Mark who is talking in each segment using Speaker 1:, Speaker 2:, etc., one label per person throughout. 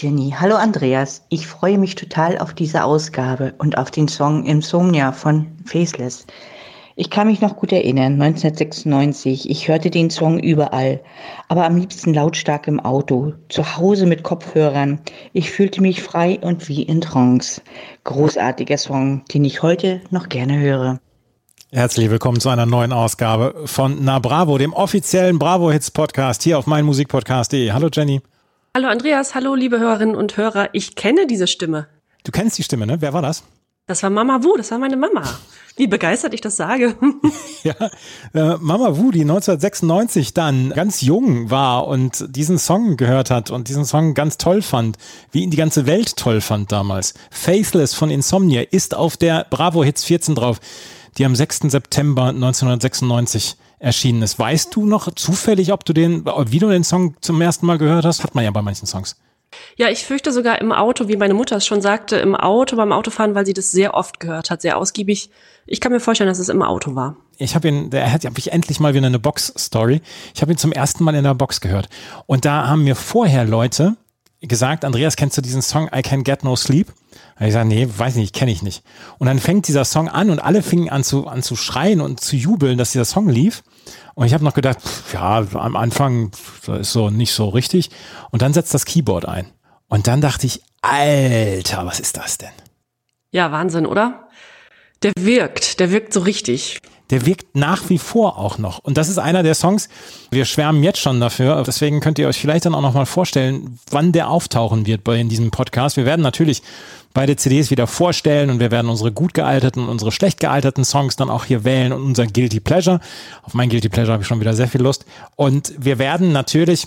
Speaker 1: Jenny, hallo Andreas. Ich freue mich total auf diese Ausgabe und auf den Song Insomnia von Faceless. Ich kann mich noch gut erinnern, 1996. Ich hörte den Song überall, aber am liebsten lautstark im Auto, zu Hause mit Kopfhörern. Ich fühlte mich frei und wie in Trance. Großartiger Song, den ich heute noch gerne höre.
Speaker 2: Herzlich willkommen zu einer neuen Ausgabe von Na Bravo, dem offiziellen Bravo Hits Podcast hier auf meinmusikpodcast.de. Hallo Jenny.
Speaker 3: Hallo Andreas, hallo liebe Hörerinnen und Hörer. Ich kenne diese Stimme.
Speaker 2: Du kennst die Stimme, ne? Wer war das?
Speaker 3: Das war Mama Wu, das war meine Mama. Wie begeistert ich das sage.
Speaker 2: ja, äh, Mama Wu, die 1996 dann ganz jung war und diesen Song gehört hat und diesen Song ganz toll fand, wie ihn die ganze Welt toll fand damals. Faithless von Insomnia ist auf der Bravo Hits 14 drauf, die am 6. September 1996 erschienen ist. Weißt du noch zufällig, ob du den, wie du den Song zum ersten Mal gehört hast? Hat man ja bei manchen Songs.
Speaker 3: Ja, ich fürchte sogar im Auto, wie meine Mutter es schon sagte, im Auto, beim Autofahren, weil sie das sehr oft gehört hat, sehr ausgiebig. Ich kann mir vorstellen, dass es im Auto war.
Speaker 2: Ich habe ihn, der hat, habe ich endlich mal wieder eine Box-Story. Ich habe ihn zum ersten Mal in der Box gehört. Und da haben mir vorher Leute gesagt, Andreas, kennst du diesen Song I Can Get No Sleep? Ich sage, nee, weiß nicht, kenne ich nicht. Und dann fängt dieser Song an und alle fingen an zu, an zu schreien und zu jubeln, dass dieser Song lief. Und ich habe noch gedacht, pff, ja, am Anfang ist so nicht so richtig. Und dann setzt das Keyboard ein. Und dann dachte ich, Alter, was ist das denn?
Speaker 3: Ja, Wahnsinn, oder? Der wirkt, der wirkt so richtig.
Speaker 2: Der wirkt nach wie vor auch noch. Und das ist einer der Songs, wir schwärmen jetzt schon dafür. Deswegen könnt ihr euch vielleicht dann auch noch mal vorstellen, wann der auftauchen wird bei in diesem Podcast. Wir werden natürlich beide CDs wieder vorstellen und wir werden unsere gut gealterten und unsere schlecht gealterten Songs dann auch hier wählen und unser Guilty Pleasure. Auf mein Guilty Pleasure habe ich schon wieder sehr viel Lust. Und wir werden natürlich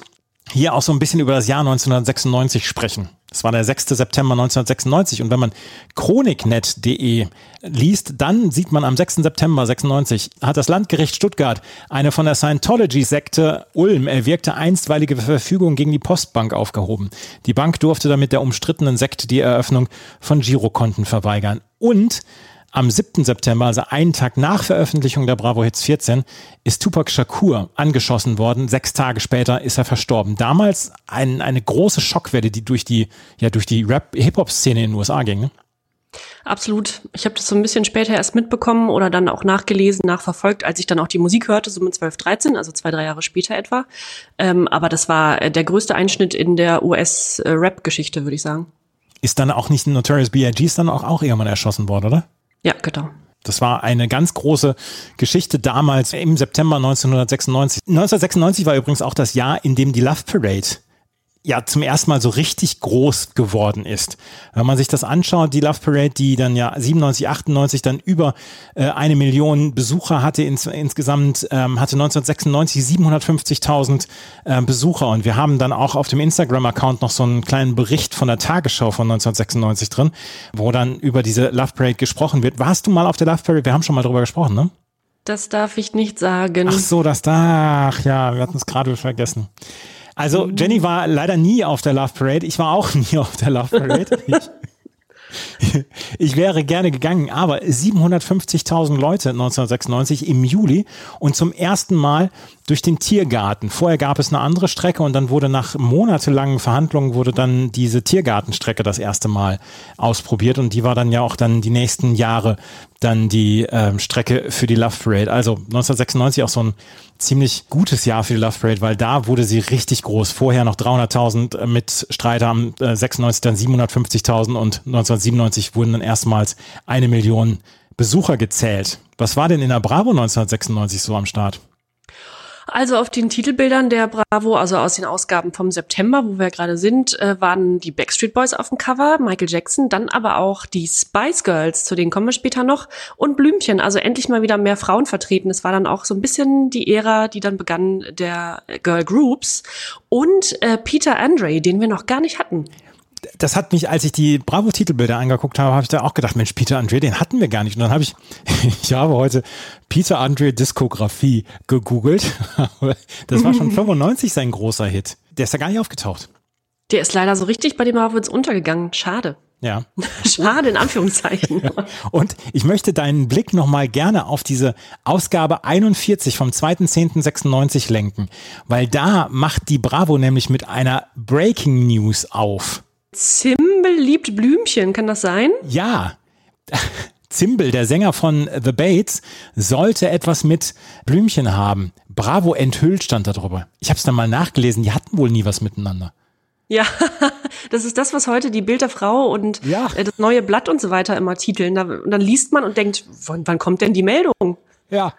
Speaker 2: hier auch so ein bisschen über das Jahr 1996 sprechen. Das war der 6. September 1996 und wenn man chroniknet.de liest, dann sieht man am 6. September 96 hat das Landgericht Stuttgart eine von der Scientology-Sekte Ulm erwirkte einstweilige Verfügung gegen die Postbank aufgehoben. Die Bank durfte damit der umstrittenen Sekte die Eröffnung von Girokonten verweigern. Und am 7. September, also einen Tag nach Veröffentlichung der Bravo Hits 14, ist Tupac Shakur angeschossen worden. Sechs Tage später ist er verstorben. Damals ein, eine große Schockwelle, die durch die, ja, durch die Rap-Hip-Hop-Szene in den USA ging. Ne?
Speaker 3: Absolut. Ich habe das so ein bisschen später erst mitbekommen oder dann auch nachgelesen, nachverfolgt, als ich dann auch die Musik hörte, so mit 12, 13, also zwei, drei Jahre später etwa. Ähm, aber das war der größte Einschnitt in der US-Rap-Geschichte, würde ich sagen.
Speaker 2: Ist dann auch nicht Notorious B.I.G. ist dann auch, auch irgendwann erschossen worden, oder?
Speaker 3: Ja, genau.
Speaker 2: Das war eine ganz große Geschichte damals im September 1996. 1996 war übrigens auch das Jahr, in dem die Love Parade ja zum ersten Mal so richtig groß geworden ist. Wenn man sich das anschaut, die Love Parade, die dann ja 97, 98 dann über äh, eine Million Besucher hatte, ins, insgesamt ähm, hatte 1996 750.000 äh, Besucher und wir haben dann auch auf dem Instagram-Account noch so einen kleinen Bericht von der Tagesschau von 1996 drin, wo dann über diese Love Parade gesprochen wird. Warst du mal auf der Love Parade? Wir haben schon mal drüber gesprochen, ne?
Speaker 3: Das darf ich nicht sagen.
Speaker 2: Ach so, das da, ach ja, wir hatten es gerade vergessen. Also Jenny war leider nie auf der Love Parade. Ich war auch nie auf der Love Parade. Ich, ich wäre gerne gegangen, aber 750.000 Leute 1996 im Juli und zum ersten Mal durch den Tiergarten. Vorher gab es eine andere Strecke und dann wurde nach monatelangen Verhandlungen wurde dann diese Tiergartenstrecke das erste Mal ausprobiert und die war dann ja auch dann die nächsten Jahre dann die ähm, Strecke für die Love Parade. Also 1996 auch so ein ziemlich gutes Jahr für die Love Parade, weil da wurde sie richtig groß. Vorher noch 300.000 mit Streiter, am äh, 96 dann 750.000 und 1997 wurden dann erstmals eine Million Besucher gezählt. Was war denn in der Bravo 1996 so am Start?
Speaker 3: Also auf den Titelbildern der Bravo, also aus den Ausgaben vom September, wo wir gerade sind, äh, waren die Backstreet Boys auf dem Cover, Michael Jackson, dann aber auch die Spice Girls, zu denen kommen wir später noch, und Blümchen, also endlich mal wieder mehr Frauen vertreten. Es war dann auch so ein bisschen die Ära, die dann begann der Girl Groups und äh, Peter Andre, den wir noch gar nicht hatten.
Speaker 2: Das hat mich, als ich die Bravo-Titelbilder angeguckt habe, habe ich da auch gedacht, Mensch, Peter Andre, den hatten wir gar nicht. Und dann habe ich, ich habe heute Peter Andre Diskografie gegoogelt. Das war schon 95 sein großer Hit. Der ist da gar nicht aufgetaucht.
Speaker 3: Der ist leider so richtig bei den Marvels untergegangen. Schade.
Speaker 2: Ja.
Speaker 3: Schade in Anführungszeichen.
Speaker 2: Und ich möchte deinen Blick nochmal gerne auf diese Ausgabe 41 vom 2.10.96 lenken, weil da macht die Bravo nämlich mit einer Breaking News auf.
Speaker 3: Zimbel liebt Blümchen, kann das sein?
Speaker 2: Ja. Zimbel, der Sänger von The Bates, sollte etwas mit Blümchen haben. Bravo enthüllt stand da drüber. Ich habe es dann mal nachgelesen, die hatten wohl nie was miteinander.
Speaker 3: Ja, das ist das, was heute die Bild der Frau und
Speaker 2: Ja.
Speaker 3: äh, das neue Blatt und so weiter immer titeln. Und dann liest man und denkt, wann kommt denn die Meldung?
Speaker 2: Ja.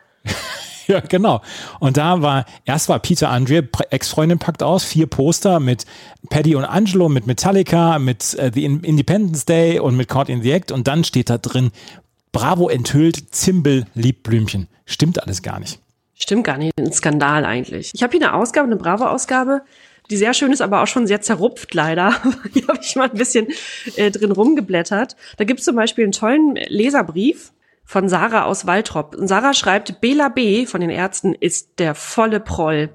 Speaker 2: Ja, genau. Und da war, erst war Peter Andre, Ex-Freundin packt aus, vier Poster mit Paddy und Angelo, mit Metallica, mit äh, The In- Independence Day und mit Caught in the Act. Und dann steht da drin, Bravo enthüllt, Zimbel liebt Blümchen. Stimmt alles gar nicht.
Speaker 3: Stimmt gar nicht, ein Skandal eigentlich. Ich habe hier eine Ausgabe, eine Bravo-Ausgabe, die sehr schön ist, aber auch schon sehr zerrupft leider. Hier habe ich mal ein bisschen äh, drin rumgeblättert. Da gibt es zum Beispiel einen tollen Leserbrief von Sarah aus Waltrop. Sarah schreibt, Bela B. von den Ärzten ist der volle Proll.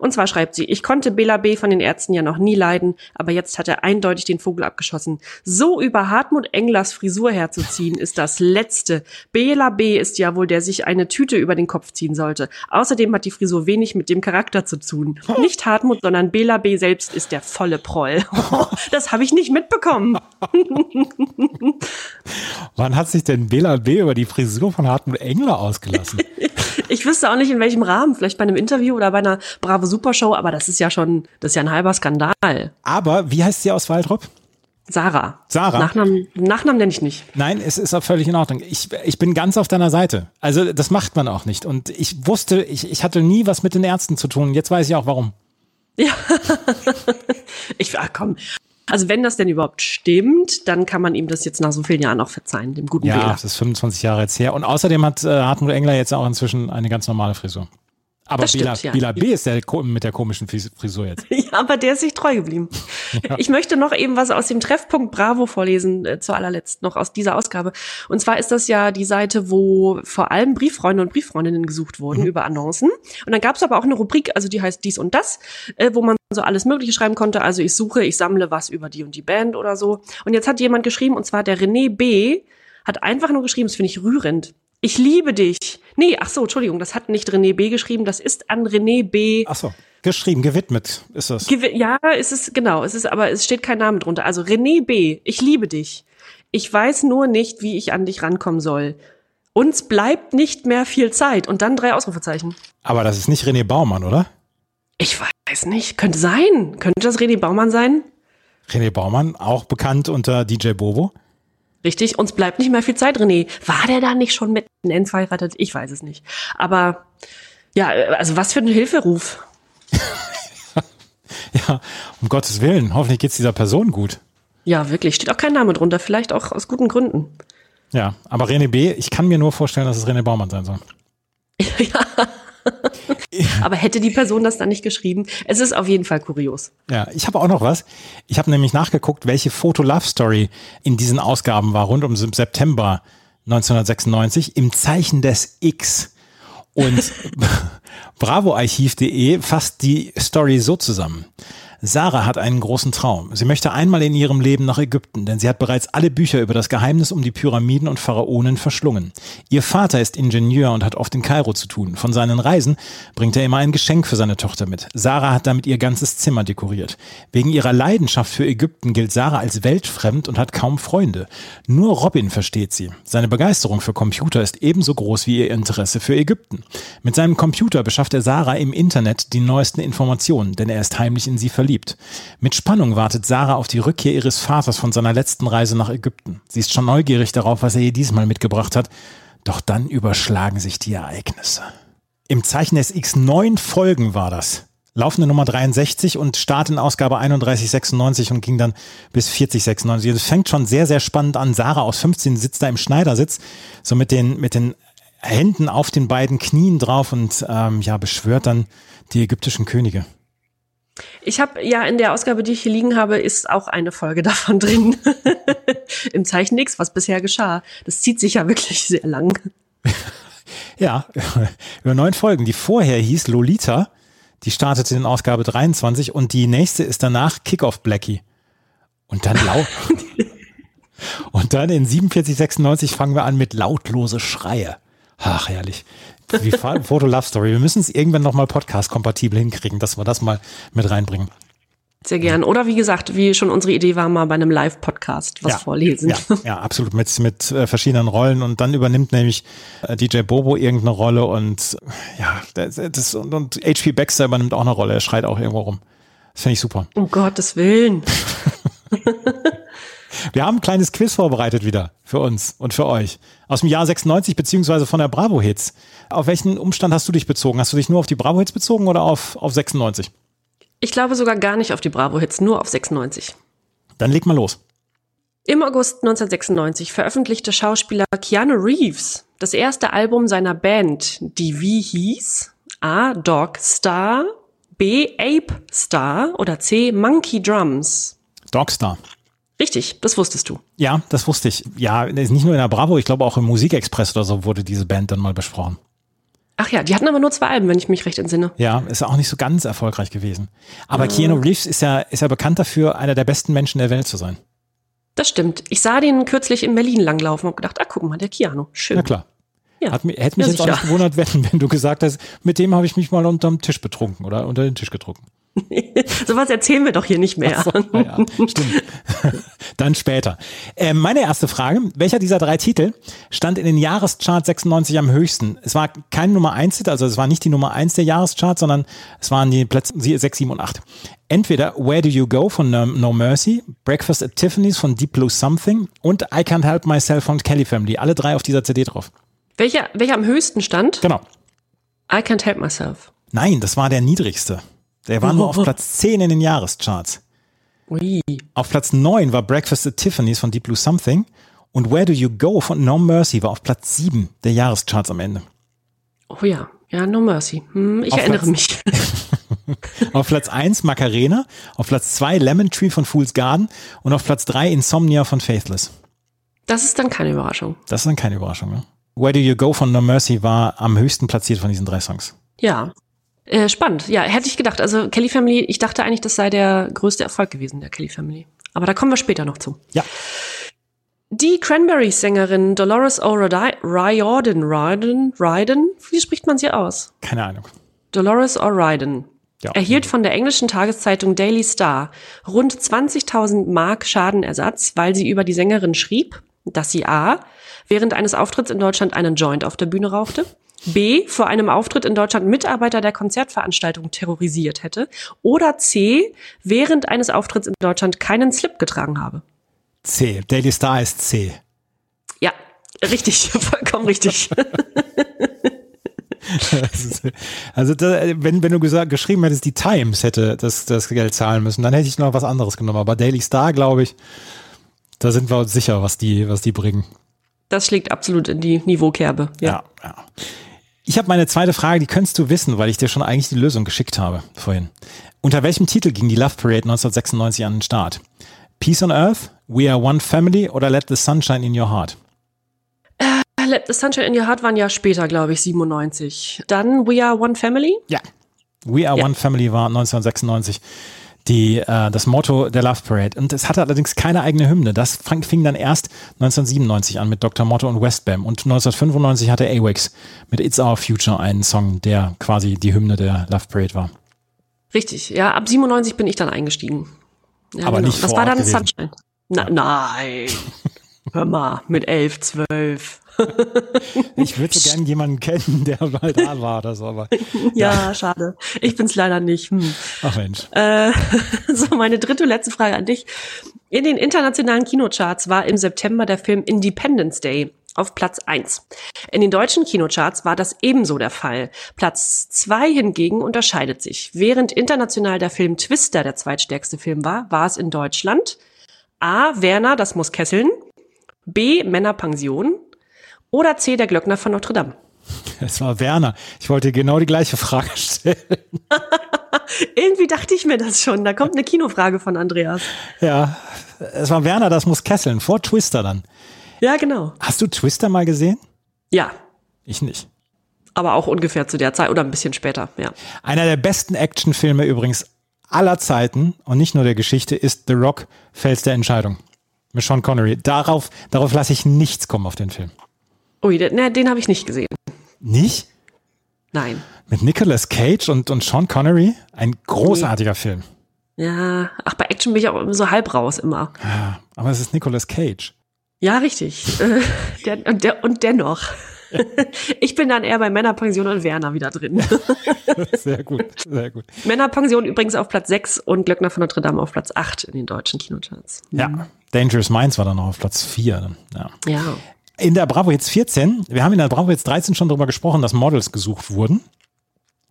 Speaker 3: Und zwar schreibt sie, ich konnte Bela B. von den Ärzten ja noch nie leiden, aber jetzt hat er eindeutig den Vogel abgeschossen. So über Hartmut Englers Frisur herzuziehen, ist das Letzte. Bela B. ist ja wohl, der sich eine Tüte über den Kopf ziehen sollte. Außerdem hat die Frisur wenig mit dem Charakter zu tun. Nicht Hartmut, sondern Bela B. selbst ist der volle Proll. Das habe ich nicht mitbekommen.
Speaker 2: Wann hat sich denn Bela B. über die Frisur von Hartmut Engler ausgelassen?
Speaker 3: Ich wüsste auch nicht, in welchem Rahmen. Vielleicht bei einem Interview oder bei einer Bravo Supershow, aber das ist ja schon, das ist ja ein halber Skandal.
Speaker 2: Aber wie heißt sie aus Waldrop?
Speaker 3: Sarah.
Speaker 2: Sarah?
Speaker 3: Nachnamen, Nachnamen nenne ich nicht.
Speaker 2: Nein, es ist auch völlig in Ordnung. Ich, ich bin ganz auf deiner Seite. Also das macht man auch nicht. Und ich wusste, ich, ich hatte nie was mit den Ärzten zu tun. Jetzt weiß ich auch warum.
Speaker 3: Ja. ich, ach komm. Also wenn das denn überhaupt stimmt, dann kann man ihm das jetzt nach so vielen Jahren auch verzeihen, dem guten
Speaker 2: Ja,
Speaker 3: Wähler.
Speaker 2: das ist 25 Jahre jetzt her. Und außerdem hat äh, Hartmut Engler jetzt auch inzwischen eine ganz normale Frisur. Aber
Speaker 3: Das stimmt,
Speaker 2: Bela,
Speaker 3: ja.
Speaker 2: Bela B. ist der mit der komischen Fris- Frisur jetzt.
Speaker 3: Ja, aber der ist sich treu geblieben. Ich möchte noch eben was aus dem Treffpunkt Bravo vorlesen, äh, zu allerletzt noch aus dieser Ausgabe. Und zwar ist das ja die Seite, wo vor allem Brieffreunde und Brieffreundinnen gesucht wurden über Annoncen. Und dann gab es aber auch eine Rubrik, also die heißt dies und das, äh, wo man so alles Mögliche schreiben konnte. Also ich suche, ich sammle was über die und die Band oder so. Und jetzt hat jemand geschrieben, und zwar der René B., hat einfach nur geschrieben, das finde ich rührend. Ich liebe dich. Nee, ach so, Entschuldigung, das hat nicht René B. geschrieben, das ist an René B.
Speaker 2: Ach so, geschrieben, gewidmet ist das.
Speaker 3: Gewi- Ja, es ist genau, es ist aber es steht kein Name drunter. Also René B, ich liebe dich. Ich weiß nur nicht, wie ich an dich rankommen soll. Uns bleibt nicht mehr viel Zeit und dann drei Ausrufezeichen.
Speaker 2: Aber das ist nicht René Baumann, oder?
Speaker 3: Ich weiß nicht, könnte sein. Könnte das René Baumann sein?
Speaker 2: René Baumann, auch bekannt unter DJ Bobo.
Speaker 3: Richtig, uns bleibt nicht mehr viel Zeit, René. War der da nicht schon mit N verheiratet? Ich weiß es nicht. Aber ja, also was für ein Hilferuf.
Speaker 2: Ja, um Gottes Willen. Hoffentlich geht's dieser Person gut.
Speaker 3: Ja, wirklich, steht auch kein Name drunter, vielleicht auch aus guten Gründen.
Speaker 2: Ja, aber René B., ich kann mir nur vorstellen, dass es René Baumann sein soll.
Speaker 3: Aber hätte die Person das dann nicht geschrieben? Es ist auf jeden Fall kurios.
Speaker 2: Ja, ich habe auch noch was. Ich habe nämlich nachgeguckt, welche Foto-Love-Story in diesen Ausgaben war, rund um September 1996, im Zeichen des X. Und bravoarchiv.de fasst die Story so zusammen. Sarah hat einen großen Traum. Sie möchte einmal in ihrem Leben nach Ägypten, denn sie hat bereits alle Bücher über das Geheimnis um die Pyramiden und Pharaonen verschlungen. Ihr Vater ist Ingenieur und hat oft in Kairo zu tun. Von seinen Reisen bringt er immer ein Geschenk für seine Tochter mit. Sarah hat damit ihr ganzes Zimmer dekoriert. Wegen ihrer Leidenschaft für Ägypten gilt Sarah als weltfremd und hat kaum Freunde. Nur Robin versteht sie. Seine Begeisterung für Computer ist ebenso groß wie ihr Interesse für Ägypten. Mit seinem Computer beschafft er Sarah im Internet die neuesten Informationen, denn er ist heimlich in sie verliebt. Mit Spannung wartet Sarah auf die Rückkehr ihres Vaters von seiner letzten Reise nach Ägypten. Sie ist schon neugierig darauf, was er ihr diesmal mitgebracht hat. Doch dann überschlagen sich die Ereignisse. Im Zeichen des X neun Folgen war das. Laufende Nummer 63 und Start in Ausgabe 3196 und ging dann bis 4096. Es fängt schon sehr, sehr spannend an. Sarah aus 15 sitzt da im Schneidersitz, so mit den, mit den Händen auf den beiden Knien drauf und ähm, ja, beschwört dann die ägyptischen Könige.
Speaker 3: Ich habe ja in der Ausgabe, die ich hier liegen habe, ist auch eine Folge davon drin. Im Zeichen X, was bisher geschah. Das zieht sich ja wirklich sehr lang.
Speaker 2: Ja, über neun Folgen. Die vorher hieß Lolita, die startete in Ausgabe 23 und die nächste ist danach Kickoff Blackie. Und dann laut. und dann in 4796 fangen wir an mit lautlose Schreie. Ach, herrlich. Wie Foto Love Story. Wir müssen es irgendwann nochmal podcast-kompatibel hinkriegen, dass wir das mal mit reinbringen.
Speaker 3: Sehr gern. Oder wie gesagt, wie schon unsere Idee war, mal bei einem Live-Podcast was
Speaker 2: ja,
Speaker 3: vorlesen.
Speaker 2: Ja, ja, absolut. Mit, mit äh, verschiedenen Rollen. Und dann übernimmt nämlich äh, DJ Bobo irgendeine Rolle und ja, das, das, und, und HP Baxter übernimmt auch eine Rolle. Er schreit auch irgendwo rum. Das finde ich super.
Speaker 3: Um Gottes Willen.
Speaker 2: Wir haben ein kleines Quiz vorbereitet wieder für uns und für euch. Aus dem Jahr 96 beziehungsweise von der Bravo Hits. Auf welchen Umstand hast du dich bezogen? Hast du dich nur auf die Bravo Hits bezogen oder auf, auf 96?
Speaker 3: Ich glaube sogar gar nicht auf die Bravo-Hits, nur auf 96.
Speaker 2: Dann leg mal los.
Speaker 3: Im August 1996 veröffentlichte Schauspieler Keanu Reeves das erste Album seiner Band, die wie hieß A. Dog Star, B. Ape Star oder C. Monkey Drums.
Speaker 2: Dogstar.
Speaker 3: Richtig, das wusstest du.
Speaker 2: Ja, das wusste ich. Ja, nicht nur in der Bravo, ich glaube auch im Musikexpress oder so wurde diese Band dann mal besprochen.
Speaker 3: Ach ja, die hatten aber nur zwei Alben, wenn ich mich recht entsinne.
Speaker 2: Ja, ist auch nicht so ganz erfolgreich gewesen. Aber ja. Keanu Reeves ist ja, ist ja bekannt dafür, einer der besten Menschen der Welt zu sein.
Speaker 3: Das stimmt. Ich sah den kürzlich in Berlin langlaufen und gedacht, ah, guck mal, der Keanu. Schön.
Speaker 2: Na klar. Ja. Hat, hätte mich ja, jetzt sicher. auch nicht gewundert, wenn, wenn du gesagt hast, mit dem habe ich mich mal unterm Tisch betrunken oder unter den Tisch getrunken.
Speaker 3: Sowas erzählen wir doch hier nicht mehr. So,
Speaker 2: ja, stimmt. Dann später. Äh, meine erste Frage, welcher dieser drei Titel stand in den Jahrescharts 96 am höchsten? Es war kein Nummer 1 also es war nicht die Nummer 1 der Jahrescharts, sondern es waren die Plätze 6, 7 und 8. Entweder Where Do You Go von No, no Mercy, Breakfast at Tiffany's von Deep Blue Something und I Can't Help Myself von Kelly Family. Alle drei auf dieser CD drauf.
Speaker 3: Welcher, welcher am höchsten stand?
Speaker 2: Genau.
Speaker 3: I Can't Help Myself.
Speaker 2: Nein, das war der niedrigste. Der war nur auf Platz 10 in den Jahrescharts. Ui. Auf Platz 9 war Breakfast at Tiffany's von Deep Blue Something und Where Do You Go von No Mercy war auf Platz 7 der Jahrescharts am Ende.
Speaker 3: Oh ja, ja, No Mercy. Hm, ich auf erinnere Platz, mich.
Speaker 2: auf Platz 1 Macarena, auf Platz 2 Lemon Tree von Fool's Garden und auf Platz 3 Insomnia von Faithless.
Speaker 3: Das ist dann keine Überraschung.
Speaker 2: Das ist dann keine Überraschung, ne? Where Do You Go von No Mercy war am höchsten platziert von diesen drei Songs.
Speaker 3: Ja, äh, spannend, ja, hätte ich gedacht. Also Kelly Family, ich dachte eigentlich, das sei der größte Erfolg gewesen, der Kelly Family. Aber da kommen wir später noch zu.
Speaker 2: Ja.
Speaker 3: Die Cranberries-Sängerin Dolores O'Riordan, Riordan, Riordan, wie spricht man sie aus?
Speaker 2: Keine Ahnung.
Speaker 3: Dolores O'Riordan ja. erhielt von der englischen Tageszeitung Daily Star rund 20.000 Mark Schadenersatz, weil sie über die Sängerin schrieb, dass sie A. während eines Auftritts in Deutschland einen Joint auf der Bühne rauchte B. vor einem Auftritt in Deutschland Mitarbeiter der Konzertveranstaltung terrorisiert hätte oder C. während eines Auftritts in Deutschland keinen Slip getragen habe.
Speaker 2: C. Daily Star ist C.
Speaker 3: Ja, richtig, vollkommen richtig.
Speaker 2: also da, wenn, wenn du gesagt, geschrieben hättest, die Times hätte das, das Geld zahlen müssen, dann hätte ich noch was anderes genommen. Aber Daily Star, glaube ich, da sind wir uns sicher, was die, was die bringen.
Speaker 3: Das schlägt absolut in die Niveaukerbe.
Speaker 2: Ja, ja. ja. Ich habe meine zweite Frage, die könntest du wissen, weil ich dir schon eigentlich die Lösung geschickt habe vorhin. Unter welchem Titel ging die Love Parade 1996 an den Start? Peace on Earth, We Are One Family oder Let the Sunshine in Your Heart?
Speaker 3: Äh, Let the Sunshine in Your Heart waren ja später, glaube ich, 97. Dann We Are One Family?
Speaker 2: Ja. We Are ja. One Family war 1996 die, äh, das Motto der Love Parade. Und es hatte allerdings keine eigene Hymne. Das fing dann erst 1997 an mit Dr. Motto und Westbam. Und 1995 hatte AWACS mit It's Our Future einen Song, der quasi die Hymne der Love Parade war.
Speaker 3: Richtig, ja, ab 97 bin ich dann eingestiegen.
Speaker 2: Ja, Aber genau. nicht
Speaker 3: Was war dann gewesen. Sunshine? Na, ja. Nein. Hör mal, mit elf, zwölf.
Speaker 2: ich würde so gern jemanden kennen, der mal da war oder so, aber.
Speaker 3: Ja, ja. schade. Ich bin's leider nicht. Hm.
Speaker 2: Ach Mensch.
Speaker 3: Äh, so, meine dritte und letzte Frage an dich. In den internationalen Kinocharts war im September der Film Independence Day auf Platz 1. In den deutschen Kinocharts war das ebenso der Fall. Platz 2 hingegen unterscheidet sich. Während international der Film Twister der zweitstärkste Film war, war es in Deutschland A. Werner, das muss kesseln, B. Männerpension oder C. Der Glöckner von Notre Dame?
Speaker 2: Es war Werner. Ich wollte genau die gleiche Frage stellen.
Speaker 3: Irgendwie dachte ich mir das schon. Da kommt eine Kinofrage von Andreas.
Speaker 2: Ja, es war Werner, das muss kesseln. Vor Twister dann.
Speaker 3: Ja, genau.
Speaker 2: Hast du Twister mal gesehen?
Speaker 3: Ja,
Speaker 2: Ich nicht.
Speaker 3: aber auch ungefähr zu der Zeit oder ein bisschen später, ja.
Speaker 2: Einer der besten Actionfilme übrigens aller Zeiten und nicht nur der Geschichte ist The Rock, Fels der Entscheidung. Mit Sean Connery. Darauf, darauf lasse ich nichts kommen auf den Film.
Speaker 3: Ui, den, ne, den habe ich nicht gesehen.
Speaker 2: Nicht?
Speaker 3: Nein.
Speaker 2: Mit Nicolas Cage und, und Sean Connery? Ein großartiger Film.
Speaker 3: Ja, ach, bei Action bin ich auch so halb raus immer.
Speaker 2: Ja, aber es ist Nicolas Cage.
Speaker 3: Ja, richtig. Äh, der, und, der, und dennoch. Ich bin dann eher bei Männerpension und Werner wieder drin.
Speaker 2: Sehr gut, sehr gut.
Speaker 3: Männerpension übrigens auf Platz 6 und Glöckner von Notre Dame auf Platz 8 in den deutschen Kinocharts.
Speaker 2: Ja, Dangerous Minds war dann noch auf Platz 4. Ja.
Speaker 3: Ja.
Speaker 2: In der Bravo Hits 14, wir haben in der Bravo Hits 13 schon darüber gesprochen, dass Models gesucht wurden.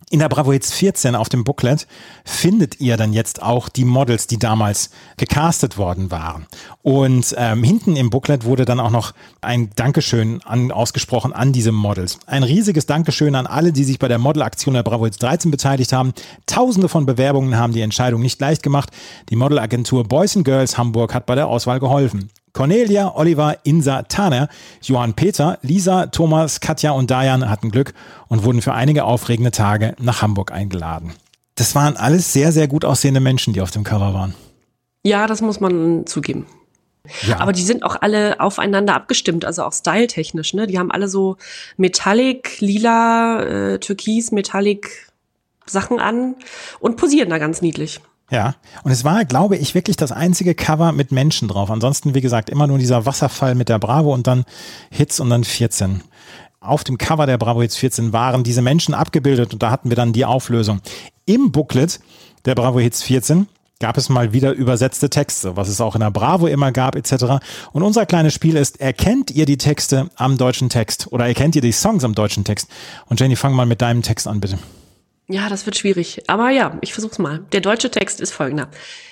Speaker 2: In der Bravo Hits 14 auf dem Booklet findet ihr dann jetzt auch die Models, die damals gecastet worden waren. Und ähm, hinten im Booklet wurde dann auch noch ein Dankeschön an, ausgesprochen an diese Models. Ein riesiges Dankeschön an alle, die sich bei der Modelaktion der Bravo Hits 13 beteiligt haben. Tausende von Bewerbungen haben die Entscheidung nicht leicht gemacht. Die Modelagentur Boys and Girls Hamburg hat bei der Auswahl geholfen. Cornelia, Oliver, Insa, Taner, Johann Peter, Lisa, Thomas, Katja und Dayan hatten Glück und wurden für einige aufregende Tage nach Hamburg eingeladen. Das waren alles sehr, sehr gut aussehende Menschen, die auf dem Cover waren.
Speaker 3: Ja, das muss man zugeben.
Speaker 2: Ja.
Speaker 3: Aber die sind auch alle aufeinander abgestimmt, also auch styletechnisch, ne? Die haben alle so Metallic, lila, äh, Türkis, Metallic Sachen an und posieren da ganz niedlich.
Speaker 2: Ja, und es war, glaube ich, wirklich das einzige Cover mit Menschen drauf. Ansonsten, wie gesagt, immer nur dieser Wasserfall mit der Bravo und dann Hits und dann 14. Auf dem Cover der Bravo Hits 14 waren diese Menschen abgebildet und da hatten wir dann die Auflösung. Im Booklet der Bravo Hits 14 gab es mal wieder übersetzte Texte, was es auch in der Bravo immer gab, etc. Und unser kleines Spiel ist, erkennt ihr die Texte am deutschen Text oder erkennt ihr die Songs am deutschen Text? Und Jenny, fang mal mit deinem Text an, bitte.
Speaker 3: Ja, das wird schwierig. Aber ja, ich versuch's mal. Der deutsche Text ist folgender.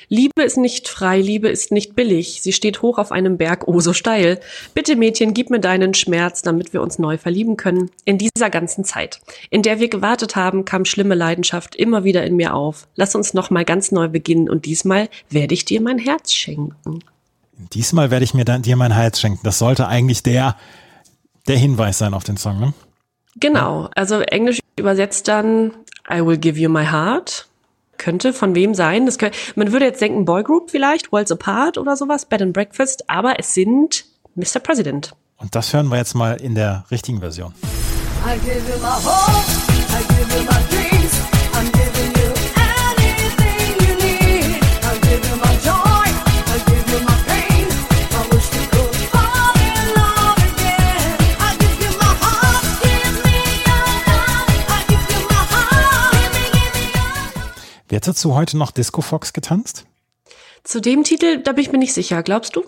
Speaker 3: Liebe ist nicht frei, Liebe ist nicht billig. Sie steht hoch auf einem Berg, oh so steil. Bitte Mädchen, gib mir deinen Schmerz, damit wir uns neu verlieben können. In dieser ganzen Zeit, in der wir gewartet haben, kam schlimme Leidenschaft immer wieder in mir auf. Lass uns noch mal ganz neu beginnen und diesmal werde ich dir mein Herz schenken.
Speaker 2: Diesmal werde ich mir dann, dir mein Herz schenken. Das sollte eigentlich der, der Hinweis sein auf den Song, ne?
Speaker 3: Genau, also englisch übersetzt dann I will give you my heart. Könnte von wem sein? Das könnte, man würde jetzt denken Boygroup vielleicht, Worlds Apart oder sowas, Bed and Breakfast, aber es sind Mr. President.
Speaker 2: Und das hören wir jetzt mal in der richtigen Version.
Speaker 4: I give you my hope, I give you my dreams. Love.
Speaker 2: Wird dazu heute noch Disco Fox getanzt?
Speaker 3: Zu dem Titel, da bin ich mir nicht sicher, glaubst du?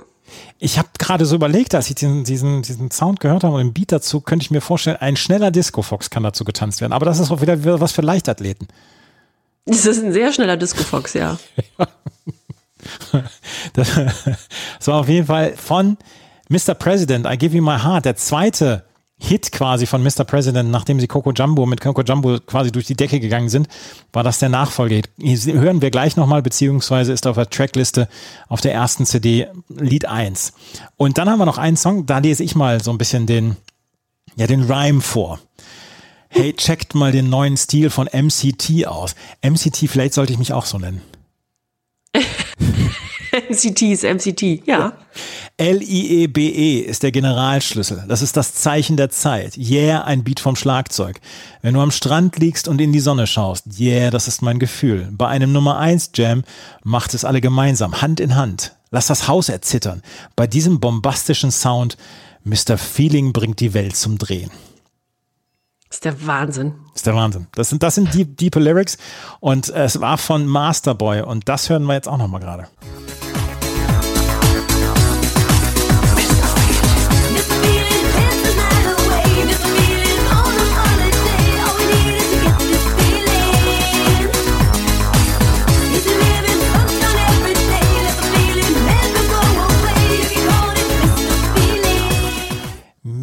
Speaker 2: Ich habe gerade so überlegt, als ich diesen, diesen, diesen Sound gehört habe und den Beat dazu, könnte ich mir vorstellen, ein schneller Disco Fox kann dazu getanzt werden. Aber das ist auch wieder was für Leichtathleten.
Speaker 3: Das ist ein sehr schneller Disco-Fox, ja.
Speaker 2: Das, das war auf jeden Fall von Mr. President, I Give You My Heart, der zweite Hit quasi von Mr. President, nachdem sie Coco Jumbo mit Coco Jumbo quasi durch die Decke gegangen sind, war das der Nachfolgehit. Hören wir gleich nochmal, beziehungsweise ist auf der Trackliste auf der ersten CD Lied 1. Und dann haben wir noch einen Song, da lese ich mal so ein bisschen den, ja, den Rhyme vor. Hey, checkt mal den neuen Stil von MCT aus. MCT, vielleicht sollte ich mich auch so nennen.
Speaker 3: MCT ist MCT, ja.
Speaker 2: L-I-E-B-E ist der Generalschlüssel. Das ist das Zeichen der Zeit. Yeah, ein Beat vom Schlagzeug. Wenn du am Strand liegst und in die Sonne schaust, yeah, das ist mein Gefühl. Bei einem Nummer 1 Jam macht es alle gemeinsam, Hand in Hand. Lass das Haus erzittern. Bei diesem bombastischen Sound, Mr. Feeling bringt die Welt zum Drehen.
Speaker 3: Ist der Wahnsinn.
Speaker 2: Ist der Wahnsinn. Das sind, das sind deep, diepe Lyrics und es war von Masterboy und das hören wir jetzt auch nochmal gerade.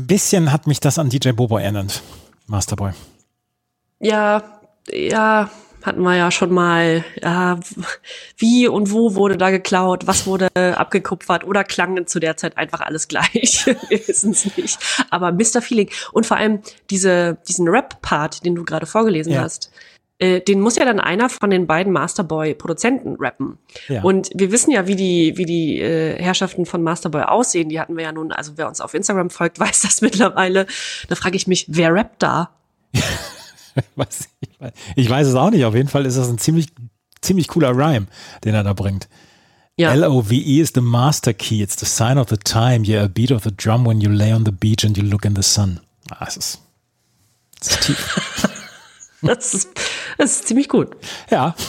Speaker 2: Ein bisschen hat mich das an DJ Bobo erinnert. Masterboy.
Speaker 3: Ja, ja, hatten wir ja schon mal. Ja, wie und wo wurde da geklaut? Was wurde abgekupfert? Oder klang zu der Zeit einfach alles gleich? Wir wissen es nicht. Aber Mr. Feeling und vor allem diese, diesen Rap-Part, den du gerade vorgelesen
Speaker 2: Ja.
Speaker 3: hast, äh, den muss ja dann einer von den beiden Masterboy-Produzenten rappen.
Speaker 2: Ja.
Speaker 3: Und wir wissen ja, wie die, wie die äh, Herrschaften von Masterboy aussehen. Die hatten wir ja nun, also wer uns auf Instagram folgt, weiß das mittlerweile. Da frage ich mich, wer rappt da?
Speaker 2: Ich, weiß- es auch nicht. Auf jeden Fall ist das ein ziemlich, ziemlich cooler Rhyme, den er da bringt.
Speaker 3: Ja.
Speaker 2: L-O-V-E is the master key. It's the sign of the time. Yeah, a beat of the drum when you lay on the beach and you look in the sun. Ah, es ist, es ist tief.
Speaker 3: Das ist, das ist ziemlich gut.
Speaker 2: Ja.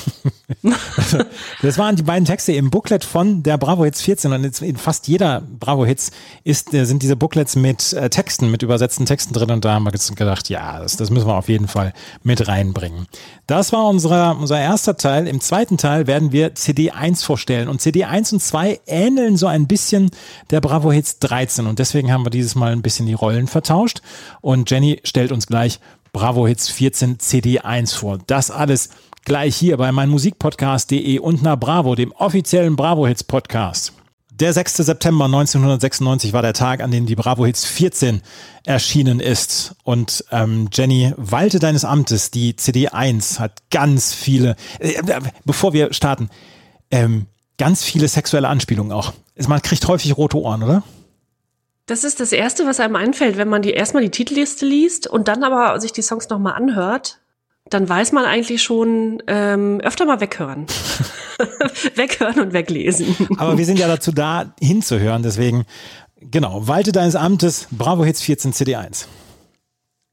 Speaker 2: Das waren die beiden Texte im Booklet von der Bravo Hits 14 und jetzt in fast jeder Bravo Hits ist, äh, sind diese Booklets mit äh, Texten, mit übersetzten Texten drin und da haben wir gedacht, ja, das, das müssen wir auf jeden Fall mit reinbringen. Das war unser, unser erster Teil. Im zweiten Teil werden wir CD 1 vorstellen und CD 1 und 2 ähneln so ein bisschen der Bravo Hits 13 und deswegen haben wir dieses Mal ein bisschen die Rollen vertauscht und Jenny stellt uns gleich Bravo Hits 14 CD 1 vor. Das alles gleich hier bei meinmusikpodcast.de und na Bravo, dem offiziellen Bravo Hits Podcast. Der 6. September 1996 war der Tag, an dem die Bravo Hits 14 erschienen ist. Und ähm, Jenny, walte deines Amtes, die CD 1 hat ganz viele, äh, äh, bevor wir starten, ähm, ganz viele sexuelle Anspielungen auch. Man kriegt häufig rote Ohren, oder?
Speaker 3: Das ist das Erste, was einem einfällt, wenn man die erstmal die Titelliste liest und dann aber sich die Songs nochmal anhört. Dann weiß man eigentlich schon ähm, öfter mal weghören. weghören und weglesen.
Speaker 2: Aber wir sind ja dazu da, hinzuhören. Deswegen, genau, walte deines Amtes, Bravo Hits 14 CD1.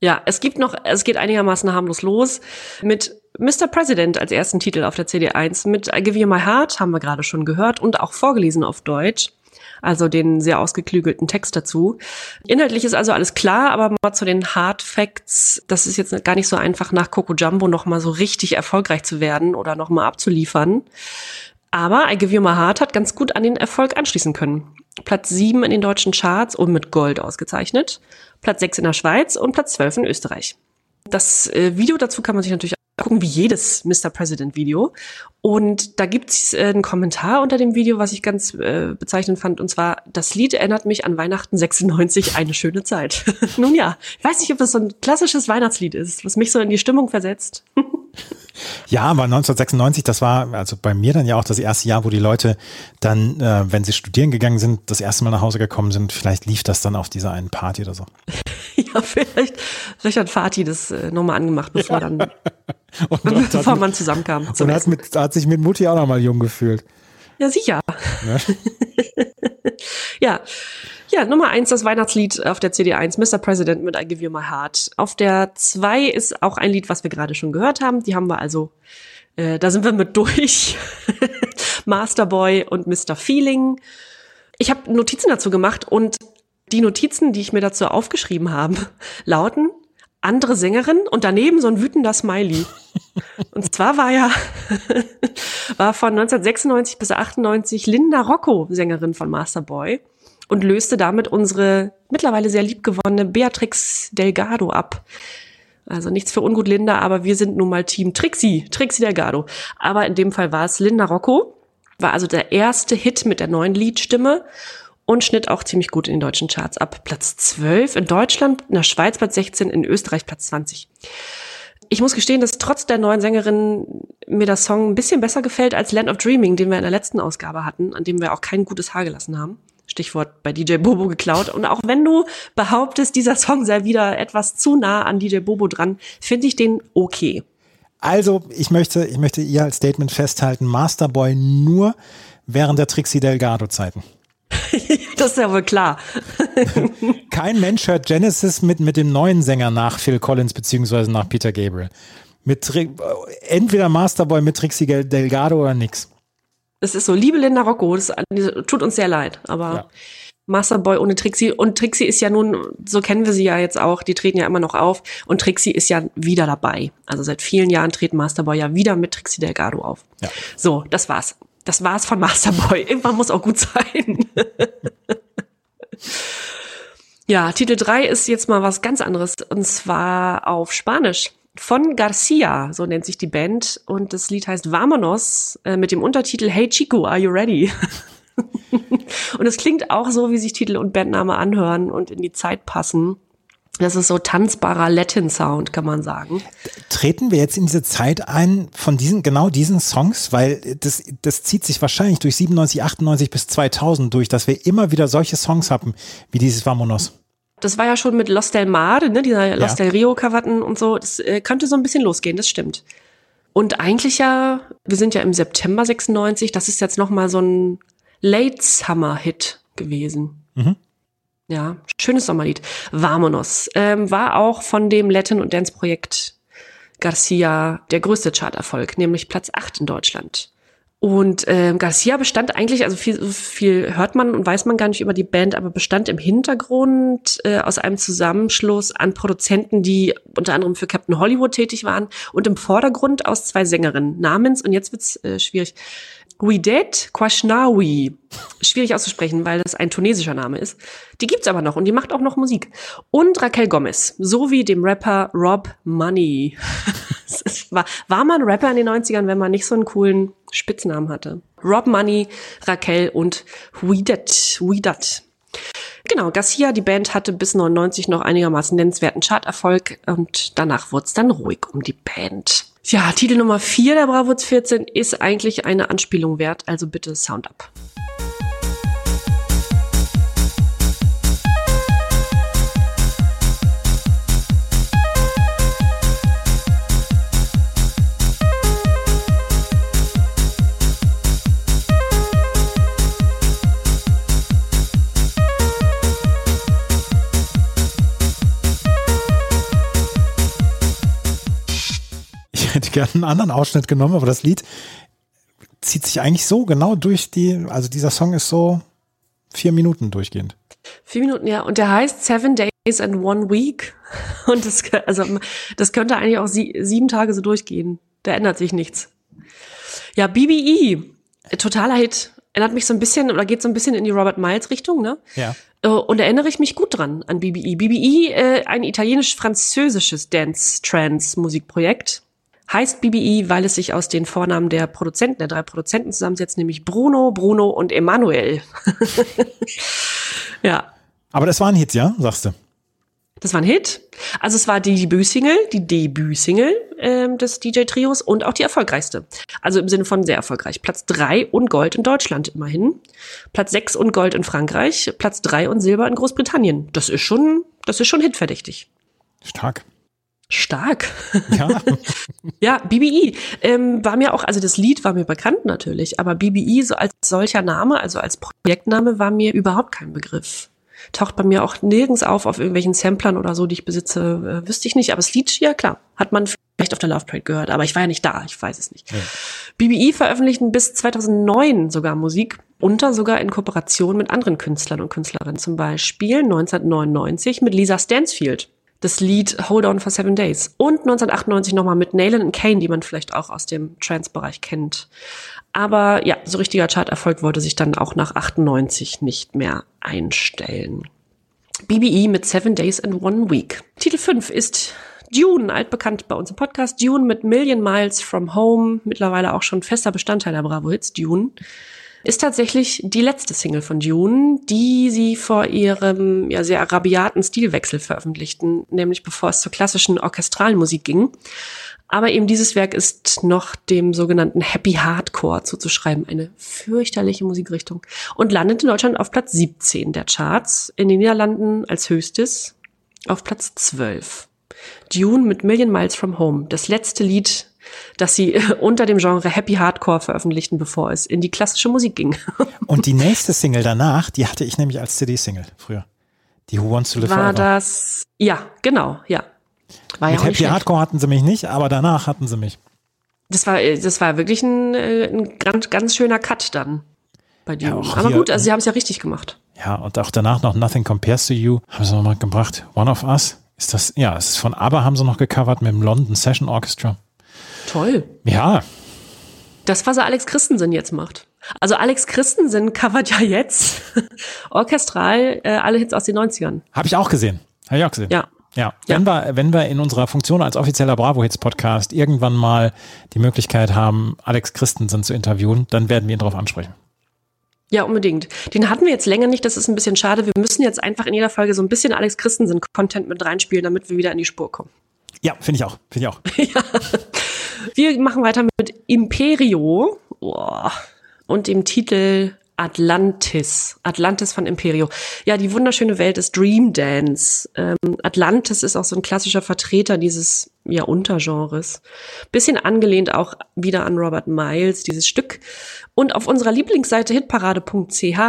Speaker 3: Ja, es gibt noch, es geht einigermaßen harmlos los mit Mr. President als ersten Titel auf der CD1 mit I Give You My Heart, haben wir gerade schon gehört und auch vorgelesen auf Deutsch. Also den sehr ausgeklügelten Text dazu. Inhaltlich ist also alles klar, aber mal zu den Hard Facts. Das ist jetzt gar nicht so einfach, nach Coco Jumbo noch mal so richtig erfolgreich zu werden oder noch mal abzuliefern. Aber I Give You My Heart hat ganz gut an den Erfolg anschließen können. Platz 7 in den deutschen Charts und mit Gold ausgezeichnet. Platz 6 in der Schweiz und Platz 12 in Österreich. Das äh, Video dazu kann man sich natürlich gucken, wie jedes Mr. President Video. Und da gibt's äh, einen Kommentar unter dem Video, was ich ganz äh, bezeichnend fand. Und zwar, das Lied erinnert mich an Weihnachten 96, eine schöne Zeit. Nun ja, ich weiß nicht, ob das so ein klassisches Weihnachtslied ist, was mich so in die Stimmung versetzt.
Speaker 2: Ja, aber 1996, das war also bei mir dann ja auch das erste Jahr, wo die Leute dann, äh, wenn sie studieren gegangen sind, das erste Mal nach Hause gekommen sind. Vielleicht lief das dann auf dieser einen Party oder so.
Speaker 3: ja, vielleicht, hat Fatih das äh, nochmal angemacht, bevor dann,
Speaker 2: Und, und,
Speaker 3: bevor
Speaker 2: hat,
Speaker 3: man zusammenkam.
Speaker 2: und hat, mit, hat sich mit Mutti auch noch mal jung gefühlt.
Speaker 3: Ja, sicher.
Speaker 2: Ne?
Speaker 3: Ja. Ja, Nummer eins, das Weihnachtslied auf der CD1, Mr. President mit I Give You My Heart. Auf der zwei ist auch ein Lied, was wir gerade schon gehört haben. Die haben wir also, äh, da sind wir mit durch. Masterboy und Mr. Feeling. Ich habe Notizen dazu gemacht und die Notizen, die ich mir dazu aufgeschrieben habe, lauten andere Sängerin und daneben so ein wütender Smiley. Und zwar war ja war von 1996 bis 98 Linda Rocco Sängerin von Masterboy und löste damit unsere mittlerweile sehr liebgewonnene Beatrix Delgado ab. Also nichts für ungut Linda, aber wir sind nun mal Team Trixie, Trixie Delgado. Aber in dem Fall war es Linda Rocco, war also der erste Hit mit der neuen Liedstimme und schnitt auch ziemlich gut in den deutschen Charts ab. Platz 12 in Deutschland, in der Schweiz Platz 16, in Österreich Platz 20. Ich muss gestehen, dass trotz der neuen Sängerin mir der Song ein bisschen besser gefällt als Land of Dreaming, den wir in der letzten Ausgabe hatten, an dem wir auch kein gutes Haar gelassen haben. Stichwort bei DJ Bobo geklaut. Und auch wenn du behauptest, dieser Song sei wieder etwas zu nah an DJ Bobo dran, finde ich den okay.
Speaker 2: Also, ich möchte, ich möchte ihr als Statement festhalten, Masterboy nur während der Trixie Delgado-Zeiten.
Speaker 3: das ist ja wohl klar.
Speaker 2: Kein Mensch hört Genesis mit, mit dem neuen Sänger nach Phil Collins beziehungsweise nach Peter Gabriel. Mit Tri entweder Masterboy mit Trixie Delgado oder nix.
Speaker 3: Es ist so, liebe Linda Rocco, das tut uns sehr leid, aber
Speaker 2: Ja.
Speaker 3: Masterboy ohne Trixie. Und Trixie ist ja nun, so kennen wir sie ja jetzt auch, die treten ja immer noch auf. Und Trixie ist ja wieder dabei. Also seit vielen Jahren treten Masterboy ja wieder mit Trixie Delgado auf.
Speaker 2: Ja.
Speaker 3: So, das war's. Das war's von Masterboy. Irgendwann muss auch gut sein. Ja, Titel 3 ist jetzt mal was ganz anderes und zwar auf Spanisch. Von Garcia, so nennt sich die Band. Und das Lied heißt Vamonos äh, mit dem Untertitel Hey Chico, are you ready? und es klingt auch so, wie sich Titel und Bandname anhören und in die Zeit passen. Das ist so tanzbarer Latin-Sound, kann man sagen.
Speaker 2: Treten wir jetzt in diese Zeit ein von diesen, genau diesen Songs, weil das, das zieht sich wahrscheinlich durch 97, 98 bis 2000 durch, dass wir immer wieder solche Songs haben, wie dieses Vamonos.
Speaker 3: Das war ja schon mit Los del Mar, ne, dieser Los del Rio-Krawatten und so. Das äh, könnte so ein bisschen losgehen, das stimmt. Und eigentlich ja, wir sind ja im September 96, das ist jetzt nochmal so ein Late Summer Hit gewesen.
Speaker 2: Mhm.
Speaker 3: Ja, schönes Sommerlied. Vamonos. Ähm, war auch von dem Latin- und Dance-Projekt Garcia der größte Charterfolg, nämlich Platz 8 in Deutschland. Und ähm, Garcia bestand eigentlich, also viel, viel hört man und weiß man gar nicht über die Band, aber bestand im Hintergrund äh, aus einem Zusammenschluss an Produzenten, die unter anderem für Captain Hollywood tätig waren und im Vordergrund aus zwei Sängerinnen namens, und jetzt wird's äh, schwierig, Guidet Kwashnawi. Schwierig auszusprechen, weil das ein tunesischer Name ist. Die gibt's aber noch und die macht auch noch Musik. Und Raquel Gomez, sowie dem Rapper Rob Money. Es war, war man Rapper in den 90ern, wenn man nicht so einen coolen Spitznamen hatte. Rob Money, Raquel und Huidet. Huidat. Genau, Garcia, die Band hatte bis 99 noch einigermaßen nennenswerten Charterfolg und danach wurde es dann ruhig um die Band. Ja, Titel Nummer 4 der Bravo 14 ist eigentlich eine Anspielung wert, also bitte Sound up.
Speaker 2: Gerne einen anderen Ausschnitt genommen, aber das Lied zieht sich eigentlich so genau durch die, also dieser Song ist so vier Minuten durchgehend.
Speaker 3: Vier Minuten, ja. Und der heißt Seven Days and One Week. Und das, also, das könnte eigentlich auch sie, sieben Tage so durchgehen. Da ändert sich nichts. Ja, BBE, totaler Hit. Erinnert mich so ein bisschen oder geht so ein bisschen in die Robert Miles Richtung, ne?
Speaker 2: Ja.
Speaker 3: Äh, Und erinnere ich mich gut dran an BBE. BBE, äh, ein italienisch-französisches Dance-Trance-Musikprojekt. Heißt BBE, weil es sich aus den Vornamen der Produzenten, der drei Produzenten zusammensetzt, nämlich Bruno, Bruno und Emanuel. ja,
Speaker 2: Aber das war ein Hit, ja, sagst du.
Speaker 3: das war ein Hit. Also es war die Debütsingle, die Debütsingle ähm, des DJ-Trios und auch die erfolgreichste. Also im Sinne von sehr erfolgreich. Platz drei und Gold in Deutschland immerhin. Platz sechs und Gold in Frankreich. Platz drei und Silber in Großbritannien. Das ist schon, das ist schon hitverdächtig.
Speaker 2: Stark.
Speaker 3: Stark.
Speaker 2: Ja.
Speaker 3: Ja, BBE ähm, war mir auch, also das Lied war mir bekannt natürlich, aber BBE so als solcher Name, also als Projektname, war mir überhaupt kein Begriff. Taucht bei mir auch nirgends auf, auf irgendwelchen Samplern oder so, die ich besitze, äh, wüsste ich nicht. Aber das Lied, ja klar, hat man vielleicht auf der Love Parade gehört, aber ich war ja nicht da, ich weiß es nicht. BBE veröffentlichten bis 2009 sogar Musik, unter sogar in Kooperation mit anderen Künstlern und Künstlerinnen. Zum Beispiel 1999 mit Lisa Stansfield das Lied Hold On for Seven Days. Und 1998 nochmal mit Nayland und Kane, die man vielleicht auch aus dem Trance-Bereich kennt. Aber ja, so richtiger Charterfolg wollte sich dann auch nach 98 nicht mehr einstellen. BBE mit Seven Days and One Week. Titel 5 ist Dune, altbekannt bei uns im Podcast. Dune mit Million Miles from Home, mittlerweile auch schon fester Bestandteil der Bravo Hits. Dune ist tatsächlich die letzte Single von Dune, die sie vor ihrem ja sehr rabiaten Stilwechsel veröffentlichten, nämlich bevor es zur klassischen orchestralen Musik ging. Aber eben dieses Werk ist noch dem sogenannten Happy Hardcore zuzuschreiben, eine fürchterliche Musikrichtung und landet in Deutschland auf Platz 17 der Charts, in den Niederlanden als höchstes auf Platz 12. Dune mit Million Miles from Home, das letzte Lied, das sie unter dem Genre Happy Hardcore veröffentlichten, bevor es in die klassische Musik ging.
Speaker 2: Und die nächste Single danach, die hatte ich nämlich als CD-Single früher. Die Who Wants to Live
Speaker 3: War
Speaker 2: Forever.
Speaker 3: das, ja, genau, ja. War ja
Speaker 2: Mit
Speaker 3: nicht
Speaker 2: Happy. Hardcore hatten sie mich nicht, aber danach hatten sie mich.
Speaker 3: Das war, äh, das war wirklich ein, äh, ein ganz, ganz schöner Cut dann bei Dune.
Speaker 2: Ja, auch
Speaker 3: Aber
Speaker 2: hier-
Speaker 3: gut, also sie haben es ja richtig gemacht.
Speaker 2: Ja, und auch danach noch Nothing Compares to You haben sie nochmal gebracht. One of Us. Ist das, ja, es ist von ABBA haben sie noch gecovert mit dem London Session Orchestra.
Speaker 3: Toll.
Speaker 2: Ja,
Speaker 3: Das, was Alex Christensen jetzt macht. Also Alex Christensen covert ja jetzt orchestral äh, alle Hits aus den 90ern.
Speaker 2: Habe ich auch gesehen. Habe ich auch gesehen.
Speaker 3: Ja.
Speaker 2: Ja, wenn, Wir, wenn wir in unserer Funktion als offizieller Bravo Hits Podcast irgendwann mal die Möglichkeit haben, Alex Christensen zu interviewen, dann werden wir ihn darauf ansprechen.
Speaker 3: Ja, unbedingt. Den hatten wir jetzt länger nicht, das ist ein bisschen schade. Wir müssen jetzt einfach in jeder Folge so ein bisschen Alex Christensen-Content mit reinspielen, damit wir wieder in die Spur kommen.
Speaker 2: Ja, finde ich auch. Finde ich auch.
Speaker 3: Wir machen weiter mit Imperio oh, und dem Titel Atlantis. Atlantis von Imperio. Ja, die wunderschöne Welt des Dream Dance. Ähm, Atlantis ist auch so ein klassischer Vertreter dieses ja, Untergenres. Bisschen angelehnt auch wieder an Robert Miles, dieses Stück. Und auf unserer Lieblingsseite hitparade.ch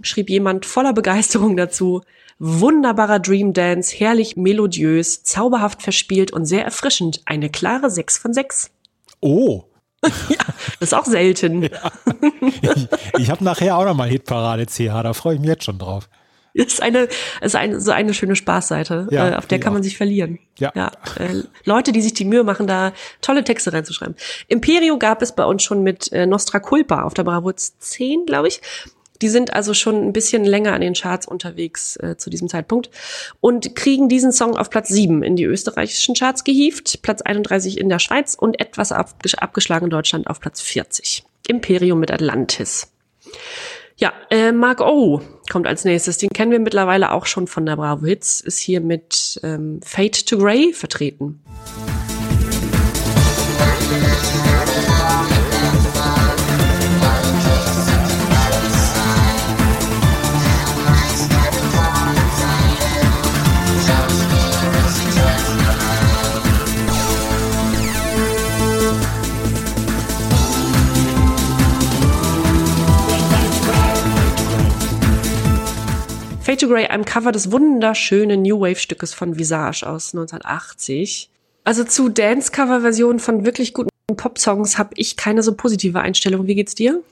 Speaker 3: schrieb jemand voller Begeisterung dazu, Wunderbarer Dream Dance, herrlich melodiös, zauberhaft verspielt und sehr erfrischend. Eine klare 6 von 6.
Speaker 2: Oh,
Speaker 3: Das ist auch selten.
Speaker 2: ich, ich habe nachher auch nochmal Hitparade CH, da freue ich mich jetzt schon drauf.
Speaker 3: ist eine, ist eine, so eine schöne Spaßseite,
Speaker 2: Ja,
Speaker 3: äh, auf der kann man
Speaker 2: auch.
Speaker 3: sich verlieren.
Speaker 2: Ja.
Speaker 3: äh, Leute, die sich die Mühe machen, da tolle Texte reinzuschreiben. Imperio gab es bei uns schon mit äh, Nostra Culpa auf der Bravo 10, glaube ich. Die sind also schon ein bisschen länger an den Charts unterwegs äh, zu diesem Zeitpunkt und kriegen diesen Song auf Platz 7 in die österreichischen Charts gehievt, Platz 31 in der Schweiz und etwas abgesch abgeschlagen in Deutschland auf Platz 40. Imperium mit Atlantis. Ja, äh, Mark O kommt als nächstes. Den kennen wir mittlerweile auch schon von der Bravo Hits. Ist hier mit ähm, Fade to Grey vertreten. Fade to Grey, einem Cover des wunderschönen New Wave Stückes von Visage aus 1980. Also zu Dance-Cover-Versionen von wirklich guten Pop-Songs habe ich keine so positive Einstellung. Wie geht's dir?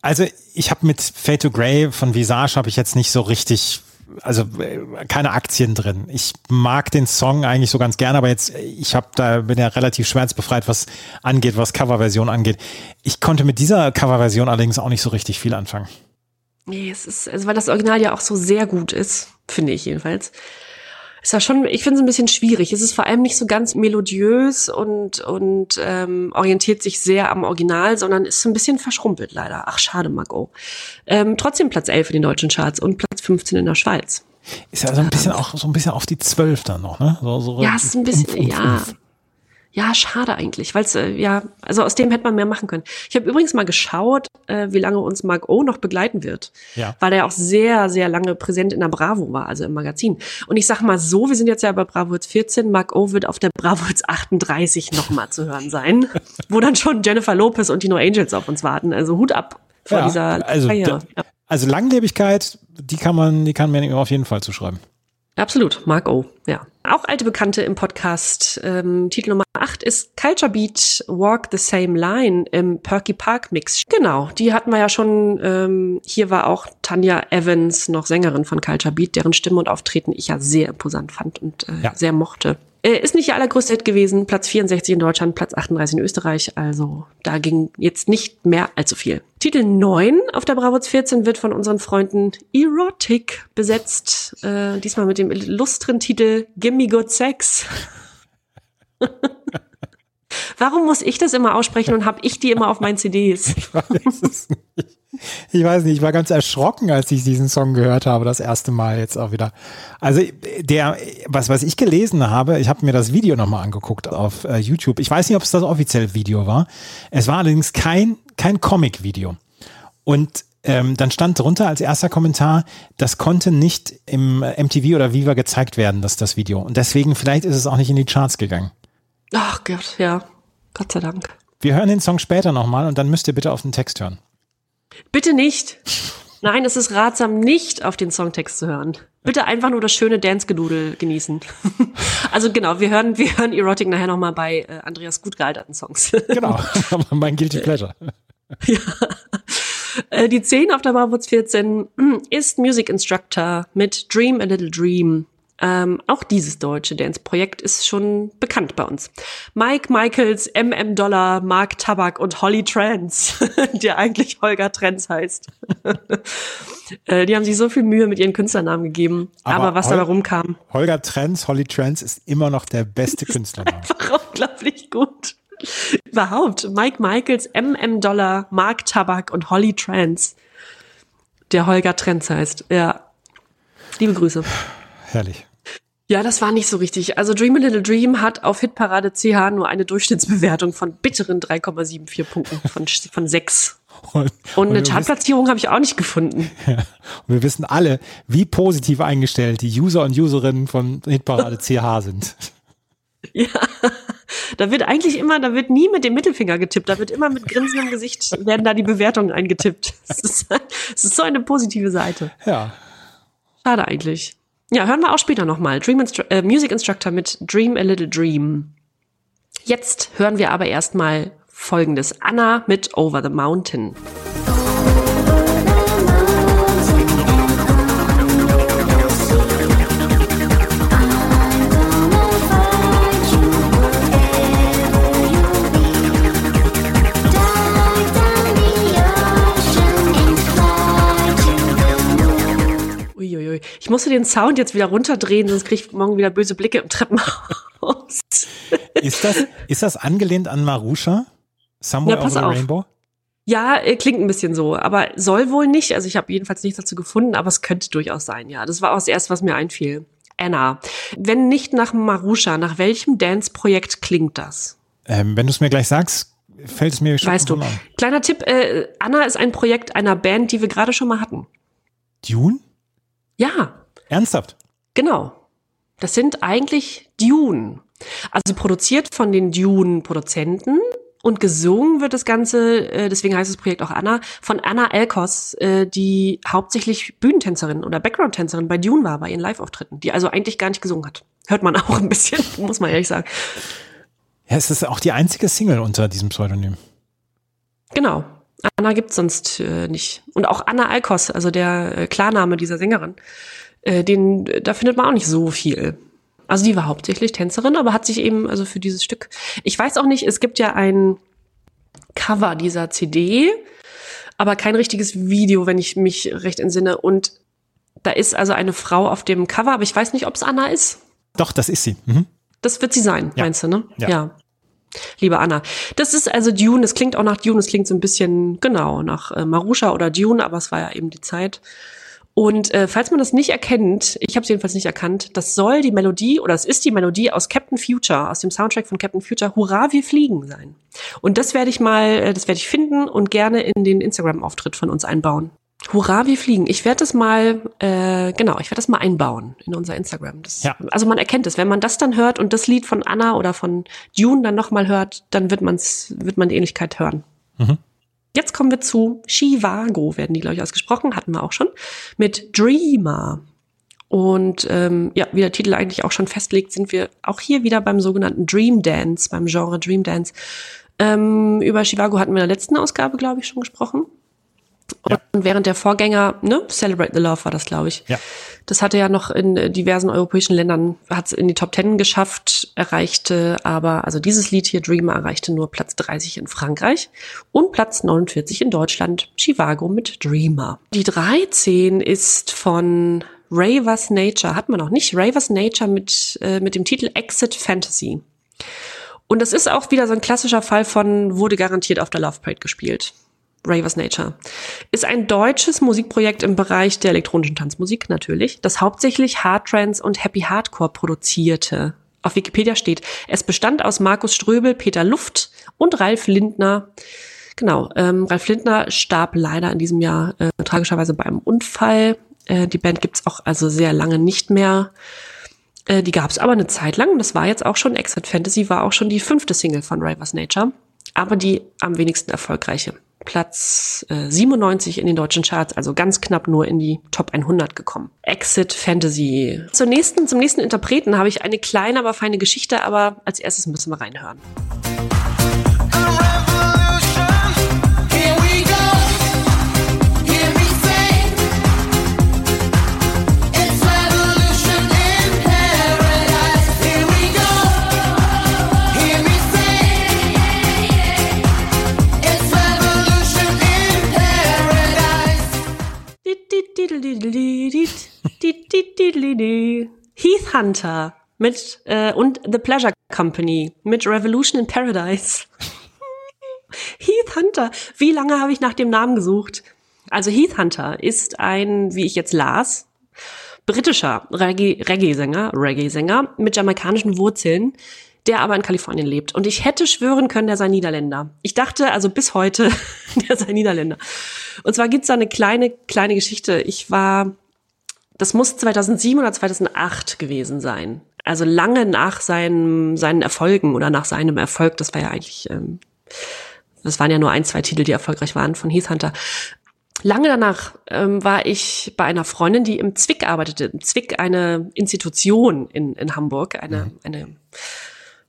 Speaker 2: Also ich habe mit Fade to Grey von Visage habe ich jetzt nicht so richtig, also äh, keine Aktien drin. Ich mag den Song eigentlich so ganz gerne, aber jetzt ich habe da bin ja relativ schmerzbefreit, was angeht, was Coverversion angeht. Ich konnte mit dieser Coverversion allerdings auch nicht so richtig viel anfangen.
Speaker 3: Nee, es ist, also weil das Original ja auch so sehr gut ist, finde ich jedenfalls. Ist ja schon, ich finde es ein bisschen schwierig. Es ist vor allem nicht so ganz melodiös und, und ähm, orientiert sich sehr am Original, sondern ist so ein bisschen verschrumpelt leider. Ach, schade, Marco. Ähm, trotzdem Platz 11 in den deutschen Charts und Platz 15 in der Schweiz.
Speaker 2: Ist ja so ein bisschen auch so ein bisschen auf die Zwölf dann noch, ne? So, so
Speaker 3: Ja, ist ein bisschen,
Speaker 2: Umf, Umf,
Speaker 3: ja. Ja, schade eigentlich, weil es, äh, ja, also aus dem hätte man mehr machen können. Ich habe übrigens mal geschaut, äh, wie lange uns Mark O noch begleiten wird.
Speaker 2: Ja.
Speaker 3: Weil er auch sehr, sehr lange präsent in der Bravo war, also im Magazin. Und ich sag mal so, wir sind jetzt ja bei Bravo jetzt 14, Mark O wird auf der Bravo jetzt 38 nochmal zu hören sein, wo dann schon Jennifer Lopez und die No Angels auf uns warten. Also Hut ab vor
Speaker 2: Ja,
Speaker 3: dieser
Speaker 2: also,
Speaker 3: Karriere.
Speaker 2: da- also Langlebigkeit, die kann man, die kann man ihm auf jeden Fall zuschreiben.
Speaker 3: Absolut, Mark O. Ja. Auch alte Bekannte im Podcast. Ähm, Titel Nummer 8 ist Culture Beat Walk the Same Line im Perky Park Mix. Genau, die hatten wir ja schon. Ähm, hier war auch Tanja Evans, noch Sängerin von Culture Beat, deren Stimme und Auftreten ich ja sehr imposant fand und äh,
Speaker 2: Ja.
Speaker 3: sehr mochte. Äh, ist nicht ihr allergrößter Hit gewesen. Platz 64 in Deutschland, Platz 38 in Österreich. Also da ging jetzt nicht mehr allzu viel. Titel 9 auf der Bravo 14 wird von unseren Freunden Erotic besetzt. Äh, diesmal mit dem illustren Titel Gimme Good Sex. Warum muss ich das immer aussprechen und habe ich die immer auf meinen CDs?
Speaker 2: Ich weiß es nicht. Ich weiß nicht, ich war ganz erschrocken, als ich diesen Song gehört habe, das erste Mal jetzt auch wieder. Also der, was, was ich gelesen habe, ich habe mir das Video nochmal angeguckt auf äh, YouTube. Ich weiß nicht, ob es das offizielle Video war. Es war allerdings kein, kein Comic-Video. Und ähm, dann stand drunter als erster Kommentar, das konnte nicht im MTV oder Viva gezeigt werden, das, das Video. Und deswegen, vielleicht ist es auch nicht in die Charts gegangen.
Speaker 3: Ach Gott, ja. Gott sei Dank.
Speaker 2: Wir hören den Song später nochmal und dann müsst ihr bitte auf den Text hören.
Speaker 3: Bitte nicht. Nein, es ist ratsam, nicht auf den Songtext zu hören. Bitte einfach nur das schöne Dance-Gedudel genießen. also genau, wir hören, wir hören Erotic nachher nochmal bei äh, Andreas gut gealterten Songs.
Speaker 2: Genau, mein Guilty Pleasure.
Speaker 3: Äh, Die 10 auf der Bravo 14 ist Music Instructor mit Dream a Little Dream. Ähm, auch dieses deutsche Dance-Projekt ist schon bekannt bei uns. Mike Michaels, MM Dollar, Mark Tabak und Holly Trans, der eigentlich Holger Trans heißt. äh, die haben sich so viel Mühe mit ihren Künstlernamen gegeben.
Speaker 2: Aber
Speaker 3: Aber, was
Speaker 2: Hol-
Speaker 3: dabei rumkam,
Speaker 2: Holger Trends, Holly Trends ist immer noch der beste Künstlername.
Speaker 3: einfach unglaublich gut. Überhaupt. Mike Michaels, MM Dollar, Mark Tabak und Holly Trans. Der Holger Trans heißt. Ja. Liebe Grüße.
Speaker 2: Herrlich.
Speaker 3: Ja, das war nicht so richtig. Also Dream a Little Dream hat auf Hitparade CH nur eine Durchschnittsbewertung von bitteren 3,74 Punkten von, von 6.
Speaker 2: Und,
Speaker 3: Und eine Chartplatzierung habe ich auch nicht gefunden.
Speaker 2: und wir wissen alle, wie positiv eingestellt die User und Userinnen von Hitparade CH sind.
Speaker 3: Ja, da wird eigentlich immer, da wird nie mit dem Mittelfinger getippt, da wird immer mit grinsendem Gesicht werden da die Bewertungen eingetippt. Es ist, es ist so eine positive Seite.
Speaker 2: Ja.
Speaker 3: Schade eigentlich. Ja, hören wir auch später nochmal. Dream Instru äh, Music Instructor mit Dream a Little Dream. Jetzt hören wir aber erstmal folgendes. Anna mit Over the Mountain. Uiuiui. Ich musste den Sound jetzt wieder runterdrehen, sonst krieg ich morgen wieder böse Blicke im Treppenhaus.
Speaker 2: Ist das, ist das angelehnt an Marusha? Somewhere
Speaker 3: pass
Speaker 2: over the. Rainbow?
Speaker 3: Ja, äh, klingt ein bisschen so, aber soll wohl nicht. Also ich habe jedenfalls nichts dazu gefunden, aber es könnte durchaus sein, ja. Das war auch das erste, was mir einfiel. Anna. Wenn nicht nach Marusha, nach welchem Dance-Projekt klingt das?
Speaker 2: Ähm, wenn du es mir gleich sagst, fällt es mir schon
Speaker 3: Weißt du.
Speaker 2: an.
Speaker 3: Kleiner Tipp, äh, Anna ist ein Projekt einer Band, die wir gerade schon mal hatten.
Speaker 2: Dune?
Speaker 3: Ja,
Speaker 2: Ernsthaft?
Speaker 3: Genau. Das sind eigentlich Dune. Also produziert von den Dune-Produzenten und gesungen wird das Ganze, äh, deswegen heißt das Projekt auch Anna, von Anna Elkos, äh, die hauptsächlich Bühnentänzerin oder Background-Tänzerin bei Dune war, bei ihren Live-Auftritten, die also eigentlich gar nicht gesungen hat. Hört man auch ein bisschen, muss man ehrlich sagen.
Speaker 2: Ja, es ist auch die einzige Single unter diesem Pseudonym.
Speaker 3: Genau. Anna gibt's sonst äh, nicht. Und auch Anna Alkos, also der äh, Klarname dieser Sängerin, äh, den, da findet man auch nicht so viel. Also die war hauptsächlich Tänzerin, aber hat sich eben also für dieses Stück. Ich weiß auch nicht, es gibt ja ein Cover dieser CD, aber kein richtiges Video, wenn ich mich recht entsinne. Und da ist also eine Frau auf dem Cover, aber ich weiß nicht, ob es Anna ist.
Speaker 2: Doch, das ist sie. Mhm.
Speaker 3: Das wird sie sein,
Speaker 2: Ja.
Speaker 3: meinst du, ne?
Speaker 2: Ja.
Speaker 3: Liebe Anna. Das ist also Dune, das klingt auch nach Dune, es klingt so ein bisschen, genau, nach äh, Marusha oder Dune, aber es war ja eben die Zeit. Und äh, falls man das nicht erkennt, ich habe es jedenfalls nicht erkannt, das soll die Melodie oder es ist die Melodie aus Captain Future, aus dem Soundtrack von Captain Future, Hurra, wir fliegen sein. Und das werde ich mal, äh, das werde ich finden und gerne in den Instagram-Auftritt von uns einbauen. Hurra, wir fliegen. Ich werde das mal, äh, genau, ich werde das mal einbauen in unser Instagram. Das,
Speaker 2: Ja.
Speaker 3: Also man erkennt es, wenn man das dann hört und das Lied von Anna oder von Dune dann nochmal hört, dann wird man's, wird man die Ähnlichkeit hören.
Speaker 2: Mhm.
Speaker 3: Jetzt kommen wir zu Chivago, werden die, glaube ich, ausgesprochen, hatten wir auch schon, mit Dreamer. Und ähm, ja, wie der Titel eigentlich auch schon festlegt, sind wir auch hier wieder beim sogenannten Dream Dance, beim Genre Dream Dance. Ähm, über Chivago hatten wir in der letzten Ausgabe, glaube ich, schon gesprochen.
Speaker 2: Ja.
Speaker 3: Und während der Vorgänger, ne, Celebrate the Love war das, glaube ich.
Speaker 2: Ja.
Speaker 3: Das hatte ja noch in äh, diversen europäischen Ländern, hat es in die Top Ten geschafft, erreichte aber, also dieses Lied hier, Dreamer, erreichte nur Platz 30 in Frankreich und Platz 49 in Deutschland, Chivago mit Dreamer. Die 13 ist von Ravers Nature, hat man noch nicht, Ravers Nature mit, äh, mit dem Titel Exit Fantasy. Und das ist auch wieder so ein klassischer Fall von, wurde garantiert auf der Love Parade gespielt. Ravers Nature. Ist ein deutsches Musikprojekt im Bereich der elektronischen Tanzmusik natürlich, das hauptsächlich Hard Trance und Happy Hardcore produzierte. Auf Wikipedia steht, es bestand aus Markus Ströbel, Peter Luft und Ralf Lindner. Genau, ähm, Ralf Lindner starb leider in diesem Jahr äh, tragischerweise bei einem Unfall. Äh, die Band gibt's auch also sehr lange nicht mehr. Äh, die gab's aber eine Zeit lang. Das war jetzt auch schon Exit Fantasy, war auch schon die fünfte Single von Ravers Nature, aber die am wenigsten erfolgreiche. Platz äh, 97 in den deutschen Charts, also ganz knapp nur in die Top 100 gekommen. Exit Fantasy. Zur nächsten, zum nächsten Interpreten habe ich eine kleine, aber feine Geschichte, aber als erstes müssen wir reinhören. Heath Hunter mit äh, und The Pleasure Company mit Revolution in Paradise. Heath Hunter. Wie lange habe ich nach dem Namen gesucht? Also Heath Hunter ist ein, wie ich jetzt las, britischer Reggae- Reggae-Sänger, Reggae-Sänger mit jamaikanischen Wurzeln, der aber in Kalifornien lebt. Und ich hätte schwören können, der sei Niederländer. Ich dachte also bis heute, der sei Niederländer. Und zwar gibt's da eine kleine, kleine Geschichte. Ich war, das muss 2007 oder 2008 gewesen sein. Also lange nach seinen, seinen Erfolgen oder nach seinem Erfolg. Das war ja eigentlich, ähm, das waren ja nur ein, zwei Titel, die erfolgreich waren von Heath Hunter. Lange danach ähm, war ich bei einer Freundin, die im Zwick arbeitete. Im Zwick eine Institution in, in Hamburg, eine, eine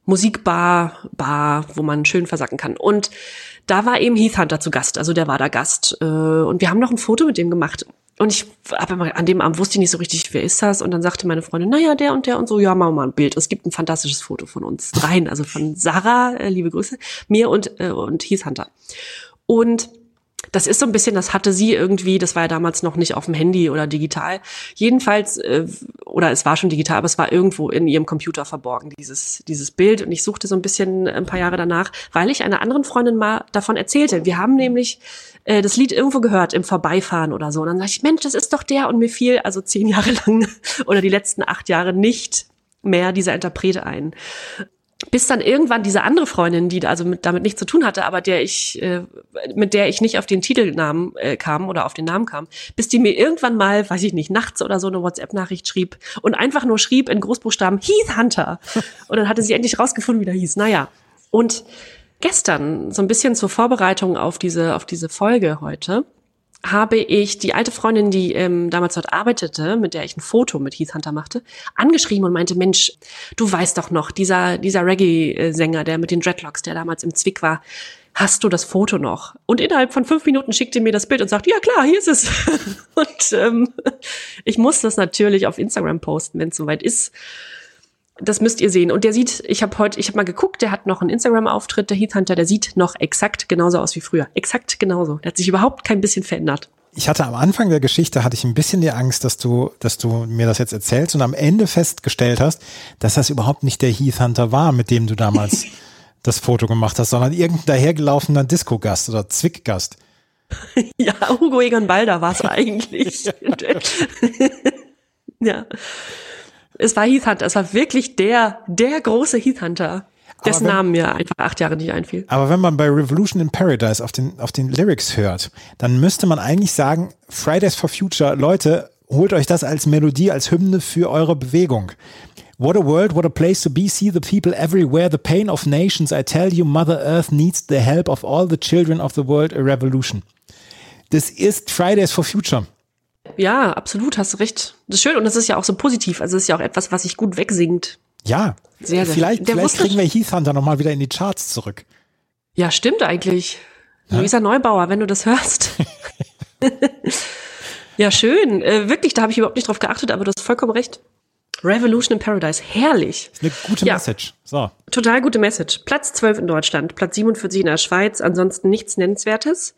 Speaker 3: Musikbar, Bar, wo man schön versacken kann. Und da war eben Heath Hunter zu Gast, also der war da Gast. Äh, und wir haben noch ein Foto mit dem gemacht. Und ich, aber an dem Abend wusste ich nicht so richtig, wer ist das? Und dann sagte meine Freundin, naja, der und der und so, ja, machen wir mal ein Bild. Es gibt ein fantastisches Foto von uns dreien, also von Sarah, äh, liebe Grüße, mir und, äh, und Heath Hunter. Und das ist so ein bisschen, das hatte sie irgendwie, das war ja damals noch nicht auf dem Handy oder digital. Jedenfalls, äh, oder es war schon digital, aber es war irgendwo in ihrem Computer verborgen, dieses, dieses Bild. Und ich suchte so ein bisschen ein paar Jahre danach, weil ich einer anderen Freundin mal davon erzählte. Wir haben nämlich äh, das Lied irgendwo gehört, im Vorbeifahren oder so. Und dann sag ich, Mensch, das ist doch der. Und mir fiel also zehn Jahre lang oder die letzten acht Jahre nicht mehr dieser Interpret ein bis dann irgendwann diese andere Freundin, die also mit, damit nichts zu tun hatte, aber der ich, äh, mit der ich nicht auf den Titelnamen äh, kam oder auf den Namen kam, bis die mir irgendwann mal, weiß ich nicht, nachts oder so eine WhatsApp-Nachricht schrieb und einfach nur schrieb in Großbuchstaben Heath Hunter. Und dann hatte sie endlich rausgefunden, wie der hieß. Naja. Und gestern, so ein bisschen zur Vorbereitung auf diese, auf diese Folge heute, habe ich die alte Freundin, die ähm, damals dort arbeitete, mit der ich ein Foto mit Heath Hunter machte, angeschrieben und meinte, Mensch, du weißt doch noch, dieser, dieser Reggae-Sänger, der mit den Dreadlocks, der damals im Zwick war, hast du das Foto noch? Und innerhalb von fünf Minuten schickte mir das Bild und sagt, ja klar, hier ist es. und ähm, ich muss das natürlich auf Instagram posten, wenn es soweit ist. Das müsst ihr sehen. Und der sieht, ich habe heute, ich habe mal geguckt, der hat noch einen Instagram-Auftritt, der Heath Hunter, der sieht noch exakt genauso aus wie früher. Exakt genauso. Der hat sich überhaupt kein bisschen verändert.
Speaker 2: Ich hatte am Anfang der Geschichte hatte ich ein bisschen die Angst, dass du, dass du mir das jetzt erzählst und am Ende festgestellt hast, dass das überhaupt nicht der Heath Hunter war, mit dem du damals das Foto gemacht hast, sondern irgendein dahergelaufener Disco-Gast oder Zwick-Gast.
Speaker 3: ja, Hugo Egon Balder war es eigentlich. ja. Es war Heath Hunter, es war wirklich der, der große Heath Hunter, dessen
Speaker 2: wenn-
Speaker 3: Namen mir einfach acht Jahre nicht einfiel.
Speaker 2: Aber wenn man bei Revolution in Paradise auf den, auf den Lyrics hört, dann müsste man eigentlich sagen, Fridays for Future, Leute, holt euch das als Melodie, als Hymne für eure Bewegung. What a world, what a place to be, see the people everywhere, the pain of nations, I tell you, Mother Earth needs the help of all the children of the world, a revolution. Das ist Fridays for Future.
Speaker 3: Ja, absolut, hast du recht. Das ist schön und das ist ja auch so positiv. Also es ist ja auch etwas, was sich gut wegsingt.
Speaker 2: Ja,
Speaker 3: Sehr, sehr
Speaker 2: vielleicht.
Speaker 3: Der
Speaker 2: vielleicht kriegen wir Heath Hunter nochmal wieder in die Charts zurück.
Speaker 3: Ja, stimmt eigentlich. Luisa Neubauer, wenn du das hörst. ja, schön. Äh, wirklich, da habe ich überhaupt nicht drauf geachtet, aber du hast vollkommen recht. Revolution in Paradise, herrlich.
Speaker 2: Eine gute
Speaker 3: Ja.
Speaker 2: Message. So.
Speaker 3: Total gute Message. Platz 12 in Deutschland, Platz 47 in der Schweiz, ansonsten nichts Nennenswertes.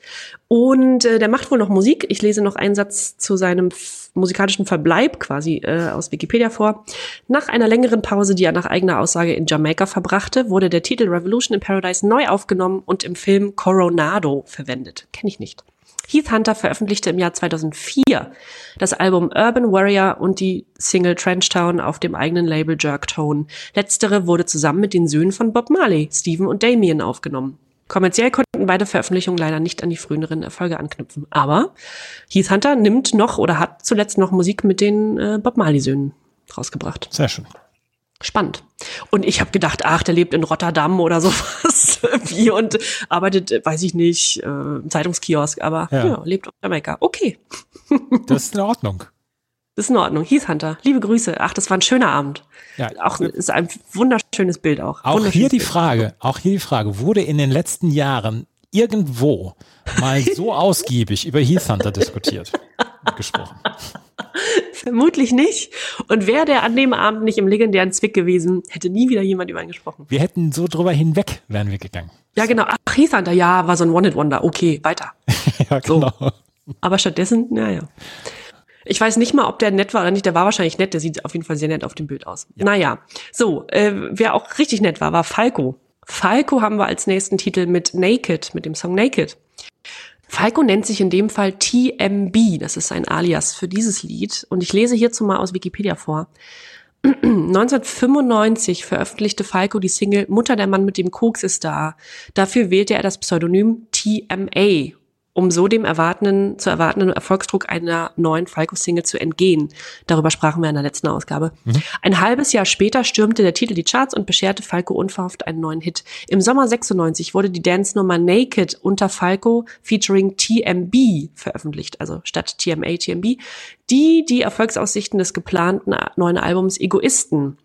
Speaker 3: Und äh, der macht wohl noch Musik. Ich lese noch einen Satz zu seinem musikalischen Verbleib quasi äh, aus Wikipedia vor. Nach einer längeren Pause, die er nach eigener Aussage in Jamaika verbrachte, wurde der Titel Revolution in Paradise neu aufgenommen und im Film Coronado verwendet. Kenne ich nicht. Heath Hunter veröffentlichte im Jahr 2004 das Album Urban Warrior und die Single Trenchtown auf dem eigenen Label Jerktone. Letztere wurde zusammen mit den Söhnen von Bob Marley, Steven und Damien aufgenommen. Kommerziell konnten beide Veröffentlichungen leider nicht an die früheren Erfolge anknüpfen. Aber Heath Hunter nimmt noch oder hat zuletzt noch Musik mit den äh, Bob Marley-Söhnen rausgebracht.
Speaker 2: Sehr schön.
Speaker 3: Spannend. Und ich habe gedacht, ach, der lebt in Rotterdam oder sowas wie und arbeitet, weiß ich nicht, äh, im Zeitungskiosk, aber
Speaker 2: Ja.
Speaker 3: ja. lebt auf Jamaika. Okay,
Speaker 2: Das ist in Ordnung.
Speaker 3: ist in Ordnung. Heath Hunter, liebe Grüße. Ach, das war ein schöner Abend.
Speaker 2: Ja.
Speaker 3: Auch ist ein wunderschönes Bild auch.
Speaker 2: Auch hier die
Speaker 3: Bild.
Speaker 2: Frage, auch hier die Frage, wurde in den letzten Jahren irgendwo mal so ausgiebig über Heath Hunter diskutiert und gesprochen?
Speaker 3: Vermutlich nicht. Und wäre der an dem Abend nicht im legendären Zwick gewesen, hätte nie wieder jemand über ihn gesprochen.
Speaker 2: Wir hätten so drüber hinweg, wären wir gegangen.
Speaker 3: Ja, genau. Ach, Hunter, ja, war so ein One-Hit-Wonder. Okay, weiter.
Speaker 2: ja,
Speaker 3: So.
Speaker 2: genau.
Speaker 3: Aber stattdessen, naja. Ich weiß nicht mal, ob der nett war oder nicht. Der war wahrscheinlich nett. Der sieht auf jeden Fall sehr nett auf dem Bild aus. Naja, so, äh, wer auch richtig nett war, war Falco. Falco haben wir als nächsten Titel mit Naked, mit dem Song Naked. Falco nennt sich in dem Fall TMB. Das ist ein Alias für dieses Lied. Und ich lese hierzu mal aus Wikipedia vor. 1995 veröffentlichte Falco die Single Mutter der Mann mit dem Koks ist da. Dafür wählte er das Pseudonym TMA, um so dem erwartenden, zu erwartenden Erfolgsdruck einer neuen Falco-Single zu entgehen. Darüber sprachen wir in der letzten Ausgabe. Ein halbes Jahr später stürmte der Titel die Charts und bescherte Falco unverhofft einen neuen Hit. Im Sommer 96 wurde die Dance-Nummer Naked unter Falco featuring TMB veröffentlicht, also statt TMA, TMB, die die Erfolgsaussichten des geplanten neuen Albums Egoisten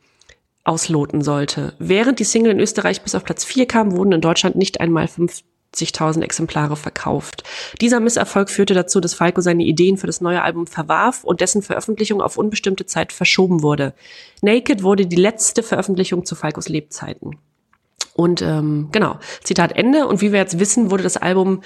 Speaker 3: ausloten sollte. Während die Single in Österreich bis auf Platz 4 kam, wurden in Deutschland nicht einmal 50.000 Exemplare verkauft. Dieser Misserfolg führte dazu, dass Falco seine Ideen für das neue Album verwarf und dessen Veröffentlichung auf unbestimmte Zeit verschoben wurde. Naked wurde die letzte Veröffentlichung zu Falcos Lebzeiten. Und ähm, genau, Zitat Ende. Und wie wir jetzt wissen, wurde das Album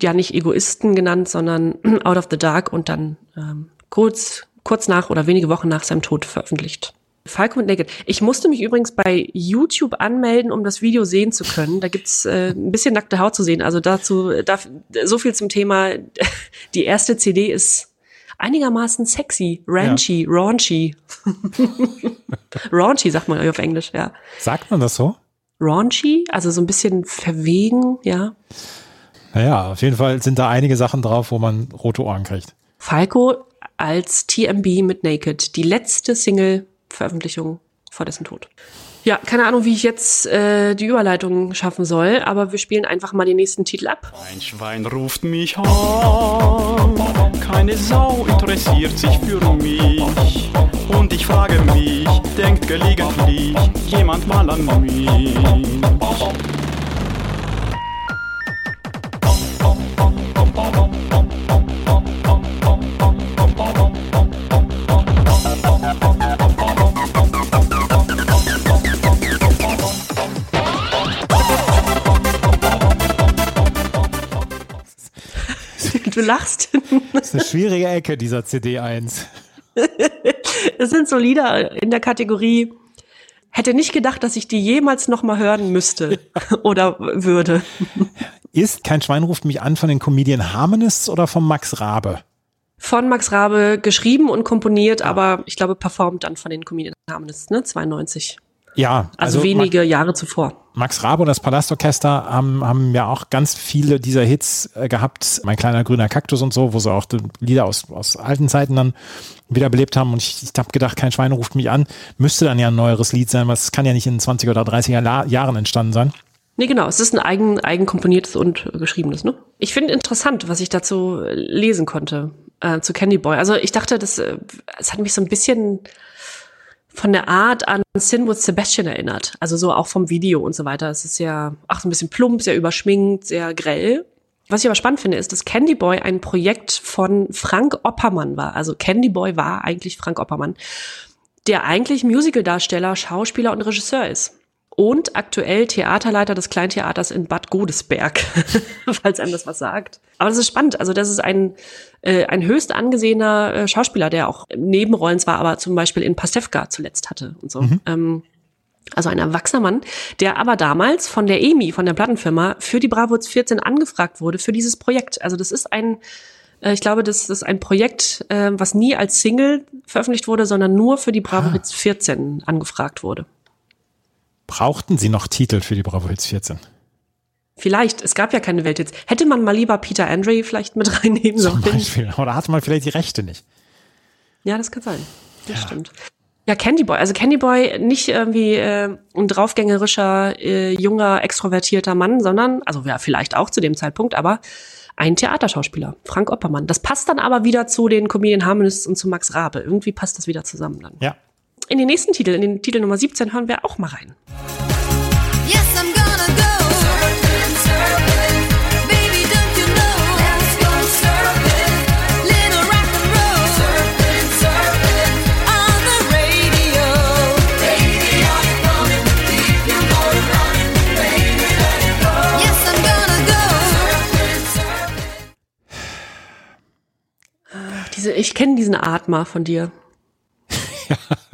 Speaker 3: ja nicht Egoisten genannt, sondern Out of the Dark und dann ähm, kurz, kurz nach oder wenige Wochen nach seinem Tod veröffentlicht. Falco mit Naked. Ich musste mich übrigens bei YouTube anmelden, um das Video sehen zu können. Da gibt's äh, ein bisschen nackte Haut zu sehen. Also dazu, da, so viel zum Thema. Die erste CD ist einigermaßen sexy, ranchy, raunchy. raunchy sagt man auf Englisch, ja.
Speaker 2: Sagt man das so?
Speaker 3: Raunchy, also so ein bisschen verwegen, ja.
Speaker 2: Naja, auf jeden Fall sind da einige Sachen drauf, wo man rote Ohren kriegt.
Speaker 3: Falco als TMB mit Naked, die letzte Single-Veröffentlichung vor dessen Tod. Ja, keine Ahnung, wie ich jetzt äh, die Überleitung schaffen soll, aber wir spielen einfach mal den nächsten Titel ab.
Speaker 5: Ein Schwein ruft mich an, keine Sau interessiert sich für mich. Und ich frage mich, denkt gelegentlich jemand mal an mich?
Speaker 3: Du lachst.
Speaker 2: Das ist eine schwierige Ecke, dieser CD1.
Speaker 3: Es sind so Lieder in der Kategorie, hätte nicht gedacht, dass ich die jemals noch mal hören müsste oder würde.
Speaker 2: Ist Kein Schwein ruft mich an von den Comedian Harmonists oder von Max Rabe?
Speaker 3: Von Max Rabe geschrieben und komponiert, aber ich glaube performt dann von den Comedian Harmonists, ne? 92.
Speaker 2: Ja,
Speaker 3: Also,
Speaker 2: Ma-
Speaker 3: wenige Jahre zuvor.
Speaker 2: Max Rabe und das Palastorchester haben, haben ja auch ganz viele dieser Hits äh, gehabt. Mein kleiner grüner Kaktus und so, wo sie auch die Lieder aus, aus alten Zeiten dann wiederbelebt haben. Und ich, ich habe gedacht, kein Schwein ruft mich an. Müsste dann ja ein neueres Lied sein, es kann ja nicht in 20 oder 30er La Jahren entstanden sein.
Speaker 3: Nee, genau. Es ist ein eigen, eigen komponiertes und geschriebenes, ne? Ich finde interessant, was ich dazu lesen konnte, äh, zu Candy Boy. Also ich dachte, das, äh, es hat mich so ein bisschen von der Art an Sin with Sebastian erinnert. Also so auch vom Video und so weiter. Es ist ja, ach, so ein bisschen plump, sehr überschminkt, sehr grell. Was ich aber spannend finde, ist, dass Candy Boy ein Projekt von Frank Oppermann war. Also Candy Boy war eigentlich Frank Oppermann, der eigentlich Musicaldarsteller, Schauspieler und Regisseur ist. Und aktuell Theaterleiter des Kleintheaters in Bad Godesberg, falls einem das was sagt. Aber das ist spannend. Also das ist ein, äh, ein höchst angesehener äh, Schauspieler, der auch Nebenrollen zwar, aber zum Beispiel in Pastewka zuletzt hatte und so. Ähm, also ein erwachsener Mann, der aber damals von der EMI, von der Plattenfirma, für die Bravo Hits 14 angefragt wurde für dieses Projekt. Also das ist ein, äh, ich glaube, das ist ein Projekt, äh, was nie als Single veröffentlicht wurde, sondern nur für die Bravo Hits 14 angefragt wurde.
Speaker 2: Brauchten sie noch Titel für die Bravo Hits 14?
Speaker 3: Vielleicht, es gab ja keine Welthits. Hätte man mal lieber Peter Andre vielleicht mit reinnehmen
Speaker 2: Zum
Speaker 3: sollen?
Speaker 2: Beispiel. Oder hatte man vielleicht die Rechte nicht?
Speaker 3: Ja, das kann sein. Das stimmt. Ja, Candy Boy. Also Candy Boy nicht irgendwie äh, ein draufgängerischer, äh, junger, extrovertierter Mann, sondern, also ja, vielleicht auch zu dem Zeitpunkt, aber ein Theaterschauspieler, Frank Oppermann. Das passt dann aber wieder zu den Comedian Harmonists und zu Max Rabe. Irgendwie passt das wieder zusammen dann.
Speaker 2: Ja.
Speaker 3: In den nächsten Titel, in den Titel Nummer 17 hören wir auch mal rein. Ich kenne diesen Atmer von dir.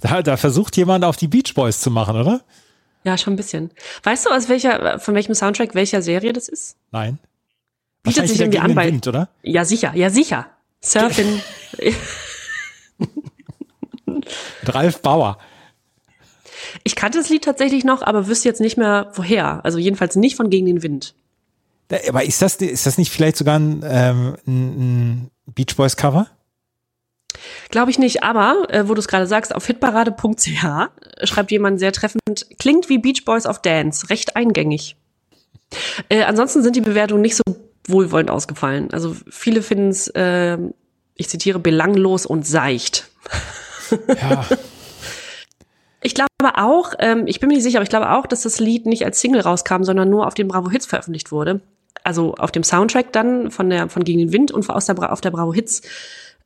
Speaker 2: Da, da versucht jemand auf die Beach Boys zu machen, oder?
Speaker 3: Ja, schon ein bisschen. Weißt du, aus welcher, von welchem Soundtrack welcher Serie das ist?
Speaker 2: Nein.
Speaker 3: Bietet sich irgendwie
Speaker 2: gegen
Speaker 3: an
Speaker 2: den
Speaker 3: bei.
Speaker 2: Wind, oder?
Speaker 3: Ja, sicher, ja, sicher. Surfing.
Speaker 2: Ralf Bauer.
Speaker 3: ich kannte das Lied tatsächlich noch, aber wüsste jetzt nicht mehr woher. Also jedenfalls nicht von Gegen den Wind.
Speaker 2: Aber ist das, ist das nicht vielleicht sogar ein, ähm, ein Beach Boys Cover?
Speaker 3: Glaube ich nicht, aber äh, wo du es gerade sagst, auf hitparade.ch schreibt jemand sehr treffend, klingt wie Beach Boys of Dance, recht eingängig. Äh, ansonsten sind die Bewertungen nicht so wohlwollend ausgefallen. Also viele finden es, äh, ich zitiere, belanglos und seicht.
Speaker 2: Ja.
Speaker 3: Ich glaube auch, ähm, ich bin mir nicht sicher, aber ich glaube auch, dass das Lied nicht als Single rauskam, sondern nur auf den Bravo Hits veröffentlicht wurde. Also auf dem Soundtrack dann von der von Gegen den Wind und aus der, Bra- auf der Bravo Hits.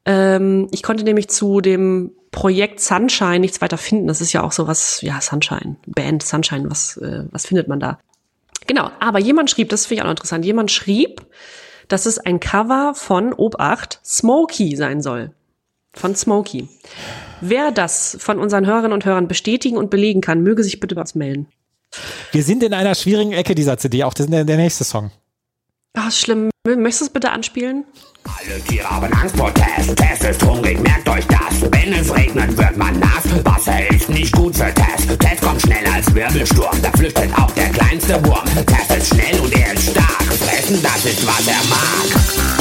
Speaker 3: Ähm, ich konnte nämlich zu dem Projekt Sunshine nichts weiter finden. Das ist ja auch sowas, ja, Sunshine, Band Sunshine, was, äh, was findet man da? Genau, aber jemand schrieb, das finde ich auch noch interessant, jemand schrieb, dass es ein Cover von Obacht Smokey sein soll. Von Smokey. Wer das von unseren Hörerinnen und Hörern bestätigen und belegen kann, möge sich bitte was melden.
Speaker 2: Wir sind in einer schwierigen Ecke dieser CD, auch das ist der, der nächste Song.
Speaker 3: Ist schlimm. Möchtest du es bitte anspielen?
Speaker 6: Alle Tiere haben Angst vor Tess. Tess ist hungrig, merkt euch das. Wenn es regnet, wird man nass. Wasser ist nicht gut für Tess. Tess kommt schneller als Wirbelsturm. Da flüchtet auch der kleinste Wurm. Tess ist schnell und er ist stark. Fressen, das ist, was er mag.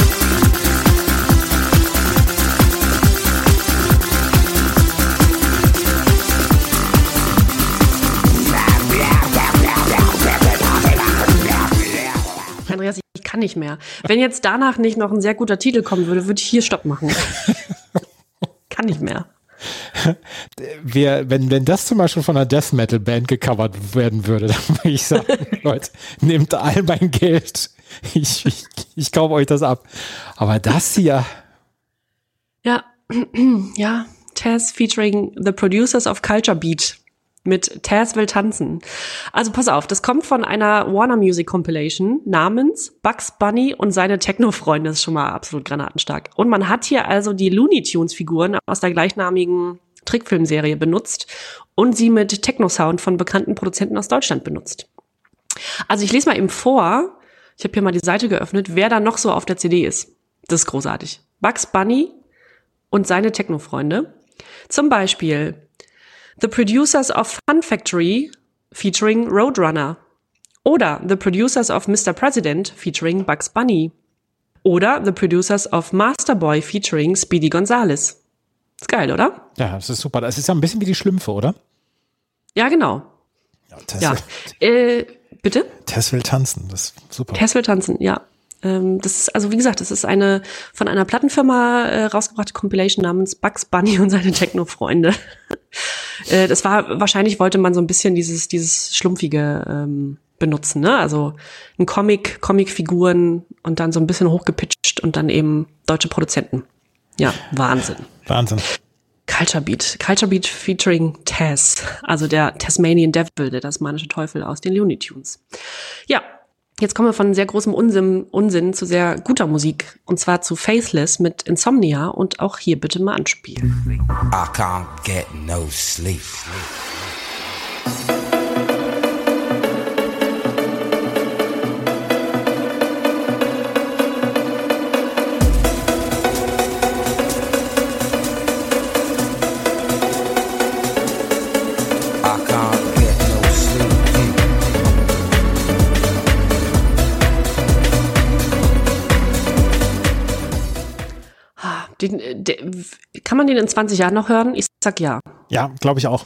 Speaker 3: Andreas, ich kann nicht mehr. Wenn jetzt danach nicht noch ein sehr guter Titel kommen würde, würde ich hier Stopp machen. kann nicht mehr.
Speaker 2: Wir, wenn, wenn das zum Beispiel von einer Death Metal Band gecovert werden würde, dann würde ich sagen, Leute, nehmt all mein Geld. Ich, ich, ich kaufe euch das ab. Aber das hier,
Speaker 3: Ja, ja, Taz featuring The Producers of Culture Beat mit Taz will tanzen. Also pass auf, das kommt von einer Warner Music Compilation namens Bugs Bunny und seine Techno-Freunde. Das ist schon mal absolut granatenstark. Und man hat hier also die Looney Tunes Figuren aus der gleichnamigen Trickfilmserie benutzt und sie mit Techno-Sound von bekannten Produzenten aus Deutschland benutzt. Also ich lese mal eben vor, ich habe hier mal die Seite geöffnet, wer da noch so auf der CD ist. Das ist großartig. Bugs Bunny und seine Techno-Freunde. Zum Beispiel The Producers of Fun Factory featuring Roadrunner. Oder The Producers of Mr. President featuring Bugs Bunny. Oder The Producers of Masterboy featuring Speedy Gonzales. Ist geil, oder?
Speaker 2: ja, das ist super. Das ist ja ein bisschen wie die Schlümpfe, oder?
Speaker 3: Ja, genau.
Speaker 2: Tess,
Speaker 3: Ja. Äh, bitte?
Speaker 2: Tess will tanzen, das ist super.
Speaker 3: Tess will tanzen, ja. Ähm, das ist, also wie gesagt, das ist eine von einer Plattenfirma äh, rausgebrachte Compilation namens Bugs Bunny und seine Techno-Freunde. äh, das war, wahrscheinlich wollte man so ein bisschen dieses, dieses Schlumpfige ähm, benutzen, ne? Also ein Comic, Comic-Figuren und dann so ein bisschen hochgepitcht und dann eben deutsche Produzenten. Ja, Wahnsinn.
Speaker 2: Wahnsinn.
Speaker 3: Culture Beat. Culture Beat featuring Taz, also der Tasmanian Devil, der tasmanische Teufel aus den Looney Tunes. Ja, jetzt kommen wir von sehr großem Unsinn, Unsinn zu sehr guter Musik. Und zwar zu Faithless mit Insomnia und auch hier bitte mal anspielen.
Speaker 7: I can't get no sleep.
Speaker 3: Den, äh, der, kann man den in 20 Jahren noch hören? Ich sag ja.
Speaker 2: Ja, glaube ich auch.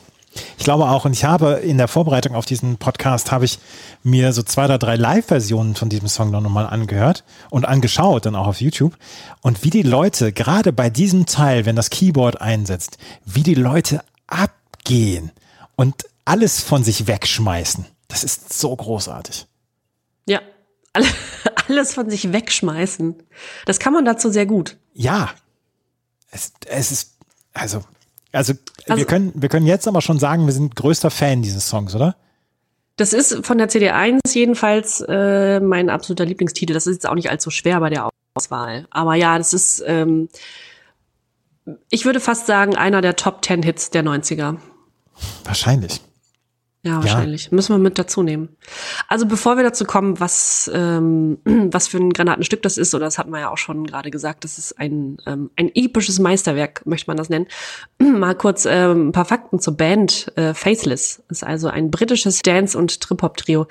Speaker 2: Ich glaube auch. Und ich habe in der Vorbereitung auf diesen Podcast habe ich mir so zwei oder drei Live-Versionen von diesem Song noch mal angehört und angeschaut, dann auch auf YouTube. Und wie die Leute, gerade bei diesem Teil, wenn das Keyboard einsetzt, wie die Leute abgehen und alles von sich wegschmeißen. Das ist so großartig.
Speaker 3: Ja. Alle, alles von sich wegschmeißen. Das kann man dazu sehr gut.
Speaker 2: Ja. Es, es ist, also, also,
Speaker 3: Also-
Speaker 2: wir können, wir können jetzt aber schon sagen, wir sind größter Fan dieses Songs, oder?
Speaker 3: Das ist von der CD1 jedenfalls äh, mein absoluter Lieblingstitel. Das ist jetzt auch nicht allzu schwer bei der Auswahl. Aber ja, das ist, ähm, ich würde fast sagen, einer der Top 10 Hits der 90er.
Speaker 2: Wahrscheinlich.
Speaker 3: Ja, wahrscheinlich. Müssen wir mit dazu nehmen. Also bevor wir dazu kommen, was, ähm, was für ein Granatenstück das ist, oder das hatten wir ja auch schon gerade gesagt, das ist ein, ähm, ein episches Meisterwerk, möchte man das nennen. Mal kurz ähm, ein paar Fakten zur Band äh, Faceless. Ist also ein britisches Dance- und Trip-Hop-Trio.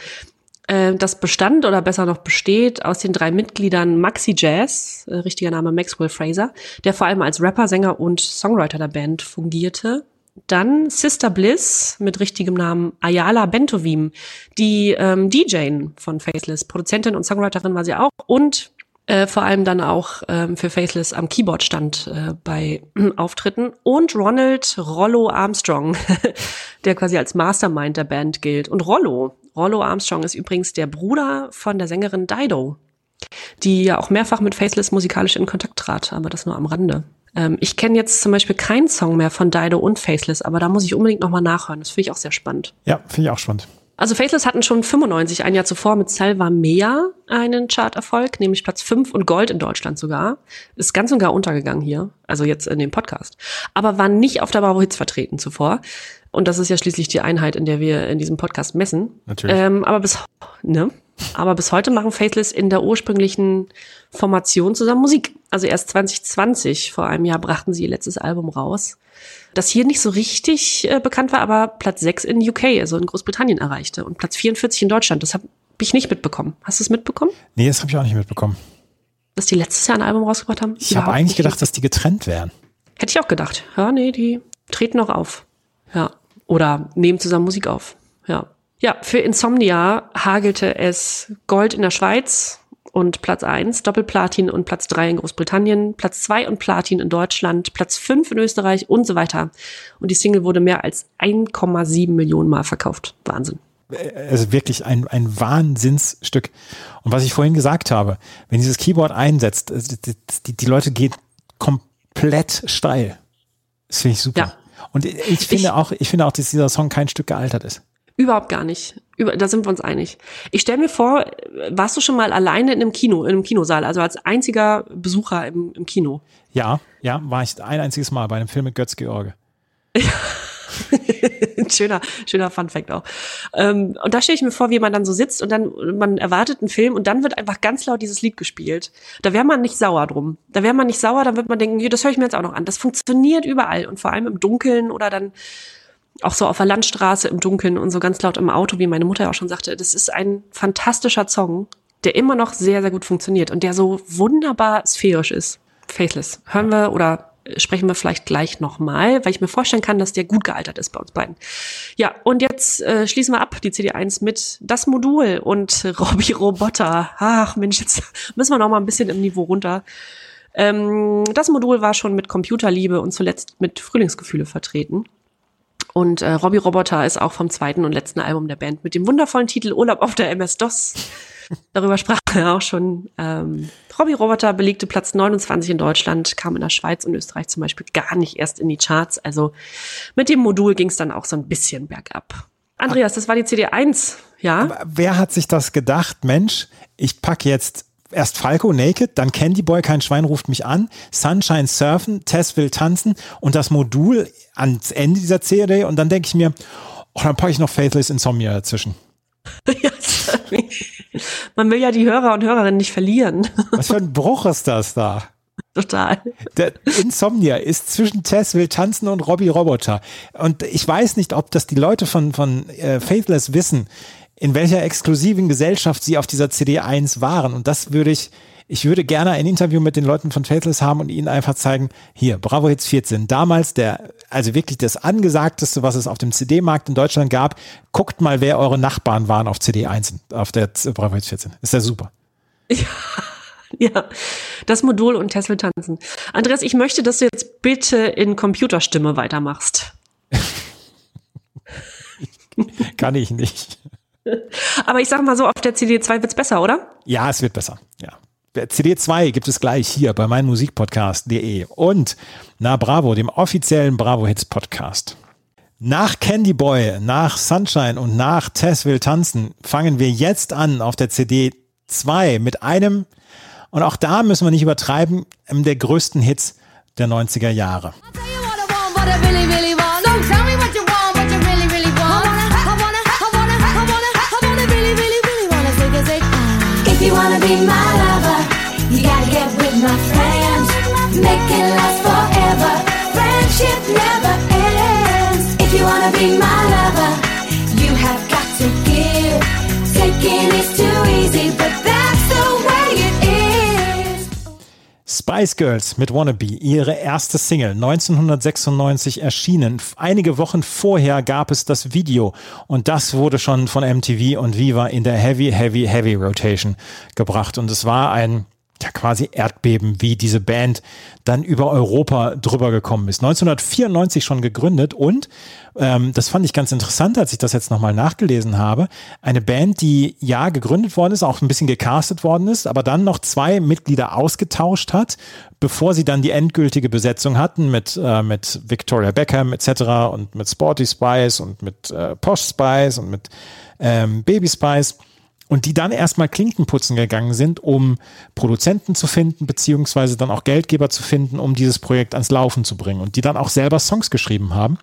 Speaker 3: Äh, das bestand oder besser noch besteht aus den drei Mitgliedern Maxi Jazz, äh, richtiger Name Maxwell Fraser, der vor allem als Rapper, Sänger und Songwriter der Band fungierte. Dann Sister Bliss mit richtigem Namen Ayala Bentovim, die ähm, DJ von Faceless, Produzentin und Songwriterin war sie auch und äh, vor allem dann auch ähm, für Faceless am Keyboard stand äh, bei Auftritten und Ronald Rollo Armstrong, der quasi als Mastermind der Band gilt. Und Rollo, Rollo Armstrong ist übrigens der Bruder von der Sängerin Dido, die ja auch mehrfach mit Faceless musikalisch in Kontakt trat, aber das nur am Rande. Ähm, ich kenne jetzt zum Beispiel keinen Song mehr von Dido und Faceless, aber da muss ich unbedingt nochmal nachhören. Das finde ich auch sehr spannend.
Speaker 2: Ja, finde ich auch spannend.
Speaker 3: Also Faceless hatten schon 95, ein Jahr zuvor mit Salva Mea einen Charterfolg, nämlich Platz 5 und Gold in Deutschland sogar. Ist ganz und gar untergegangen hier, also jetzt in dem Podcast. Aber waren nicht auf der Bravo Hits vertreten zuvor. Und das ist ja schließlich die Einheit, in der wir in diesem Podcast messen.
Speaker 2: Natürlich.
Speaker 3: Ähm, aber bis, ne? Aber bis heute machen Faithless in der ursprünglichen Formation zusammen Musik. Also erst 2020, vor einem Jahr, brachten sie ihr letztes Album raus. Das hier nicht so richtig äh, bekannt war, aber Platz 6 in UK, also in Großbritannien erreichte und Platz 44 in Deutschland. Das habe ich nicht mitbekommen. Hast du es mitbekommen?
Speaker 2: Nee, das habe ich auch nicht mitbekommen.
Speaker 3: Dass die letztes Jahr ein Album rausgebracht haben?
Speaker 2: Ich habe eigentlich gedacht, dass die getrennt wären.
Speaker 3: Hätte ich auch gedacht. Ja, nee, die treten noch auf. Ja. Oder nehmen zusammen Musik auf. Ja. Ja, für Insomnia hagelte es Gold in der Schweiz und Platz 1, Doppelplatin und Platz 3 in Großbritannien, Platz 2 und Platin in Deutschland, Platz 5 in Österreich und so weiter. Und die Single wurde mehr als 1,7 Millionen Mal verkauft. Wahnsinn.
Speaker 2: also wirklich ein, ein Wahnsinnsstück. Und was ich vorhin gesagt habe, wenn dieses Keyboard einsetzt, die, die, die Leute gehen komplett steil. Das finde ich super.
Speaker 3: Ja.
Speaker 2: Und ich finde
Speaker 3: Ich-
Speaker 2: auch, ich finde auch, dass dieser Song kein Stück gealtert ist.
Speaker 3: Überhaupt gar nicht. Über, da sind wir uns einig. Ich stelle mir vor, warst du schon mal alleine in einem Kino, in einem Kinosaal, also als einziger Besucher im, im Kino?
Speaker 2: Ja, ja, war ich ein einziges Mal bei einem Film mit Götz George.
Speaker 3: Schöner, schöner Fun-Fact auch. Ähm, und da stelle ich mir vor, wie man dann so sitzt und dann, man erwartet einen Film und dann wird einfach ganz laut dieses Lied gespielt. Da wäre man nicht sauer drum. Da wäre man nicht sauer, dann wird man denken, das höre ich mir jetzt auch noch an. Das funktioniert überall und vor allem im Dunkeln oder dann auch so auf der Landstraße im Dunkeln und so ganz laut im Auto, wie meine Mutter auch schon sagte. Das ist ein fantastischer Song, der immer noch sehr, sehr gut funktioniert und der so wunderbar sphärisch ist. Faithless. Hören wir oder sprechen wir vielleicht gleich nochmal, weil ich mir vorstellen kann, dass der gut gealtert ist bei uns beiden. Ja, und jetzt äh, schließen wir ab die CD1 mit das Modul und Robbie Roboter. Ach Mensch, jetzt müssen wir noch mal ein bisschen im Niveau runter. Ähm, das Modul war schon mit Computerliebe und zuletzt mit Frühlingsgefühle vertreten. Und äh, Robbie Roboter ist auch vom zweiten und letzten Album der Band mit dem wundervollen Titel Urlaub auf der MS-DOS. Darüber sprach er auch schon. Ähm, Robbie Roboter belegte Platz 29 in Deutschland, kam in der Schweiz und Österreich zum Beispiel gar nicht erst in die Charts. Also mit dem Modul ging es dann auch so ein bisschen bergab. Andreas, das war die CD1, ja?
Speaker 2: Wer hat sich das gedacht? Mensch, ich pack jetzt erst Falco Naked, dann Candy Boy, kein Schwein ruft mich an, Sunshine Surfen, Tess will tanzen und das Modul ans Ende dieser CD und dann denke ich mir, oh, dann packe ich noch Faithless Insomnia dazwischen.
Speaker 3: Man will ja die Hörer und Hörerinnen nicht verlieren.
Speaker 2: Was für ein Bruch ist das da?
Speaker 3: Total.
Speaker 2: Der Insomnia ist zwischen Tess will tanzen und Robbie Roboter. Und ich weiß nicht, ob das die Leute von, von äh, Faithless wissen, in welcher exklusiven Gesellschaft sie auf dieser CD1 waren. Und das würde ich, ich würde gerne ein Interview mit den Leuten von Faithless haben und ihnen einfach zeigen, hier, Bravo Hits 14, damals der, also wirklich das angesagteste, was es auf dem CD-Markt in Deutschland gab. Guckt mal, wer eure Nachbarn waren auf CD1, auf der Bravo Hits 14. Ist ja super.
Speaker 3: Ja, das Modul und Tesla tanzen. Andreas, ich möchte, dass du jetzt bitte in Computerstimme weitermachst.
Speaker 2: Kann ich nicht.
Speaker 3: Aber ich sag mal so, auf der CD2 wird's besser, oder?
Speaker 2: Ja, es wird besser. Ja. CD2 gibt es gleich hier bei meinmusikpodcast.de und na Bravo, dem offiziellen Bravo Hits Podcast. Nach Candy Boy, nach Sunshine und nach Tess will tanzen fangen wir jetzt an auf der CD 2 mit einem Und auch da müssen wir nicht übertreiben, ähm, der größten Hits der 90er Jahre.
Speaker 4: Tell you what I want, what I really, really you wanna be my lover, you gotta get with my friends. Make it last forever. Friendship never ends. If you wanna be my lover, you have got to give. Taking is too easy, but
Speaker 2: Spice Girls mit Wannabe, ihre erste Single, 1996 erschienen. Einige Wochen vorher gab es das Video und das wurde schon von MTV und Viva in der Heavy, Heavy, Heavy Rotation gebracht. Und es war ein ja, quasi Erdbeben, wie diese Band dann über Europa drüber gekommen ist. 1994 schon gegründet und ähm, das fand ich ganz interessant, als ich das jetzt nochmal nachgelesen habe. Eine Band, die ja gegründet worden ist, auch ein bisschen gecastet worden ist, aber dann noch zwei Mitglieder ausgetauscht hat, bevor sie dann die endgültige Besetzung hatten mit, äh, mit Victoria Beckham etc. und mit Sporty Spice und mit äh, Posh Spice und mit ähm, Baby Spice und die dann erstmal Klinken putzen gegangen sind, um Produzenten zu finden, beziehungsweise dann auch Geldgeber zu finden, um dieses Projekt ans Laufen zu bringen. Und die dann auch selber Songs geschrieben haben.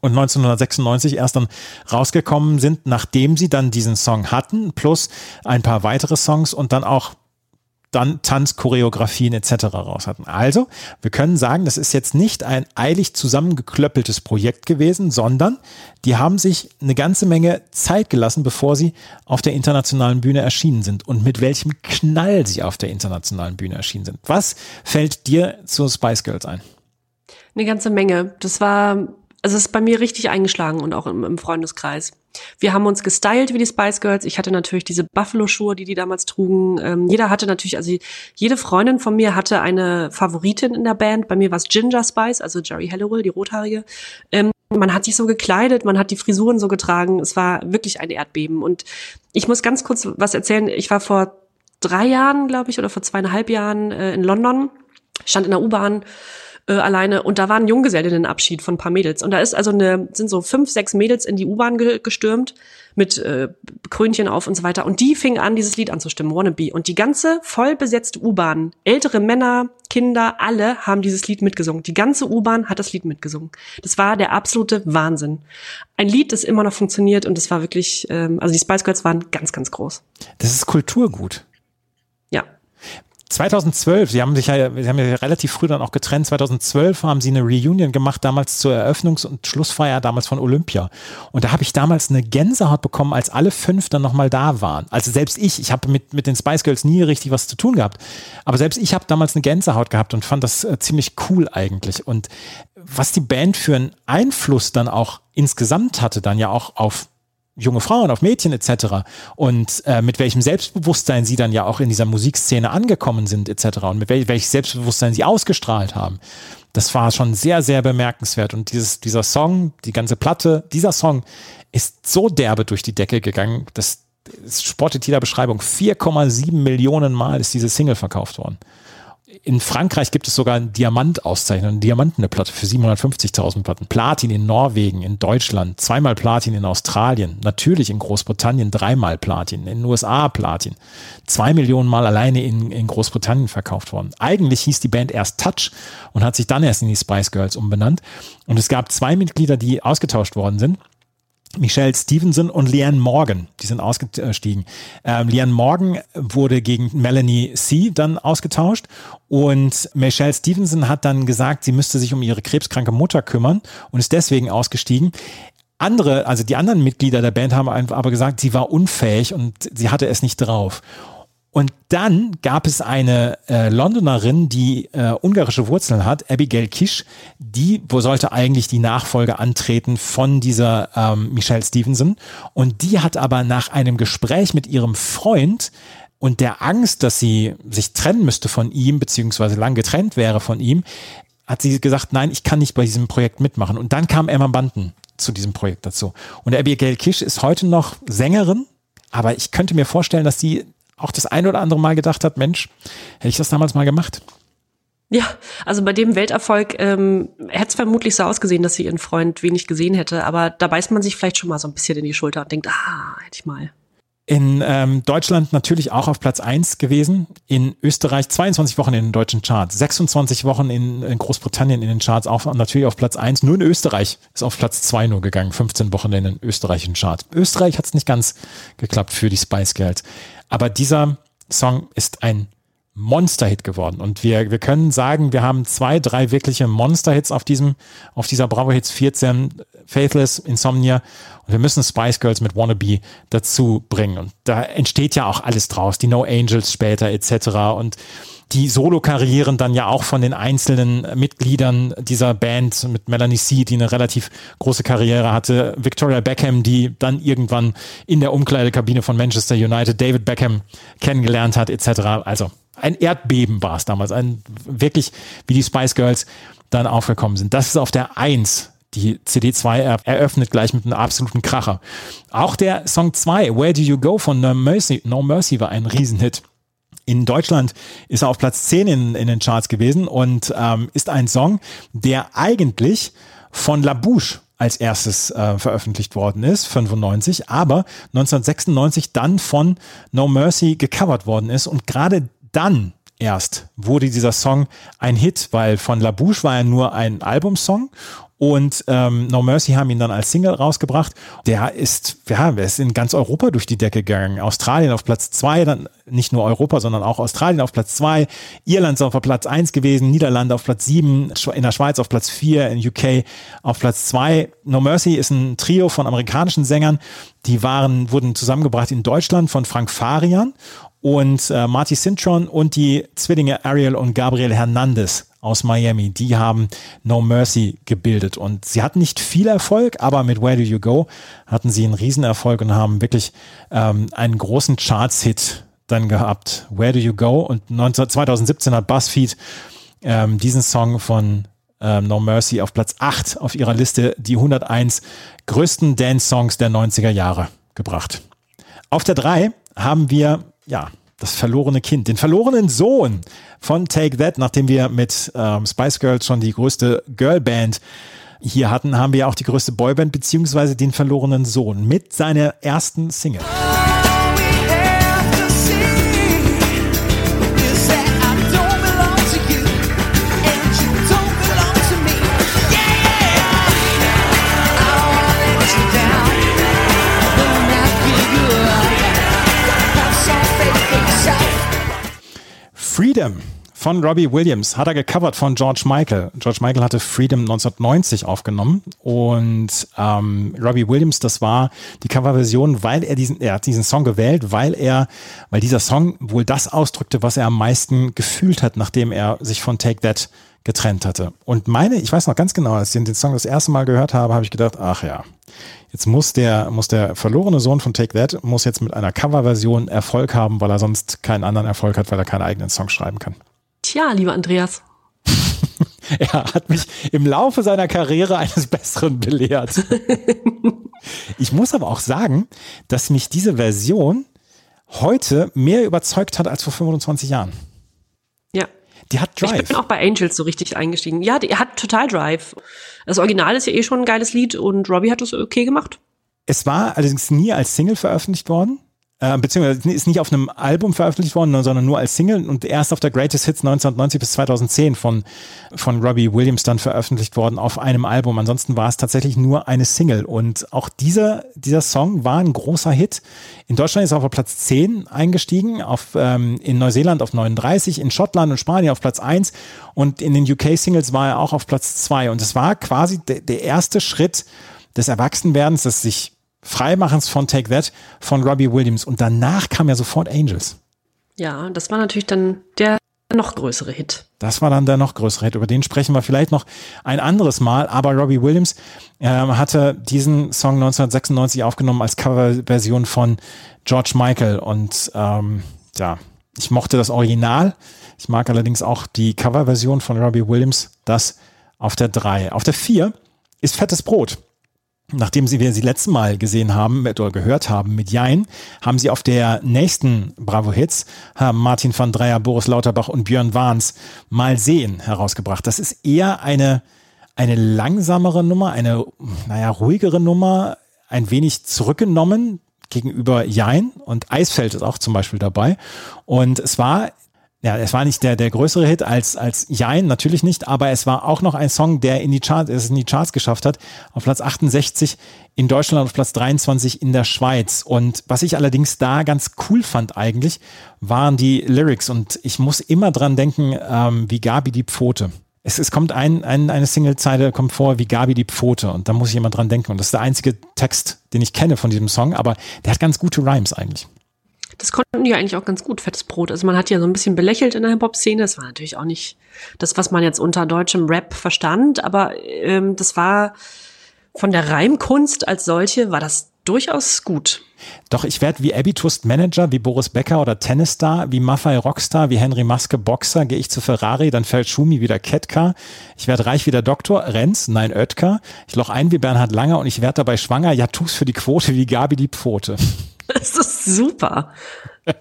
Speaker 2: Und 1996 erst dann rausgekommen sind, nachdem sie dann diesen Song hatten, plus ein paar weitere Songs und dann auch dann Tanzchoreografien etc. raus hatten. Also, wir können sagen, das ist jetzt nicht ein eilig zusammengeklöppeltes Projekt gewesen, sondern die haben sich eine ganze Menge Zeit gelassen, bevor sie auf der internationalen Bühne erschienen sind und mit welchem Knall sie auf der internationalen Bühne erschienen sind. Was fällt dir zu Spice Girls ein?
Speaker 3: Eine ganze Menge. Das war, also es ist bei mir richtig eingeschlagen und auch im, im Freundeskreis. Wir haben uns gestylt wie die Spice Girls. Ich hatte natürlich diese Buffalo-Schuhe, die die damals trugen. Ähm, jeder hatte natürlich, also jede Freundin von mir hatte eine Favoritin in der Band. Bei mir war es Ginger Spice, also Jerry Halliwell, die Rothaarige. Ähm, man hat sich so gekleidet, man hat die Frisuren so getragen. Es war wirklich ein Erdbeben. Und ich muss ganz kurz was erzählen. Ich war vor drei Jahren, glaube ich, oder vor zweieinhalb Jahren äh, in London, stand in der U-Bahn äh, alleine. Und da war ein Junggesellinnenabschied von ein paar Mädels. Und da ist also eine sind so fünf sechs Mädels in die U-Bahn ge gestürmt mit äh, Krönchen auf und so weiter. Und die fingen an dieses Lied anzustimmen Wannabe und die ganze voll besetzte U-Bahn ältere Männer Kinder alle haben dieses Lied mitgesungen. Die ganze U-Bahn hat das Lied mitgesungen. Das war der absolute Wahnsinn. Ein Lied das immer noch funktioniert und das war wirklich ähm, also die Spice Girls waren ganz ganz groß.
Speaker 2: Das ist Kulturgut.
Speaker 3: ja
Speaker 2: 2012, sie haben sich ja, sie haben ja relativ früh dann auch getrennt. 2012 haben sie eine Reunion gemacht, damals zur Eröffnungs- und Schlussfeier damals von Olympia. Und da habe ich damals eine Gänsehaut bekommen, als alle fünf dann nochmal da waren. Also selbst ich, ich habe mit, mit den Spice Girls nie richtig was zu tun gehabt. Aber selbst ich habe damals eine Gänsehaut gehabt und fand das äh, ziemlich cool eigentlich. Und was die Band für einen Einfluss dann auch insgesamt hatte, dann ja auch auf junge Frauen, auf Mädchen etc. Und äh, mit welchem Selbstbewusstsein sie dann ja auch in dieser Musikszene angekommen sind etc. Und mit wel welchem Selbstbewusstsein sie ausgestrahlt haben. Das war schon sehr, sehr bemerkenswert. Und dieses, dieser Song, die ganze Platte, dieser Song ist so derbe durch die Decke gegangen, das, das spottet jeder Beschreibung. 4,7 Millionen Mal ist diese Single verkauft worden. In Frankreich gibt es sogar eine Diamantauszeichnung, eine Diamantene Platte für 750.000 Platten. Platin in Norwegen, in Deutschland, zweimal Platin in Australien, natürlich in Großbritannien dreimal Platin, in den USA Platin. Zwei Millionen Mal alleine in, in Großbritannien verkauft worden. Eigentlich hieß die Band erst Touch und hat sich dann erst in die Spice Girls umbenannt. Und es gab zwei Mitglieder, die ausgetauscht worden sind. Michelle Stevenson und Leanne Morgan, die sind ausgestiegen. Ähm, Leanne Morgan wurde gegen Melanie C. dann ausgetauscht und Michelle Stevenson hat dann gesagt, sie müsste sich um ihre krebskranke Mutter kümmern und ist deswegen ausgestiegen. Andere, also die anderen Mitglieder der Band haben aber gesagt, sie war unfähig und sie hatte es nicht drauf. Und dann gab es eine äh, Londonerin, die äh, ungarische Wurzeln hat, Abigail Kish, die wo sollte eigentlich die Nachfolge antreten von dieser ähm, Michelle Stevenson. Und die hat aber nach einem Gespräch mit ihrem Freund und der Angst, dass sie sich trennen müsste von ihm, beziehungsweise lang getrennt wäre von ihm, hat sie gesagt, nein, ich kann nicht bei diesem Projekt mitmachen. Und dann kam Emma Bunton zu diesem Projekt dazu. Und Abigail Kish ist heute noch Sängerin, aber ich könnte mir vorstellen, dass sie auch das ein oder andere Mal gedacht hat, Mensch, hätte ich das damals mal gemacht?
Speaker 3: Ja, also bei dem Welterfolg ähm, hätte es vermutlich so ausgesehen, dass sie ihren Freund wenig gesehen hätte, aber da beißt man sich vielleicht schon mal so ein bisschen in die Schulter und denkt, ah, hätte ich mal.
Speaker 2: In ähm, Deutschland natürlich auch auf Platz 1 gewesen. In Österreich 22 Wochen in den deutschen Charts, 26 Wochen in, in Großbritannien in den Charts, auch natürlich auf Platz 1. Nur in Österreich ist auf Platz 2 nur gegangen, 15 Wochen in den österreichischen Charts. Österreich hat es nicht ganz geklappt für die Spice Girls. Aber dieser Song ist ein Monster-Hit geworden. Und wir, wir können sagen, wir haben zwei, drei wirkliche Monster-Hits auf diesem, auf dieser Bravo Hits 14, Faithless, Insomnia. Und wir müssen Spice Girls mit Wannabe dazu bringen. Und da entsteht ja auch alles draus. Die No Angels später etc. Und die Solo-Karrieren dann ja auch von den einzelnen Mitgliedern dieser Band mit Melanie C., die eine relativ große Karriere hatte, Victoria Beckham, die dann irgendwann in der Umkleidekabine von Manchester United David Beckham kennengelernt hat, etc. Also ein Erdbeben war es damals, ein wirklich, wie die Spice Girls dann aufgekommen sind. Das ist auf der Eins. Die CD2 er eröffnet gleich mit einem absoluten Kracher. Auch der Song 2, Where Do You Go von No Mercy, no Mercy war ein Riesenhit. In Deutschland ist er auf Platz 10 in, in den Charts gewesen und ähm, ist ein Song, der eigentlich von La Bouche als erstes äh, veröffentlicht worden ist, 95, aber 1996 dann von No Mercy gecovert worden ist und gerade dann erst wurde dieser Song ein Hit, weil von La Bouche war er nur ein Albumsong und ähm, No Mercy haben ihn dann als Single rausgebracht. Der ist, ja, er ist in ganz Europa durch die Decke gegangen. Australien auf Platz zwei, dann nicht nur Europa, sondern auch Australien auf Platz zwei, Irland ist auf Platz eins gewesen, Niederlande auf Platz sieben, in der Schweiz auf Platz vier, in UK auf Platz zwei. No Mercy ist ein Trio von amerikanischen Sängern, die waren, wurden zusammengebracht in Deutschland von Frank Farian und äh, Marty Cintron und die Zwillinge Ariel und Gabriel Hernandez aus Miami, die haben No Mercy gebildet und sie hatten nicht viel Erfolg, aber mit Where Do You Go hatten sie einen Riesenerfolg und haben wirklich ähm, einen großen Charts-Hit dann gehabt. Where Do You Go und 19, 2017 hat BuzzFeed ähm, diesen Song von ähm, No Mercy auf Platz 8 auf ihrer Liste die 101 größten Dance-Songs der 90er Jahre gebracht. Auf der 3 haben wir ja, das verlorene Kind, den verlorenen Sohn von Take That, nachdem wir mit ähm, Spice Girls schon die größte Girlband hier hatten, haben wir auch die größte Boyband beziehungsweise den verlorenen Sohn mit seiner ersten Single. Freedom von Robbie Williams hat er gecovert von George Michael. George Michael hatte Freedom 1990 aufgenommen und ähm, Robbie Williams, das war die Coverversion, weil er diesen, er hat diesen Song gewählt, weil er, weil dieser Song wohl das ausdrückte, was er am meisten gefühlt hat, nachdem er sich von Take That getrennt hatte. Und meine, ich weiß noch ganz genau, als ich den Song das erste Mal gehört habe, habe ich gedacht, ach ja, jetzt muss der, muss der verlorene Sohn von Take That, muss jetzt mit einer Coverversion Erfolg haben, weil er sonst keinen anderen Erfolg hat, weil er keinen eigenen Song schreiben kann.
Speaker 3: Tja, lieber Andreas.
Speaker 2: er hat mich im Laufe seiner Karriere eines Besseren belehrt. ich muss aber auch sagen, dass mich diese Version heute mehr überzeugt hat als vor 25 Jahren. Die hat Drive.
Speaker 3: Ich bin auch bei Angels so richtig eingestiegen. Ja, die hat total Drive. Das Original ist ja eh schon ein geiles Lied und Robbie hat das okay gemacht.
Speaker 2: Es war allerdings nie als Single veröffentlicht worden. Äh, beziehungsweise ist nicht auf einem Album veröffentlicht worden, sondern nur als Single und erst auf der Greatest Hits 1990 bis 2010 von, von Robbie Williams dann veröffentlicht worden auf einem Album. Ansonsten war es tatsächlich nur eine Single und auch dieser, dieser Song war ein großer Hit. In Deutschland ist er auf Platz 10 eingestiegen, auf, ähm, in Neuseeland auf 39, in Schottland und Spanien auf Platz 1 und in den UK-Singles war er auch auf Platz 2 und es war quasi de der erste Schritt des Erwachsenwerdens, des sich Freimachens von Take That von Robbie Williams. Und danach kam ja sofort Angels.
Speaker 3: Ja, das war natürlich dann der noch größere Hit.
Speaker 2: Das war dann der noch größere Hit. Über den sprechen wir vielleicht noch ein anderes Mal. Aber Robbie Williams äh, hatte diesen Song 1996 aufgenommen als Coverversion von George Michael. Und ähm, ja, ich mochte das Original. Ich mag allerdings auch die Coverversion von Robbie Williams. Das auf der 3. Auf der 4 ist Fettes Brot. Nachdem sie wir sie letztes Mal gesehen haben mit, oder gehört haben mit Jein, haben sie auf der nächsten Bravo Hits haben Martin van Dreyer, Boris Lauterbach und Björn Wahns mal sehen herausgebracht. Das ist eher eine, eine langsamere Nummer, eine, naja, ruhigere Nummer, ein wenig zurückgenommen. gegenüber Jein und Eisfeld ist auch zum Beispiel dabei. Und es war ja, es war nicht der, der größere Hit als, als Jein, natürlich nicht, aber es war auch noch ein Song, der in die Charts, es in die Charts geschafft hat. Auf Platz 68 in Deutschland, auf Platz 23 in der Schweiz. Und was ich allerdings da ganz cool fand eigentlich, waren die Lyrics. Und ich muss immer dran denken, ähm, wie Gabi die Pfote. Es, es kommt ein, ein, eine Single-Zeile kommt vor wie Gabi die Pfote und da muss ich immer dran denken. Und das ist der einzige Text, den ich kenne von diesem Song, aber der hat ganz gute Rhymes eigentlich.
Speaker 3: Das konnten die ja eigentlich auch ganz gut, fettes Brot. Also man hat ja so ein bisschen belächelt in der Hip-Hop-Szene. Das war natürlich auch nicht das, was man jetzt unter deutschem Rap verstand, aber ähm, das war von der Reimkunst als solche war das durchaus gut.
Speaker 2: Doch ich werde wie Abby Tust Manager, wie Boris Becker oder Tennisstar, wie Maffei Rockstar, wie Henry Maske Boxer, gehe ich zu Ferrari, dann fällt Schumi wieder Ketka. Ich werde reich wie der Doktor, Renz, nein Oetker. Ich loch ein wie Bernhard Langer und ich werde dabei schwanger. Ja, tu's für die Quote wie Gabi die Pfote.
Speaker 3: Das ist super.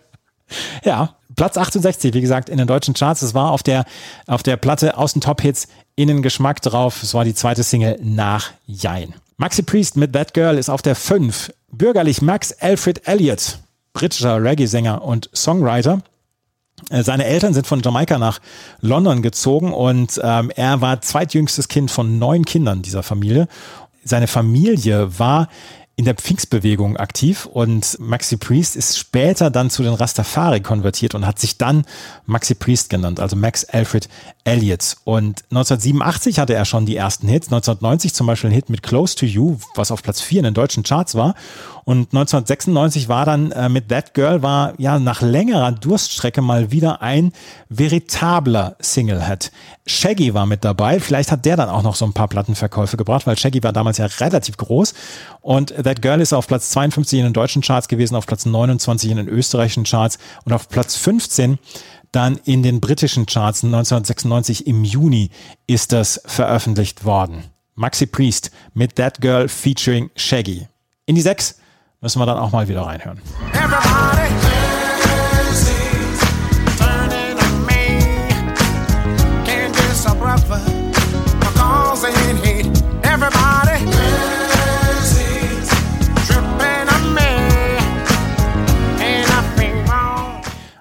Speaker 2: Ja, Platz 68, wie gesagt, in den deutschen Charts. Es war auf der, auf der Platte aus den Top-Hits innen Geschmack drauf. Es war die zweite Single nach Jein. Maxi Priest mit That Girl ist auf der 5. Bürgerlich Max Alfred Elliott, britischer Reggae-Sänger und Songwriter. Äh, Seine Eltern sind von Jamaika nach London gezogen und ähm, er war zweitjüngstes Kind von neun Kindern dieser Familie. Seine Familie war in der Pfingstbewegung aktiv und Maxi Priest ist später dann zu den Rastafari konvertiert und hat sich dann Maxi Priest genannt, also Max Alfred Elliott. Und 1987 hatte er schon die ersten Hits, 1990 zum Beispiel ein Hit mit Close to You, was auf Platz 4 in den deutschen Charts war. Und 1996 war dann äh, mit That Girl war ja nach längerer Durststrecke mal wieder ein veritabler Single-Hit. Shaggy war mit dabei. Vielleicht hat der dann auch noch so ein paar Plattenverkäufe gebracht, weil Shaggy war damals ja relativ groß. Und That Girl ist auf Platz 52 in den deutschen Charts gewesen, auf Platz 29 in den österreichischen Charts und auf Platz 15 dann in den britischen Charts 1996 im Juni ist das veröffentlicht worden. Maxi Priest mit That Girl featuring Shaggy. In die 6 müssen wir dann auch mal wieder reinhören.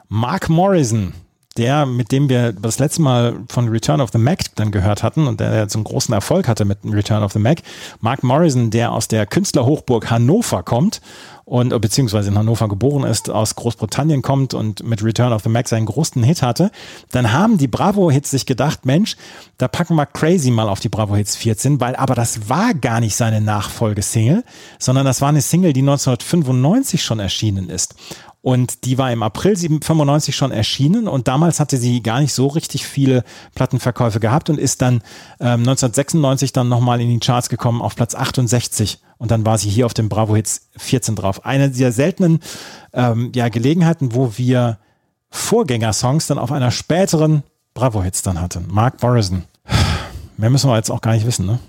Speaker 2: Mark Morrison, der, mit dem wir das letzte Mal von Return of the Mac dann gehört hatten und der jetzt einen großen Erfolg hatte mit Return of the Mac. Mark Morrison, der aus der Künstlerhochburg Hannover kommt und beziehungsweise in Hannover geboren ist, aus Großbritannien kommt und mit Return of the Mac seinen großen Hit hatte, dann haben die Bravo-Hits sich gedacht, Mensch, da packen wir Crazy mal auf die Bravo-Hits 14, weil aber das war gar nicht seine Nachfolgesingle, sondern das war eine Single, die 1995 schon erschienen ist. Und die war im April 95 schon erschienen und damals hatte sie gar nicht so richtig viele Plattenverkäufe gehabt und ist dann ähm, 1996 dann nochmal in die Charts gekommen auf Platz 68 und dann war sie hier auf dem Bravo Hits 14 drauf. Eine dieser seltenen ähm, ja, Gelegenheiten, wo wir Vorgängersongs dann auf einer späteren Bravo Hits dann hatten. Mark Morrison. Mehr müssen wir jetzt auch gar nicht wissen, ne?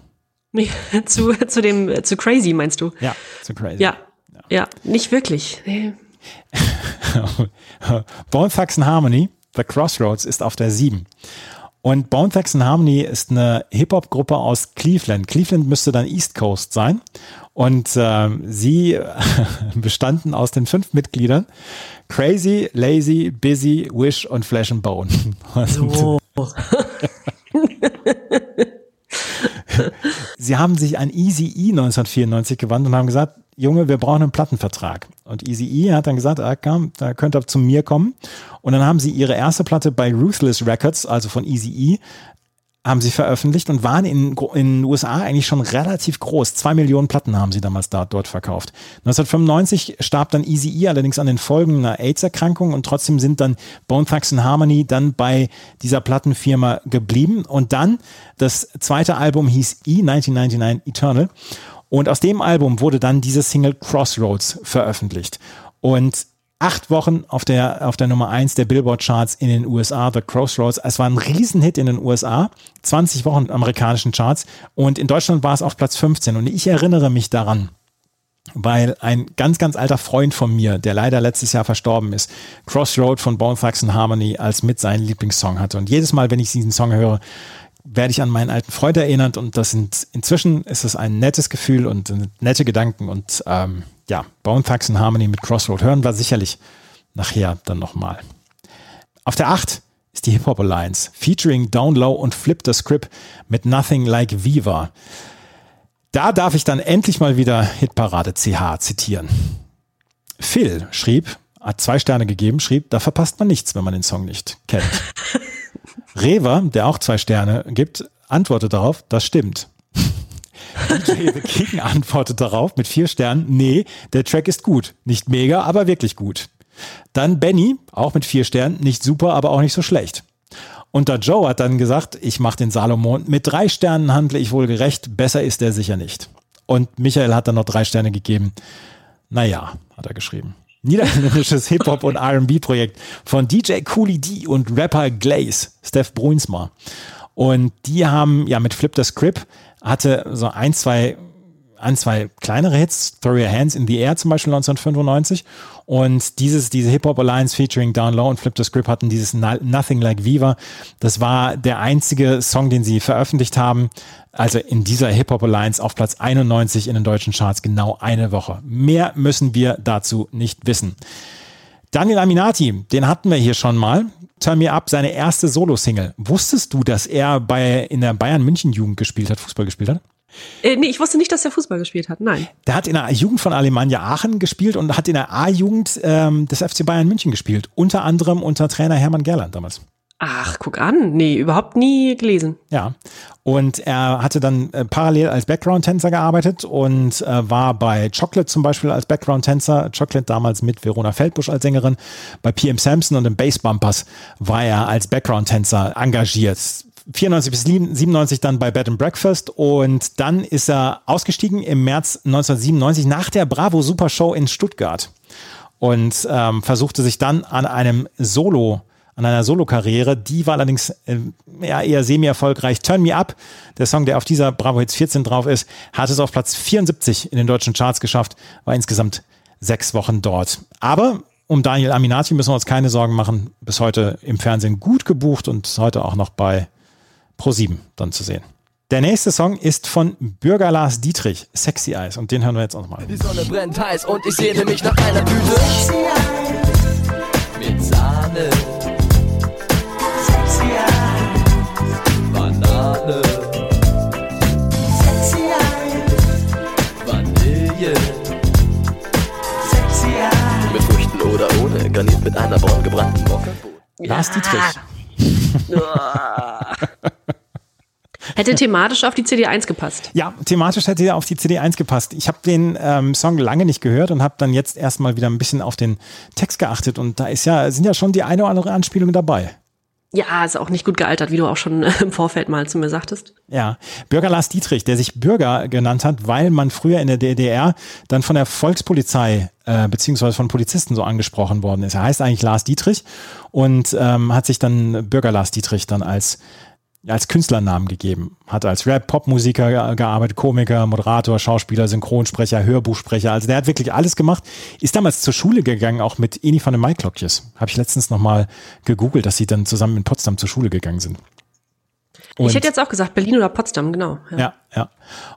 Speaker 3: Nee, zu, zu dem, zu Crazy meinst du?
Speaker 2: Ja, zu crazy.
Speaker 3: Ja. Ja, nicht wirklich. Nee.
Speaker 2: Bone Thugs and Harmony, The Crossroads, ist auf der 7. Und Bone Thugs and Harmony ist eine Hip-Hop-Gruppe aus Cleveland. Cleveland müsste dann East Coast sein. Und ähm, sie bestanden aus den fünf Mitgliedern Crazy, Lazy, Busy, Wish und Flesh and Bone.
Speaker 3: So.
Speaker 2: sie haben sich an Easy E 1994 gewandt und haben gesagt, Junge, wir brauchen einen Plattenvertrag. Und Easy E hat dann gesagt, ah, komm, da könnt ihr zu mir kommen. Und dann haben sie ihre erste Platte bei Ruthless Records, also von Easy E, haben sie veröffentlicht und waren in, den USA eigentlich schon relativ groß. Zwei Millionen Platten haben sie damals da, dort verkauft. 1995 starb dann Easy E allerdings an den Folgen einer AIDS-Erkrankung und trotzdem sind dann Bone Thugs and Harmony dann bei dieser Plattenfirma geblieben. Und dann das zweite Album hieß E 1999 Eternal. Und aus dem Album wurde dann diese Single Crossroads veröffentlicht. Und acht Wochen auf der, auf der Nummer eins der Billboard-Charts in den USA, The Crossroads. Es war ein Riesenhit in den USA, 20 Wochen amerikanischen Charts und in Deutschland war es auf Platz 15. Und ich erinnere mich daran, weil ein ganz, ganz alter Freund von mir, der leider letztes Jahr verstorben ist, Crossroad von Bone Thugs and Harmony als mit seinen Lieblingssong hatte. Und jedes Mal, wenn ich diesen Song höre, werde ich an meinen alten Freund erinnert und das sind inzwischen ist es ein nettes Gefühl und nette Gedanken und ähm, ja, Bone Thugs and Harmony mit Crossroad hören wir sicherlich nachher dann nochmal. Auf der 8 ist die Hip Hop Alliance featuring Down Low und Flip the Script mit Nothing Like Viva. Da darf ich dann endlich mal wieder Hitparade CH zitieren. Phil schrieb, hat zwei Sterne gegeben, schrieb, da verpasst man nichts, wenn man den Song nicht kennt. Rever, der auch zwei Sterne gibt, antwortet darauf, das stimmt. DJ The King antwortet darauf mit vier Sternen, nee, der Track ist gut. Nicht mega, aber wirklich gut. Dann Benny, auch mit vier Sternen, nicht super, aber auch nicht so schlecht. Und da Joe hat dann gesagt, ich mache den Salomon, mit drei Sternen handle ich wohl gerecht, besser ist er sicher nicht. Und Michael hat dann noch drei Sterne gegeben. Naja, hat er geschrieben. Niederländisches Hip-Hop- und R&B-Projekt von DJ Cooley D und Rapper Glaze, Steph Bruinsma. Und die haben ja mit Flip the Script hatte so ein, zwei, ein, zwei kleinere Hits, Throw Your Hands in the Air zum Beispiel 1995. Und dieses, diese Hip-Hop Alliance featuring Down Low und Flip the Script hatten dieses Nothing Like Viva. Das war der einzige Song, den sie veröffentlicht haben. Also in dieser Hip-Hop Alliance auf Platz 91 in den deutschen Charts genau eine Woche. Mehr müssen wir dazu nicht wissen. Daniel Aminati, den hatten wir hier schon mal. Turn Me Up, seine erste Solo-Single. Wusstest du, dass er bei, in der Bayern-München-Jugend gespielt hat, Fußball gespielt hat?
Speaker 3: Äh, nee, ich wusste nicht, dass er Fußball gespielt hat. Nein.
Speaker 2: Der hat in der Jugend von Alemannia Aachen gespielt und hat in der A-Jugend ähm, des FC Bayern München gespielt. Unter anderem unter Trainer Hermann Gerland damals.
Speaker 3: Ach, guck an. Nee, überhaupt nie gelesen.
Speaker 2: Ja. Und er hatte dann äh, parallel als Background-Tänzer gearbeitet und äh, war bei Chocolate zum Beispiel als Background-Tänzer. Chocolate damals mit Verona Feldbusch als Sängerin. Bei PM Sampson und im Bass Bumpers war er als Background-Tänzer engagiert. 94 bis 97 dann bei Bed and Breakfast und dann ist er ausgestiegen im März 1997 nach der Bravo Super Show in Stuttgart und ähm, versuchte sich dann an einem Solo an einer Solo-Karriere. Die war allerdings äh, eher semi-erfolgreich. Turn Me Up, der Song, der auf dieser Bravo Hits 14 drauf ist, hat es auf Platz 74 in den deutschen Charts geschafft, war insgesamt sechs Wochen dort. Aber um Daniel Aminati müssen wir uns keine Sorgen machen. Bis heute im Fernsehen gut gebucht und heute auch noch bei Pro7 dann zu sehen. Der nächste Song ist von Bürger Lars Dietrich, Sexy Eyes. Und den hören wir jetzt auch nochmal.
Speaker 8: Die Sonne brennt heiß und ich sehne mich nach einer Tüte mit Sahne. Banane. Vanille. Mit Früchten oder ohne, garniert mit einer braun gebrannten Mokka-Bohne.
Speaker 2: Lars Dietrich.
Speaker 3: Hätte thematisch auf die CD1 gepasst.
Speaker 2: Ja, thematisch hätte er auf die CD1 gepasst. Ich habe den ähm, Song lange nicht gehört und habe dann jetzt erstmal wieder ein bisschen auf den Text geachtet und da ist ja, sind ja schon die eine oder andere Anspielung dabei.
Speaker 3: Ja, ist auch nicht gut gealtert, wie du auch schon im Vorfeld mal zu mir sagtest.
Speaker 2: Ja, Bürger Lars Dietrich, der sich Bürger genannt hat, weil man früher in der DDR dann von der Volkspolizei äh, beziehungsweise von Polizisten so angesprochen worden ist. Er heißt eigentlich Lars Dietrich und ähm, hat sich dann Bürger Lars Dietrich dann als als Künstlernamen gegeben. Hat als Rap-Pop-Musiker ge- gearbeitet, Komiker, Moderator, Schauspieler, Synchronsprecher, Hörbuchsprecher. Also der hat wirklich alles gemacht. Ist damals zur Schule gegangen, auch mit Eni von den Maiklokjes. Habe ich letztens nochmal gegoogelt, dass sie dann zusammen in Potsdam zur Schule gegangen sind. Und-
Speaker 3: ich hätte jetzt auch gesagt, Berlin oder Potsdam, genau. Ja.
Speaker 2: ja, ja.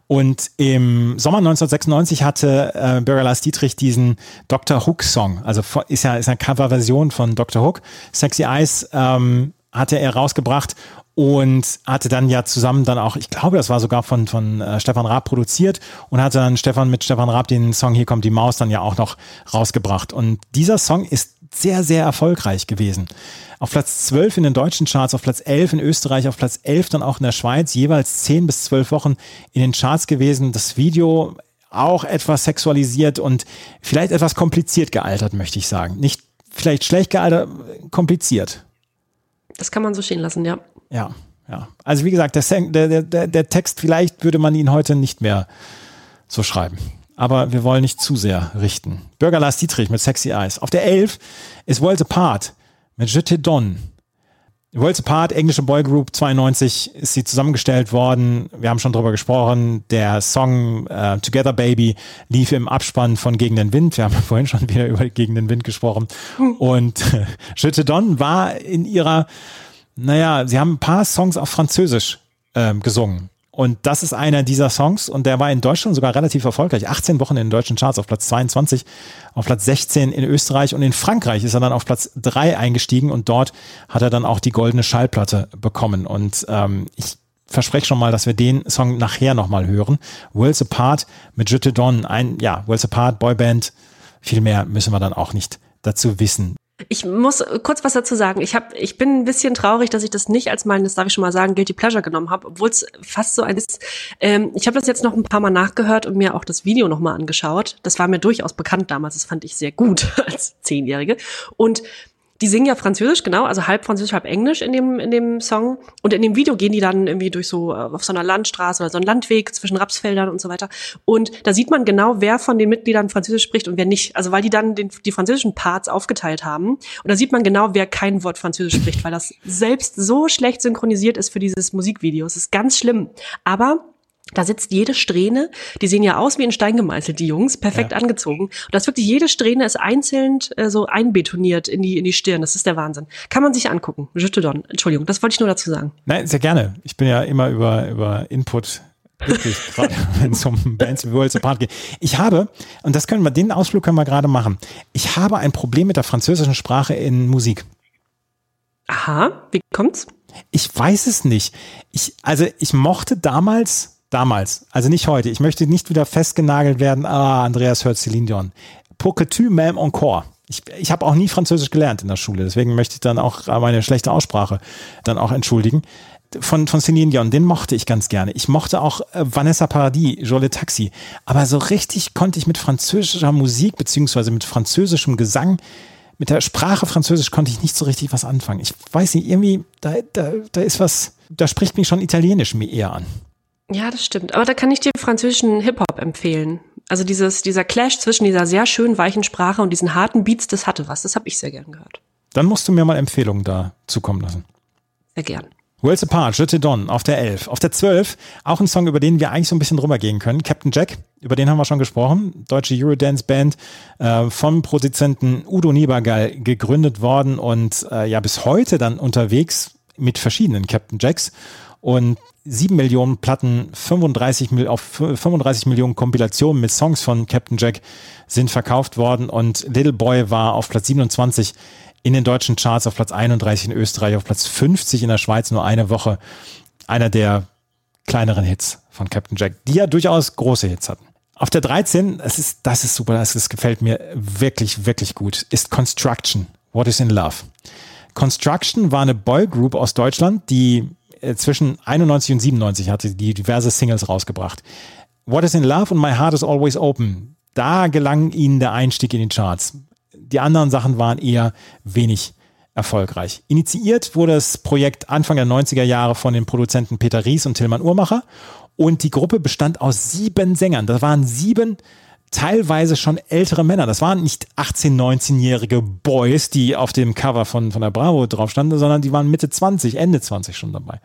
Speaker 2: Und im Sommer 1996 hatte äh, Bürger Lars Dietrich diesen Dr. Hook Song, also ist ja ist eine Coverversion von Dr. Hook, Sexy Eyes ähm, hatte er rausgebracht und hatte dann ja zusammen dann auch, ich glaube, das war sogar von, von äh, Stefan Raab produziert und hatte dann Stefan mit Stefan Raab den Song Hier kommt die Maus dann ja auch noch rausgebracht. Und dieser Song ist sehr, sehr erfolgreich gewesen. Auf Platz 12 in den deutschen Charts, auf Platz 11 in Österreich, auf Platz 11 dann auch in der Schweiz, jeweils 10 bis 12 Wochen in den Charts gewesen. Das Video auch etwas sexualisiert und vielleicht etwas kompliziert gealtert, möchte ich sagen. Nicht vielleicht schlecht gealtert, kompliziert.
Speaker 3: Das kann man so stehen lassen, ja.
Speaker 2: Ja, ja. Also wie gesagt, der, der, der- der, der Text, vielleicht würde man ihn heute nicht mehr so schreiben. Aber wir wollen nicht zu sehr richten. Bürger Lars Dietrich mit Sexy Eyes. Auf der 11 ist Worlds Apart mit Je te donne. Worlds Apart, englische Boygroup, 92 ist sie zusammengestellt worden. Wir haben schon drüber gesprochen. Der Song äh, Together Baby lief im Abspann von Gegen den Wind. Wir haben vorhin schon wieder über Gegen den Wind gesprochen. Und äh, Je te donne war in ihrer naja, sie haben ein paar Songs auf Französisch ähm, gesungen. Und das ist einer dieser Songs und der war in Deutschland sogar relativ erfolgreich. 18 Wochen in den deutschen Charts auf Platz 22, auf Platz 16 in Österreich und in Frankreich ist er dann auf Platz 3 eingestiegen und dort hat er dann auch die goldene Schallplatte bekommen. Und ähm, ich verspreche schon mal, dass wir den Song nachher nochmal hören. Worlds Apart mit Jutta Don, ein, ja, Worlds Apart, Boyband. Viel mehr müssen wir dann auch nicht dazu wissen.
Speaker 3: Ich muss kurz was dazu sagen. Ich hab, ich bin ein bisschen traurig, dass ich das nicht als mein, das darf ich schon mal sagen, Guilty Pleasure genommen habe, obwohl es fast so ein ist. Ähm, ich habe das jetzt noch ein paar Mal nachgehört und mir auch das Video noch mal angeschaut. Das war mir durchaus bekannt damals. Das fand ich sehr gut als Zehnjährige. Und die singen ja Französisch, genau, also halb Französisch, halb Englisch in dem, in dem Song. Und in dem Video gehen die dann irgendwie durch so, äh, auf so einer Landstraße oder so einen Landweg zwischen Rapsfeldern und so weiter. Und da sieht man genau, wer von den Mitgliedern Französisch spricht und wer nicht. Also weil die dann den, die französischen Parts aufgeteilt haben. Und da sieht man genau, wer kein Wort Französisch spricht, weil das selbst so schlecht synchronisiert ist für dieses Musikvideo. Es ist ganz schlimm. Aber da sitzt jede Strähne, die sehen ja aus wie in Stein gemeißelt, die Jungs, perfekt
Speaker 2: Ja.
Speaker 3: angezogen. Und das wirklich jede Strähne ist einzeln äh, so einbetoniert in die, in die Stirn. Das ist der Wahnsinn. Kann man sich angucken. Je te donne. Entschuldigung, das wollte ich nur dazu sagen.
Speaker 2: Nein, sehr gerne. Ich bin ja immer über, über Input glücklich, gerade wenn es um Bands wie Worlds Apart geht. Ich habe, und das können wir, den Ausflug können wir gerade machen. Ich habe ein Problem mit der französischen Sprache in Musik.
Speaker 3: Aha, wie kommt's?
Speaker 2: Ich weiß es nicht. Ich, also ich mochte damals, damals, also nicht heute, ich möchte nicht wieder festgenagelt werden, ah, Andreas hört Céline Dion. Pour que tu m'aimes encore. Ich, ich habe auch nie Französisch gelernt in der Schule, deswegen möchte ich dann auch meine schlechte Aussprache dann auch entschuldigen. Von, von Céline Dion, den mochte ich ganz gerne. Ich mochte auch äh, Vanessa Paradis, Jolie Taxi. Aber so richtig konnte ich mit französischer Musik beziehungsweise mit französischem Gesang mit der Sprache Französisch konnte ich nicht so richtig was anfangen. Ich weiß nicht, irgendwie, da, da, da ist was, da spricht mich schon Italienisch mir eher an.
Speaker 3: Ja, das stimmt. Aber da kann ich dir französischen Hip-Hop empfehlen. Also dieses, dieser Clash zwischen dieser sehr schön weichen Sprache und diesen harten Beats, das hatte was. Das habe ich sehr gern gehört.
Speaker 2: Dann musst du mir mal Empfehlungen da zukommen lassen.
Speaker 3: Sehr gern.
Speaker 2: Worlds Apart, Je te donne, auf der 11. Auf der 12, auch ein Song, über den wir eigentlich so ein bisschen drüber gehen können. Captain Jack, über den haben wir schon gesprochen. Deutsche Eurodance-Band, äh, vom Produzenten Udo Niebergall gegründet worden und äh, ja bis heute dann unterwegs mit verschiedenen Captain Jacks und 7 Millionen Platten, 35, Mil- auf 35 Millionen Kompilationen mit Songs von Captain Jack sind verkauft worden und Little Boy war auf Platz 27 in den deutschen Charts, auf Platz 31 in Österreich, auf Platz 50 in der Schweiz, nur eine Woche. Einer der kleineren Hits von Captain Jack, die ja durchaus große Hits hatten. Auf der 13, das ist, das ist super, das, das gefällt mir wirklich, wirklich gut, ist Construction. What is in Love? Construction war eine Boygroup aus Deutschland, die zwischen 91 und 97 hatte die diverse Singles rausgebracht. What is in Love und My Heart is Always Open. Da gelang ihnen der Einstieg in die Charts. Die anderen Sachen waren eher wenig erfolgreich. Initiiert wurde das Projekt Anfang der 90er Jahre von den Produzenten Peter Ries und Tillmann Uhrmacher und die Gruppe bestand aus sieben Sängern. Das waren sieben teilweise schon ältere Männer. Das waren nicht 18-, 19-jährige Boys, die auf dem Cover von, von der Bravo drauf standen, sondern die waren Mitte 20, Ende 20 schon dabei.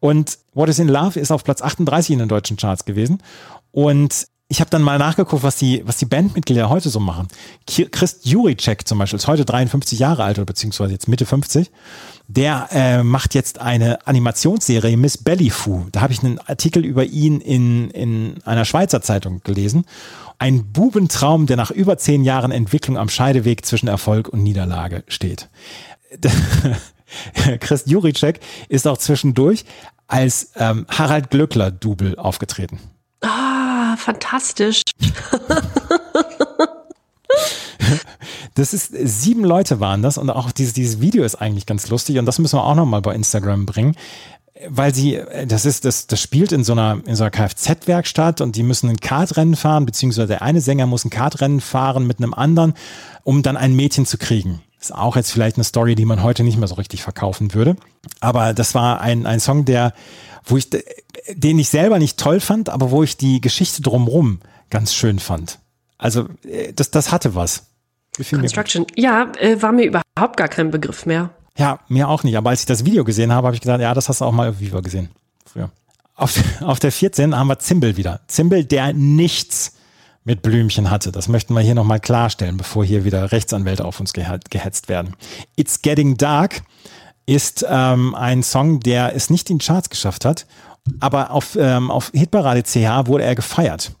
Speaker 2: Und What is in Love ist auf Platz 38 in den deutschen Charts gewesen. Und ich habe dann mal nachgeguckt, was die, was die Bandmitglieder heute so machen. Ki- Chris Juricek zum Beispiel ist heute 53 Jahre alt oder beziehungsweise jetzt Mitte 50. Der äh, macht jetzt eine Animationsserie Miss Bellyfoo. Da habe ich einen Artikel über ihn in, in einer Schweizer Zeitung gelesen. Ein Bubentraum, der nach über zehn Jahren Entwicklung am Scheideweg zwischen Erfolg und Niederlage steht. Chris Juricek ist auch zwischendurch als ähm, Harald Glöckler-Double aufgetreten.
Speaker 3: Ah, fantastisch.
Speaker 2: Das ist, sieben Leute waren das und auch dieses, dieses Video ist eigentlich ganz lustig und das müssen wir auch nochmal bei Instagram bringen. Weil sie, das ist, das, das spielt in so einer, in so einer Kfz-Werkstatt und die müssen ein Kartrennen fahren, beziehungsweise der eine Sänger muss ein Kartrennen fahren mit einem anderen, um dann ein Mädchen zu kriegen. Ist auch jetzt vielleicht eine Story, die man heute nicht mehr so richtig verkaufen würde. Aber das war ein, ein Song, der, wo ich, den ich selber nicht toll fand, aber wo ich die Geschichte drumrum ganz schön fand. Also, äh, das, das hatte was.
Speaker 3: Construction. Ja, äh, war mir überhaupt gar kein Begriff mehr.
Speaker 2: Ja, mir auch nicht. Aber als ich das Video gesehen habe, habe ich gesagt, ja, das hast du auch mal auf Viva gesehen. Früher. Auf, auf der 14 haben wir Zimbel wieder. Zimbel, der nichts mit Blümchen hatte. Das möchten wir hier nochmal klarstellen, bevor hier wieder Rechtsanwälte auf uns gehe- gehetzt werden. It's Getting Dark ist ähm, ein Song, der es nicht in Charts geschafft hat aber auf, ähm, auf Hitparade CH wurde er gefeiert.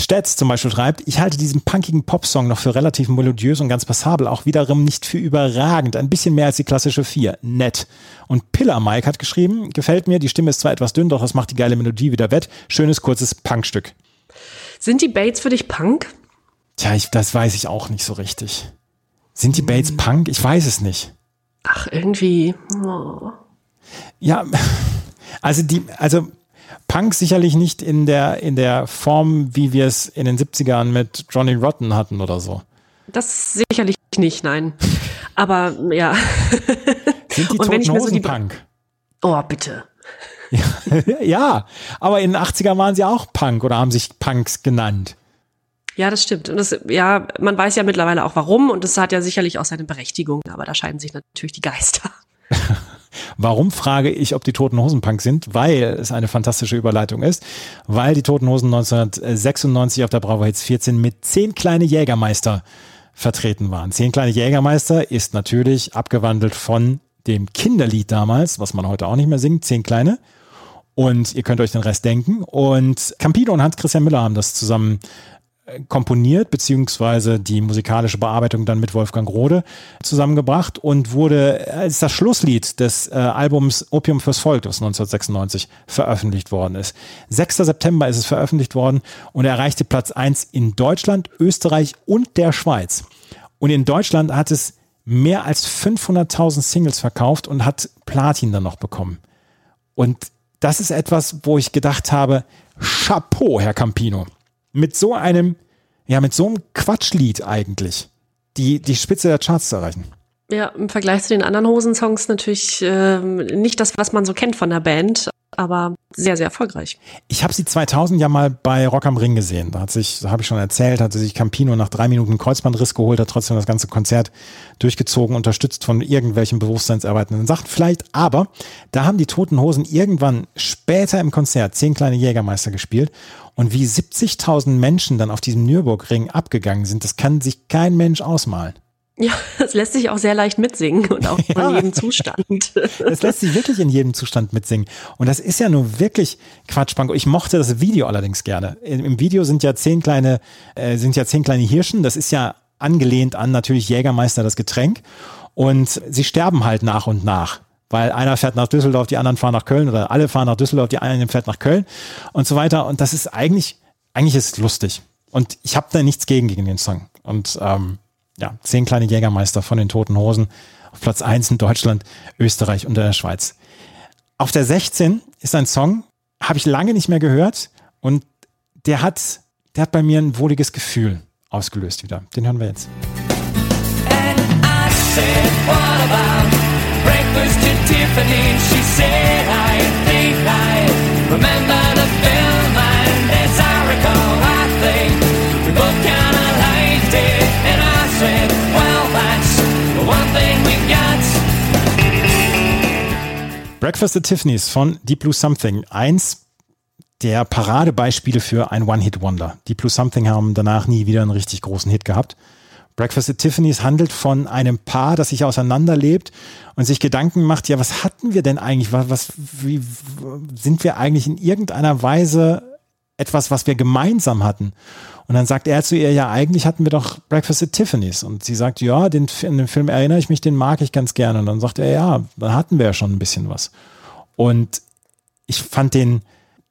Speaker 2: Stetz zum Beispiel schreibt, ich halte diesen punkigen Popsong noch für relativ melodiös und ganz passabel, auch wiederum nicht für überragend, ein bisschen mehr als die klassische 4. Nett. Und Pillar Mike hat geschrieben, gefällt mir, die Stimme ist zwar etwas dünn, doch das macht die geile Melodie wieder wett. Schönes, kurzes Punkstück.
Speaker 3: Sind die Bates für dich Punk?
Speaker 2: Tja, ich, das weiß ich auch nicht so richtig. Sind die Bates Punk? Ich weiß es nicht.
Speaker 3: Ach, irgendwie. Oh.
Speaker 2: Ja, also die, also Punk sicherlich nicht in der, in der Form, wie wir es in den 70ern mit Johnny Rotten hatten oder so.
Speaker 3: Das sicherlich nicht, nein. Aber ja.
Speaker 2: Sind die
Speaker 3: Und
Speaker 2: Toten
Speaker 3: mir so
Speaker 2: Hosen
Speaker 3: die-
Speaker 2: Punk?
Speaker 3: Oh, bitte.
Speaker 2: ja, aber in den 80ern waren sie auch Punk oder haben sich Punks genannt.
Speaker 3: Ja, das stimmt. Und das, ja, man weiß ja mittlerweile auch warum und das hat ja sicherlich auch seine Berechtigung, aber da scheiden sich natürlich die Geister.
Speaker 2: Warum frage ich, ob die Toten Hosen Punk sind? Weil es eine fantastische Überleitung ist. Weil die Toten Hosen 1996 auf der Bravo Hits 14 mit zehn kleine Jägermeister vertreten waren. Zehn kleine Jägermeister ist natürlich abgewandelt von dem Kinderlied damals, was man heute auch nicht mehr singt, zehn kleine. Und ihr könnt euch den Rest denken. Und Campino und Hans-Christian Müller haben das zusammen komponiert, beziehungsweise die musikalische Bearbeitung dann mit Wolfgang Rode zusammengebracht und wurde als das Schlusslied des äh, Albums Opium fürs Volk, das 1996 veröffentlicht worden ist. 6. September ist es veröffentlicht worden und erreichte Platz 1 in Deutschland, Österreich und der Schweiz. Und in Deutschland hat es mehr als 500.000 Singles verkauft und hat Platin dann noch bekommen. Und das ist etwas, wo ich gedacht habe, Chapeau, Herr Campino. Mit so einem, ja, mit so einem Quatschlied eigentlich, die, die Spitze der Charts zu erreichen.
Speaker 3: Ja, im Vergleich zu den anderen Hosensongs natürlich ähm, nicht das, was man so kennt von der Band, aber sehr, sehr erfolgreich.
Speaker 2: Ich habe sie 2000 ja mal bei Rock am Ring gesehen. Da hat sich, habe ich schon erzählt, hatte sich Campino nach drei Minuten einen Kreuzbandriss geholt, hat trotzdem das ganze Konzert durchgezogen, unterstützt von irgendwelchen bewusstseinserweiternden Sachen vielleicht. Aber da haben die Toten Hosen irgendwann später im Konzert zehn kleine Jägermeister gespielt. Und wie 70.000 Menschen dann auf diesem Nürburgring abgegangen sind, das kann sich kein Mensch ausmalen.
Speaker 3: Ja, das lässt sich auch sehr leicht mitsingen und auch
Speaker 2: Ja.
Speaker 3: in jedem Zustand.
Speaker 2: Das lässt sich wirklich in jedem Zustand mitsingen. Und das ist ja nur wirklich Quatschpunk. Ich mochte das Video allerdings gerne. Im im Video sind ja zehn kleine, äh, sind ja zehn kleine Hirschen. Das ist ja angelehnt an natürlich Jägermeister das Getränk. Und sie sterben halt nach und nach. Weil einer fährt nach Düsseldorf, die anderen fahren nach Köln oder alle fahren nach Düsseldorf, die eine fährt nach Köln und so weiter. Und das ist eigentlich, eigentlich ist es lustig. Und ich habe da nichts gegen gegen den Song. Und ähm, ja, zehn kleine Jägermeister von den Toten Hosen auf Platz 1 in Deutschland, Österreich und der Schweiz. Auf der 16 ist ein Song, habe ich lange nicht mehr gehört und der hat, der hat bei mir ein wohliges Gefühl ausgelöst wieder. Den hören wir jetzt.
Speaker 4: I said, what about breakfast at Tiffany? She said, I think I remember the film, and as I recall, I think we both kind of liked it. And I said, well, that's one thing we got.
Speaker 2: Breakfast at Tiffany's von Deep Blue Something. Eins der Paradebeispiele für ein One-Hit-Wonder. Deep Blue Something haben danach nie wieder einen richtig großen Hit gehabt. Breakfast at Tiffany's handelt von einem Paar, das sich auseinanderlebt und sich Gedanken macht, ja, was hatten wir denn eigentlich? Was, was wie, sind wir eigentlich in irgendeiner Weise etwas, was wir gemeinsam hatten? Und dann sagt er zu ihr, ja, eigentlich hatten wir doch Breakfast at Tiffany's. Und sie sagt, ja, den, in den Film erinnere ich mich, den mag ich ganz gerne. Und dann sagt er, ja, dann hatten wir ja schon ein bisschen was. Und ich fand den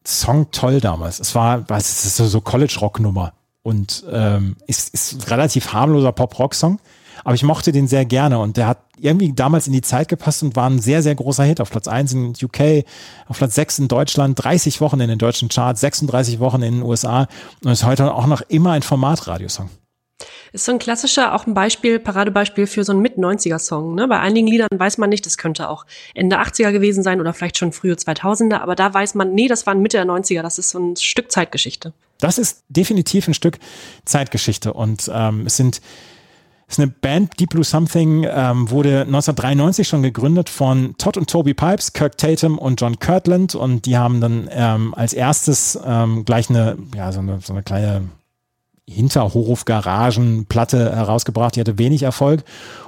Speaker 2: Song toll damals. Es war, was ist so, so College-Rock-Nummer und ähm, ist, ist ein relativ harmloser Pop-Rock-Song. Aber ich mochte den sehr gerne und der hat irgendwie damals in die Zeit gepasst und war ein sehr, sehr großer Hit. Auf Platz 1 in UK, auf Platz 6 in Deutschland, 30 Wochen in den deutschen Charts, 36 Wochen in den USA und ist heute auch noch immer ein Formatradiosong.
Speaker 3: Ist so ein klassischer, auch ein Beispiel, Paradebeispiel für so einen Mit-90er-Song. Ne? Bei einigen Liedern weiß man nicht, das könnte auch Ende 80er gewesen sein oder vielleicht schon frühe 2000er, aber da weiß man, nee, das waren Mitte der 90er, das ist so ein Stück Zeitgeschichte.
Speaker 2: Das ist definitiv ein Stück Zeitgeschichte und ähm, es sind es ist eine Band, Deep Blue Something, ähm, wurde 1993 schon gegründet von Todd und Toby Pipes, Kirk Tatum und John Kirtland und die haben dann ähm, als erstes ähm, gleich eine, ja, so eine, so eine kleine Hinterhof-Garagen-Platte herausgebracht, die hatte wenig Erfolg.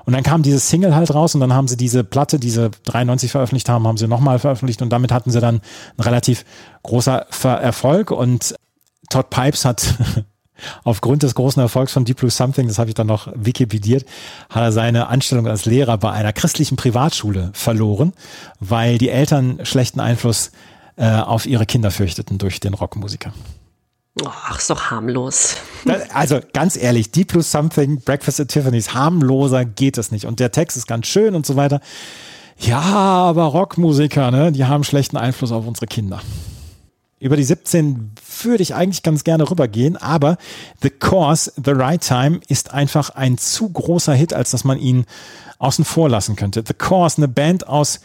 Speaker 2: Und dann kam dieses Single halt raus und dann haben sie diese Platte, diese 93 veröffentlicht haben, haben sie nochmal veröffentlicht und damit hatten sie dann einen relativ großer Ver Erfolg und Todd Pipes hat aufgrund des großen Erfolgs von Deep Blue Something, das habe ich dann noch wikipediert, hat er seine Anstellung als Lehrer bei einer christlichen Privatschule verloren, weil die Eltern schlechten Einfluss äh, auf ihre Kinder fürchteten durch den Rockmusiker.
Speaker 3: Ach, ist doch harmlos.
Speaker 2: Also ganz ehrlich, Deep Blue Something, Breakfast at Tiffany's, harmloser geht es nicht. Und der Text ist ganz schön und so weiter. Ja, aber Rockmusiker, ne, die haben schlechten Einfluss auf unsere Kinder. Über die 17 würde ich eigentlich ganz gerne rübergehen, aber The Course, The Right Time ist einfach ein zu großer Hit, als dass man ihn außen vor lassen könnte. The Course, eine Band aus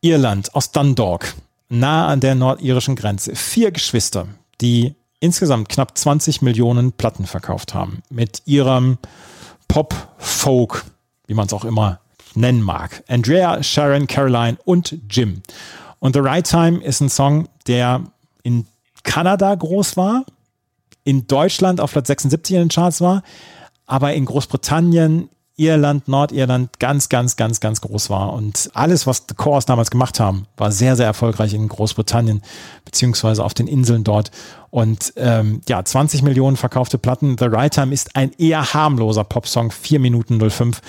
Speaker 2: Irland, aus Dundalk, nah an der nordirischen Grenze. Vier Geschwister, die insgesamt knapp 20 Millionen Platten verkauft haben. Mit ihrem Pop, Folk, wie man es auch immer nennen mag. Andrea, Sharon, Caroline und Jim. Und The Right Time ist ein Song, der in Kanada groß war, in Deutschland auf Platz 76 in den Charts war, aber in Großbritannien, Irland, Nordirland ganz, ganz, ganz, ganz groß war. Und alles, was The Course damals gemacht haben, war sehr, sehr erfolgreich in Großbritannien, beziehungsweise auf den Inseln dort. Und ähm, ja, 20 Millionen verkaufte Platten. The Right Time ist ein eher harmloser Popsong, 4 Minuten 05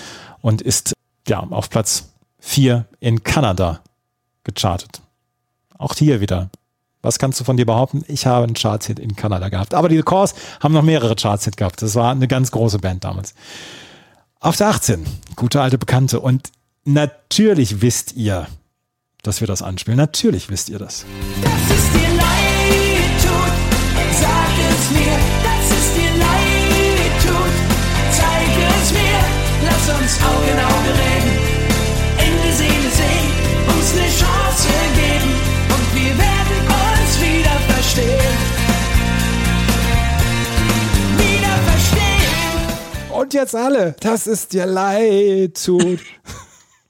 Speaker 2: und ist ja auf Platz 4 in Kanada gechartet. Auch hier wieder. Was kannst du von dir behaupten? Ich habe einen Charts-Hit in Kanada gehabt. Aber die The Course haben noch mehrere Charts-Hit gehabt. Das war eine ganz große Band damals. Auf der 18, gute alte Bekannte. Und natürlich wisst ihr, dass wir das anspielen. Natürlich wisst ihr das.
Speaker 4: Dass es dir. Zeig es mir, lass uns Auge in Auge reden. Und
Speaker 2: jetzt alle, dass es dir leid tut.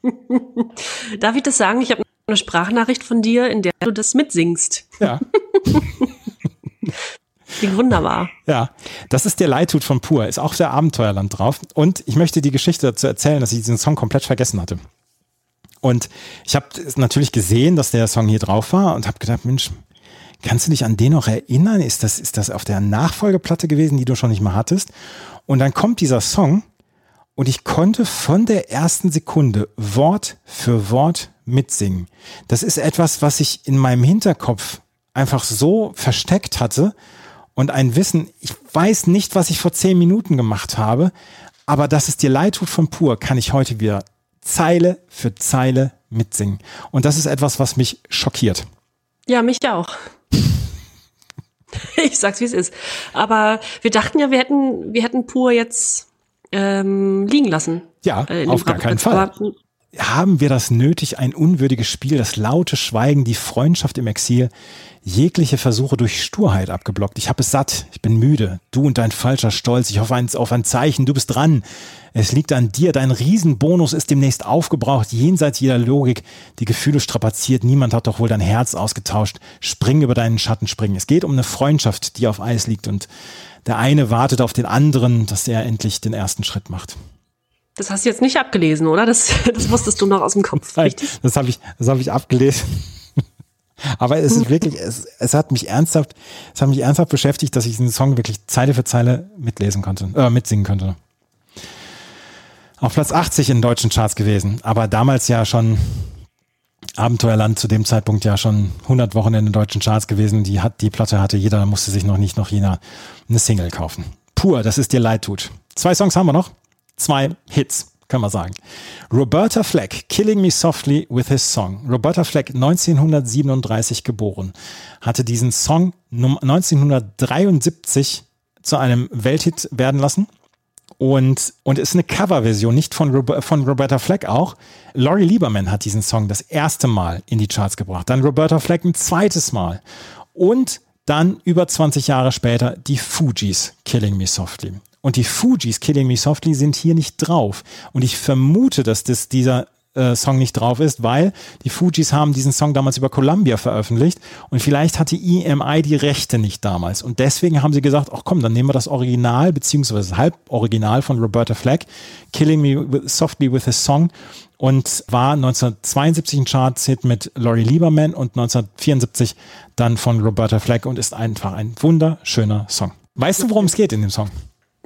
Speaker 3: Darf ich das sagen? Ich habe eine Sprachnachricht von dir, in der du das mitsingst.
Speaker 2: Ja.
Speaker 3: Klingt wunderbar.
Speaker 2: Ja, das ist der Leidtut von Pur, ist auch der Abenteuerland drauf. Und ich möchte die Geschichte dazu erzählen, dass ich diesen Song komplett vergessen hatte. Und ich habe natürlich gesehen, dass der Song hier drauf war und habe gedacht, Mensch, kannst du dich an den noch erinnern? Ist das, ist das auf der Nachfolgeplatte gewesen, die du schon nicht mehr hattest? Und dann kommt dieser Song und ich konnte von der ersten Sekunde Wort für Wort mitsingen. Das ist etwas, was ich in meinem Hinterkopf einfach so versteckt hatte und ein Wissen, ich weiß nicht, was ich vor zehn Minuten gemacht habe, aber dass es dir leid tut von pur, kann ich heute wieder Zeile für Zeile mitsingen. Und das ist etwas, was mich schockiert.
Speaker 3: Ja, mich auch. Ich sag's, wie es ist. Aber wir dachten ja, wir hätten, wir hätten pur jetzt ähm, liegen lassen.
Speaker 2: Ja,
Speaker 3: Äh,
Speaker 2: auf gar keinen. Fall. Haben wir das nötig, ein unwürdiges Spiel, das laute Schweigen, die Freundschaft im Exil, jegliche Versuche durch Sturheit abgeblockt? Ich habe es satt, ich bin müde. Du und dein falscher Stolz, ich hoffe auf ein Zeichen, du bist dran. Es liegt an dir, dein Riesenbonus ist demnächst aufgebraucht, jenseits jeder Logik. Die Gefühle strapaziert, niemand hat doch wohl dein Herz ausgetauscht. Spring über deinen Schatten, springen. Es geht um eine Freundschaft, die auf Eis liegt und der eine wartet auf den anderen, dass er endlich den ersten Schritt macht.
Speaker 3: Das hast du jetzt nicht abgelesen, oder? Das, das wusstest du noch aus dem Kopf,
Speaker 2: Nein,
Speaker 3: richtig?
Speaker 2: das habe ich, das habe ich abgelesen. Aber es ist wirklich, es, es hat mich ernsthaft, es hat mich ernsthaft beschäftigt, dass ich diesen Song wirklich Zeile für Zeile mitlesen konnte, äh, mitsingen konnte. Auf Platz 80 in deutschen Charts gewesen, aber damals ja schon Abenteuerland zu dem Zeitpunkt ja schon 100 Wochen in den deutschen Charts gewesen. Die hat, die Platte hatte jeder, musste sich noch nicht noch jener eine Single kaufen. Pur, das ist dir leid tut. Zwei Songs haben wir noch. Zwei Hits, kann man sagen. Roberta Fleck, Killing Me Softly with His Song. Roberta Fleck, 1937 geboren, hatte diesen Song num- 1973 zu einem Welthit werden lassen. Und, und ist eine Coverversion, nicht von, von Roberta Fleck auch. Laurie Lieberman hat diesen Song das erste Mal in die Charts gebracht. Dann Roberta Fleck ein zweites Mal. Und dann über 20 Jahre später die Fugees Killing Me Softly. Und die Fugees Killing Me Softly sind hier nicht drauf. Und ich vermute, dass das dieser äh, Song nicht drauf ist, weil die Fugees haben diesen Song damals über Columbia veröffentlicht und vielleicht hatte EMI die Rechte nicht damals und deswegen haben sie gesagt, ach komm, dann nehmen wir das Original beziehungsweise das Halboriginal von Roberta Flack, Killing Me with, Softly with His Song und war 1972 ein Charts-Hit mit Laurie Lieberman und 1974 dann von Roberta Flack und ist einfach ein wunderschöner Song. Weißt du, worum es geht in dem Song?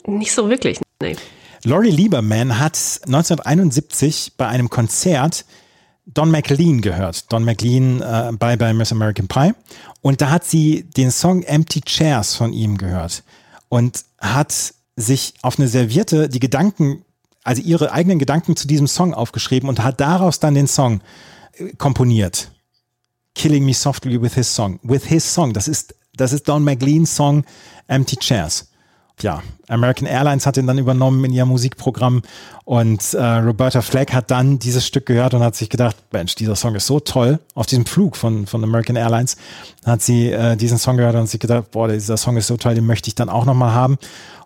Speaker 3: Nicht so wirklich. Nee.
Speaker 2: Laurie Lieberman hat 1971 bei einem Konzert Don McLean gehört. Don McLean äh, bei, bei Miss American Pie. Und da hat sie den Song Empty Chairs von ihm gehört und hat sich auf eine Serviette die Gedanken, also ihre eigenen Gedanken zu diesem Song aufgeschrieben und hat daraus dann den Song äh, komponiert. Killing Me Softly with His Song. With His Song. Das ist, das ist Don McLeans Song Empty Chairs ja, American Airlines hat ihn dann übernommen in ihr Musikprogramm und äh, Roberta Flack hat dann dieses Stück gehört und hat sich gedacht, Mensch, dieser Song ist so toll. Auf diesem Flug von, von American Airlines hat sie äh, diesen Song gehört und sich gedacht, boah, dieser Song ist so toll, den möchte ich dann auch nochmal haben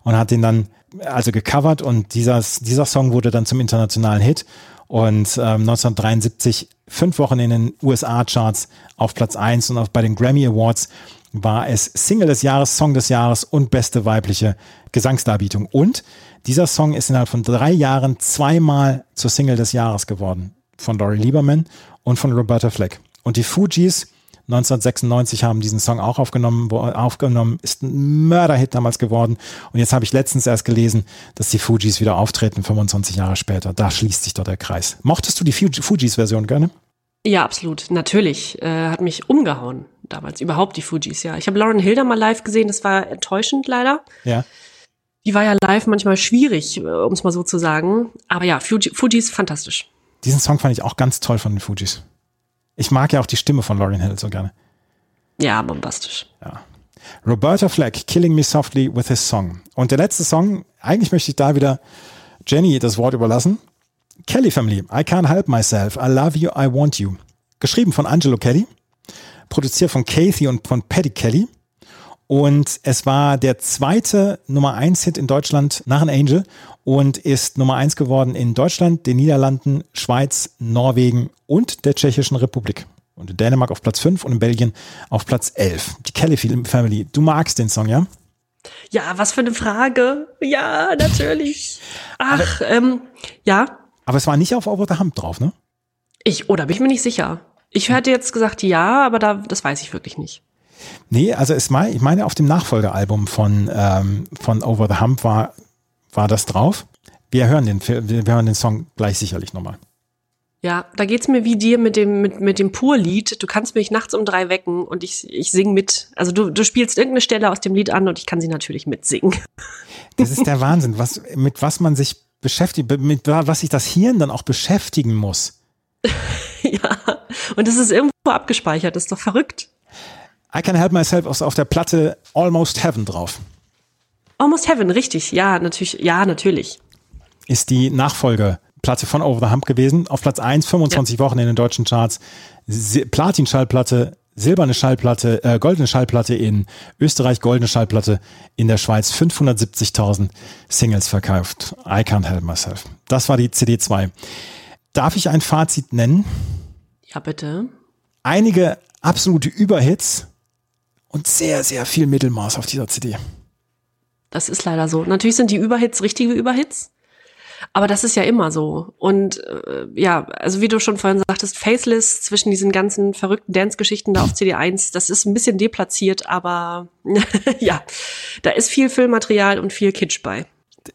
Speaker 2: und hat den dann also gecovert und dieser, dieser Song wurde dann zum internationalen Hit und ähm, 1973 fünf Wochen in den USA-Charts auf Platz eins und auch bei den Grammy Awards war es Single des Jahres, Song des Jahres und beste weibliche Gesangsdarbietung. Und dieser Song ist innerhalb von drei Jahren zweimal zur Single des Jahres geworden. Von Laurie Lieberman und von Roberta Fleck. Und die Fugees 1996 haben diesen Song auch aufgenommen, aufgenommen, ist ein Mörderhit damals geworden. Und jetzt habe ich letztens erst gelesen, dass die Fugees wieder auftreten, 25 Jahre später. Da schließt sich doch der Kreis. Mochtest du die Fugees-Version gerne?
Speaker 3: Ja, absolut. Natürlich. Äh, hat mich umgehauen damals. Überhaupt die Fugees, ja. Ich habe Lauren Hilder mal live gesehen. Das war enttäuschend leider.
Speaker 2: Ja.
Speaker 3: Die war ja live manchmal schwierig, äh, um es mal so zu sagen. Aber ja, Fuji, Fugees fantastisch.
Speaker 2: Diesen Song fand ich auch ganz toll von den Fugees. Ich mag ja auch die Stimme von Lauryn Hill so gerne.
Speaker 3: Ja, bombastisch.
Speaker 2: Ja. Roberta Flack, Killing Me Softly with His Song. Und der letzte Song, eigentlich möchte ich da wieder Jenny das Wort überlassen. Kelly Family, I Can't Help Myself, I Love You, I Want You. Geschrieben von Angelo Kelly, produziert von Kathy und von Paddy Kelly. Und es war der zweite Nummer 1 Hit in Deutschland nach an Angel und ist Nummer 1 geworden in Deutschland, den Niederlanden, Schweiz, Norwegen und der Tschechischen Republik. Und in Dänemark auf Platz 5 und in Belgien auf Platz 11. Die Kelly Family. Du magst den Song, ja?
Speaker 3: Ja, was für eine Frage. Ja, natürlich. Ach, ähm, ja.
Speaker 2: Aber es war nicht auf Over the Hump drauf, ne?
Speaker 3: Ich, oder bin ich mir nicht sicher. Ich hätte jetzt gesagt ja, aber da, das weiß ich wirklich nicht.
Speaker 2: Nee, also es mein, ich meine, auf dem Nachfolgealbum von, ähm, von Over the Hump war, war das drauf. Wir hören den, wir hören den Song gleich sicherlich nochmal.
Speaker 3: Ja, da geht's mir wie dir mit dem, mit, mit dem Pur-Lied. Du kannst mich nachts um drei wecken und ich, ich sing mit. Also du, du spielst irgendeine Stelle aus dem Lied an und ich kann sie natürlich mitsingen.
Speaker 2: Das ist der Wahnsinn, was, mit was man sich beschäftigt, mit was sich das Hirn dann auch beschäftigen muss.
Speaker 3: ja, und das ist irgendwo abgespeichert, das ist doch verrückt.
Speaker 2: I Can Help Myself ist auf der Platte Almost Heaven drauf.
Speaker 3: Almost Heaven, richtig. Ja, natürlich. Ja, natürlich.
Speaker 2: Ist die Nachfolgeplatte von Over the Hump gewesen. Auf Platz 1, 25 ja. Wochen in den deutschen Charts. Platin-Schallplatte, silberne Schallplatte, äh, goldene Schallplatte in Österreich, goldene Schallplatte in der Schweiz. 570.000 Singles verkauft. I Can't Help Myself. Das war die CD 2. Darf ich ein Fazit nennen?
Speaker 3: Ja, bitte.
Speaker 2: Einige absolute Überhits und sehr, sehr viel Mittelmaß auf dieser CD.
Speaker 3: Das ist leider so. Natürlich sind die Überhits richtige Überhits, aber das ist ja immer so. Und äh, ja, also wie du schon vorhin sagtest, Faceless zwischen diesen ganzen verrückten Dance-Geschichten da auf CD1, das ist ein bisschen deplatziert, aber ja, da ist viel Filmmaterial und viel Kitsch bei.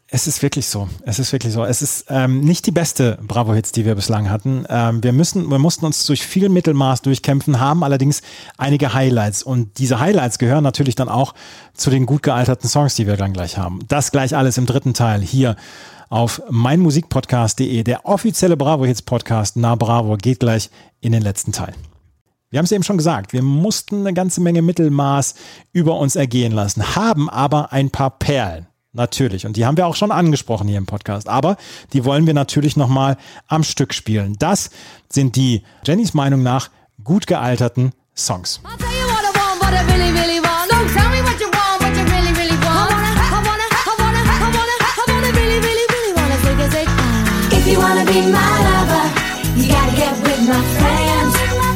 Speaker 2: Es ist wirklich so. Es ist wirklich so. Es ist ähm, nicht die beste Bravo-Hits, die wir bislang hatten. Ähm, wir, müssen, wir mussten uns durch viel Mittelmaß durchkämpfen, haben allerdings einige Highlights. Und diese Highlights gehören natürlich dann auch zu den gut gealterten Songs, die wir dann gleich haben. Das gleich alles im dritten Teil hier auf meinmusikpodcast.de. Der offizielle Bravo-Hits-Podcast Na Bravo geht gleich in den letzten Teil. Wir haben es eben schon gesagt, wir mussten eine ganze Menge Mittelmaß über uns ergehen lassen, haben aber ein paar Perlen. Natürlich. Und die haben wir auch schon angesprochen hier im Podcast. Aber die wollen wir natürlich nochmal am Stück spielen. Das sind die, Jennys Meinung nach, gut gealterten Songs.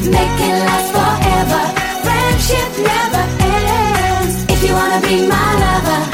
Speaker 4: Make it last forever. Friendship never ends. If you wanna be my
Speaker 9: lover.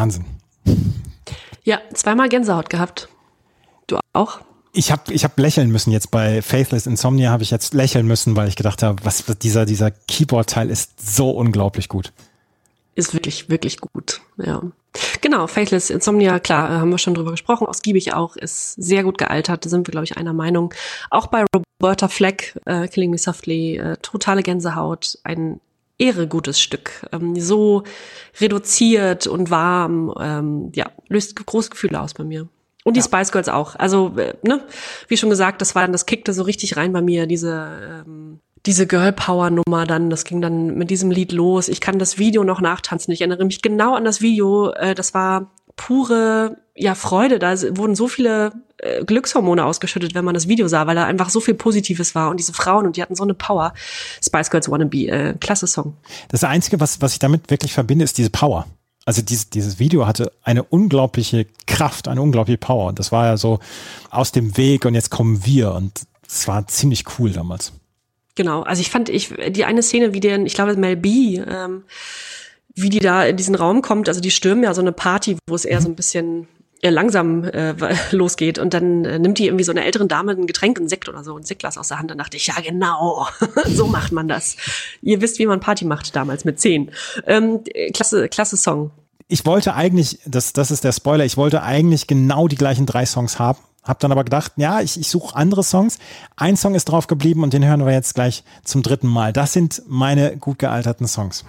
Speaker 2: Wahnsinn.
Speaker 3: Ja, zweimal Gänsehaut gehabt. Du auch?
Speaker 2: Ich habe ich hab lächeln müssen jetzt bei Faithless Insomnia, habe ich jetzt lächeln müssen, weil ich gedacht habe, was dieser, dieser Keyboard-Teil ist so unglaublich gut.
Speaker 3: Ist wirklich, wirklich gut. Ja. Genau, Faithless Insomnia, klar, äh, haben wir schon drüber gesprochen, ausgiebig auch, ist sehr gut gealtert, da sind wir, glaube ich, einer Meinung. Auch bei Roberta Fleck, äh, Killing Me Softly, äh, totale Gänsehaut, ein ehre gutes Stück. Ähm, so reduziert und warm, ähm, ja, löst große Gefühle aus bei mir. Und die Spice Girls auch. Also, äh, ne, wie schon gesagt, das war dann, das kickte so richtig rein bei mir, diese, ähm, diese Girl Power Nummer dann, das ging dann mit diesem Lied los. Ich kann das Video noch nachtanzen. Ich erinnere mich genau an das Video. Äh, das war pure, ja, Freude. Da wurden so viele äh, Glückshormone ausgeschüttet, wenn man das Video sah, weil da einfach so viel Positives war. Und diese Frauen, und die hatten so eine Power. Spice Girls Wannabe, äh, klasse Song.
Speaker 2: Das Einzige, was, was ich damit wirklich verbinde, ist diese Power. Also dieses, dieses Video hatte eine unglaubliche Kraft, eine unglaubliche Power. Und das war ja so aus dem Weg und jetzt kommen wir. Und es war ziemlich cool damals.
Speaker 3: Genau, also ich fand ich die eine Szene, wie den, ich glaube Mel B, ähm, wie die da in diesen Raum kommt, also die stürmen ja so eine Party, wo es eher so ein bisschen langsam äh, losgeht und dann äh, nimmt die irgendwie so eine älteren Dame ein Getränk, ein Sekt oder so, ein Sektglas aus der Hand. Dann dachte ich, ja genau, so macht man das. Ihr wisst, wie man Party macht damals mit zehn. Ähm, klasse, klasse Song.
Speaker 2: Ich wollte eigentlich, das, das ist der Spoiler, ich wollte eigentlich genau die gleichen drei Songs haben. Hab dann aber gedacht, ja, ich, ich suche andere Songs. Ein Song ist drauf geblieben und den hören wir jetzt gleich zum dritten Mal. Das sind meine gut gealterten Songs.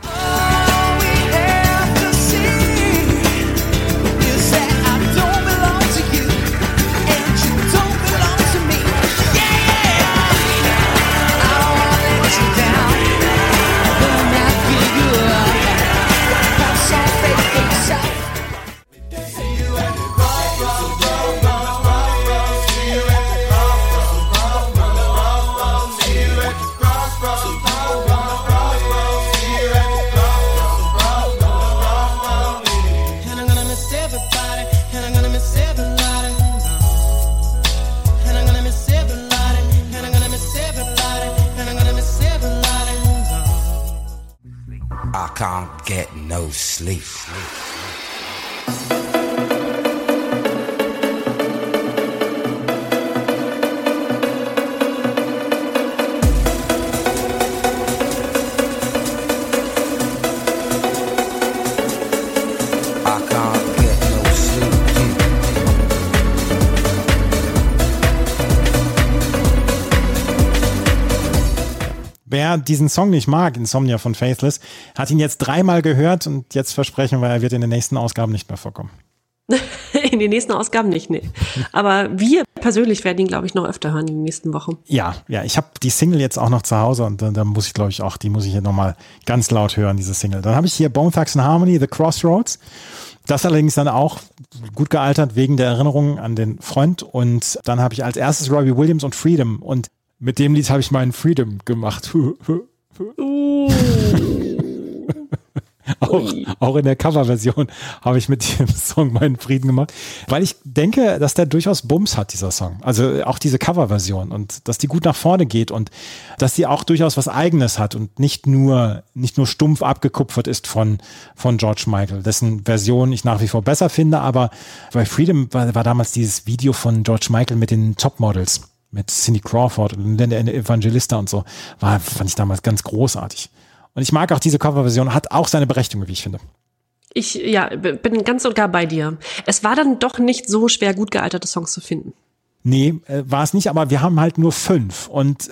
Speaker 9: Can't get no sleep.
Speaker 2: Wer diesen Song nicht mag, Insomnia von Faithless, hat ihn jetzt dreimal gehört und jetzt versprechen wir, er wird in den nächsten Ausgaben nicht mehr vorkommen.
Speaker 3: In den nächsten Ausgaben nicht, nee. Aber wir persönlich werden ihn, glaube ich, noch öfter hören in den nächsten Wochen.
Speaker 2: Ja, ja, ich habe die Single jetzt auch noch zu Hause und da, da muss ich, glaube ich, auch, die muss ich hier nochmal ganz laut hören, diese Single. Dann habe ich hier Bone Thugs and Harmony, The Crossroads. Das allerdings dann auch gut gealtert wegen der Erinnerung an den Freund. Und dann habe ich als erstes Robbie Williams und Freedom. Und mit dem Lied habe ich meinen Freedom gemacht. auch, auch in der Coverversion habe ich mit dem Song meinen Frieden gemacht, weil ich denke, dass der durchaus Bums hat, dieser Song. Also auch diese Coverversion und dass die gut nach vorne geht und dass die auch durchaus was Eigenes hat und nicht nur, nicht nur stumpf abgekupfert ist von, von George Michael, dessen Version ich nach wie vor besser finde, aber bei Freedom war, war damals dieses Video von George Michael mit den Topmodels mit Cindy Crawford und der Evangelista und so, war, fand ich damals ganz großartig. Und ich mag auch diese Coverversion, hat auch seine Berechtigung, wie ich finde.
Speaker 3: Ich ja, bin ganz und gar bei dir. Es war dann doch nicht so schwer, gut gealterte Songs zu finden.
Speaker 2: Nee, äh, war es nicht, aber wir haben halt nur fünf. Und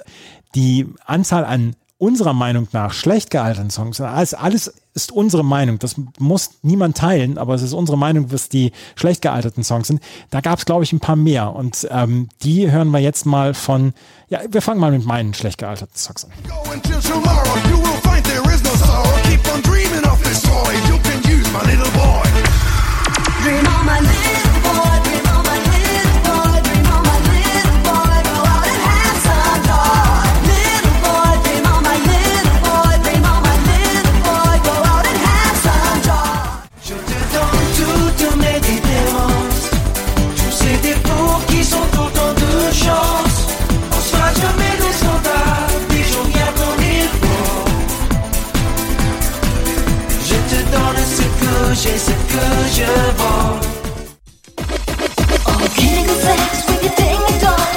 Speaker 2: die Anzahl an unserer Meinung nach schlecht gealterten Songs, alles, alles ist unsere Meinung, das muss niemand teilen, aber es ist unsere Meinung, was die schlecht gealterten Songs sind. Da gab es, glaube ich, ein paar mehr. Und ähm, die hören wir jetzt mal von, ja, wir fangen mal mit meinen schlecht gealterten Songs an.
Speaker 10: Until tomorrow, you will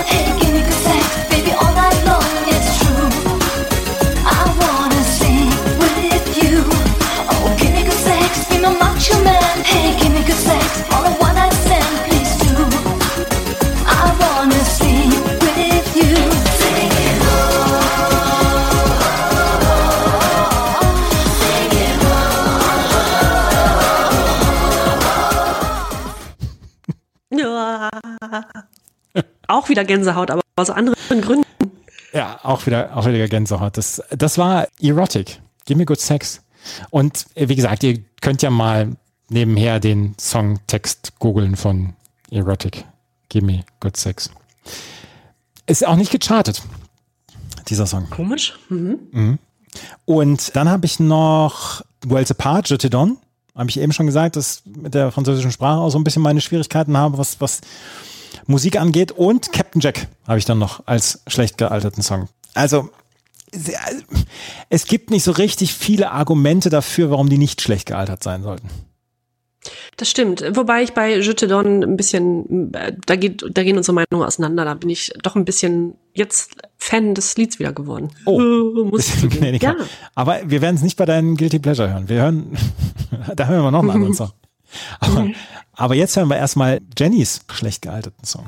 Speaker 4: Hey, give me good sex, baby, all night long. It's true. I wanna
Speaker 3: Auch wieder Gänsehaut, aber aus anderen Gründen.
Speaker 2: Ja, auch wieder, auch wieder Gänsehaut. Das, das war Erotic. Give me good sex. Und äh, wie gesagt, ihr könnt ja mal nebenher den Songtext googeln von Erotic. Give me good sex. Ist auch nicht gechartet, dieser Song.
Speaker 3: Komisch. Mhm.
Speaker 2: Mhm. Und dann habe ich noch Worlds Apart, Je te donne. Habe ich eben schon gesagt, dass mit der französischen Sprache auch so ein bisschen meine Schwierigkeiten habe, was, was Musik angeht. Und Captain Jack habe ich dann noch als schlecht gealterten Song. Also, es gibt nicht so richtig viele Argumente dafür, warum die nicht schlecht gealtert sein sollten.
Speaker 3: Das stimmt. Wobei ich bei Je te donne ein bisschen, äh, da geht, da gehen unsere Meinungen auseinander. Da bin ich doch ein bisschen jetzt Fan des Lieds wieder geworden.
Speaker 2: Oh,
Speaker 3: muss ich ja.
Speaker 2: Aber wir werden es nicht bei deinen Guilty Pleasure hören. Wir hören, da hören wir noch einen anderen Song. Aber, aber jetzt hören wir erstmal Jennys schlecht gealterten Song.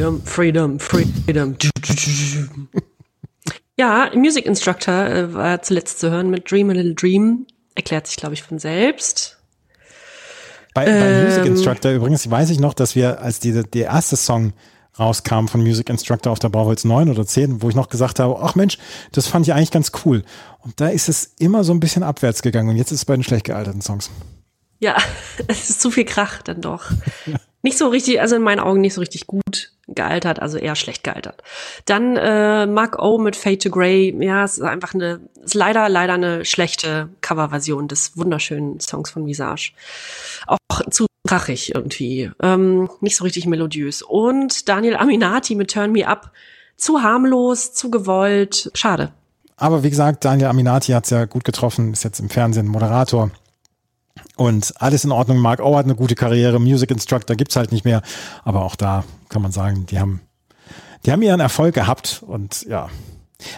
Speaker 11: Freedom, Freedom,
Speaker 3: Freedom. Ja, Music Instructor äh, war zuletzt zu hören mit Dream a Little Dream. Erklärt sich, glaube ich, von selbst.
Speaker 2: Bei, bei
Speaker 3: Ähm.
Speaker 2: Music Instructor übrigens weiß ich noch, dass wir, als die, der erste Song rauskam von Music Instructor auf der Brauholz 9 oder 10, wo ich noch gesagt habe, ach Mensch, das fand ich eigentlich ganz cool. Und da ist es immer so ein bisschen abwärts gegangen und jetzt ist es bei den schlecht gealterten Songs.
Speaker 3: Ja, es ist zu viel Krach dann doch. Nicht so richtig, also in meinen Augen nicht so richtig gut gealtert, also eher schlecht gealtert. Dann äh, Mark O mit Fade to Grey, ja, es ist einfach eine, ist leider, leider eine schlechte Coverversion des wunderschönen Songs von Visage. Auch zu krachig irgendwie, ähm, nicht so richtig melodiös. Und Daniel Aminati mit Turn Me Up, zu harmlos, zu gewollt, schade.
Speaker 2: Aber wie gesagt, Daniel Aminati hat es ja gut getroffen, ist jetzt im Fernsehen Moderator. Und alles in Ordnung. Mark O hat eine gute Karriere. Music Instructor gibt's halt nicht mehr. Aber auch da kann man sagen, die haben, die haben ihren Erfolg gehabt. Und ja.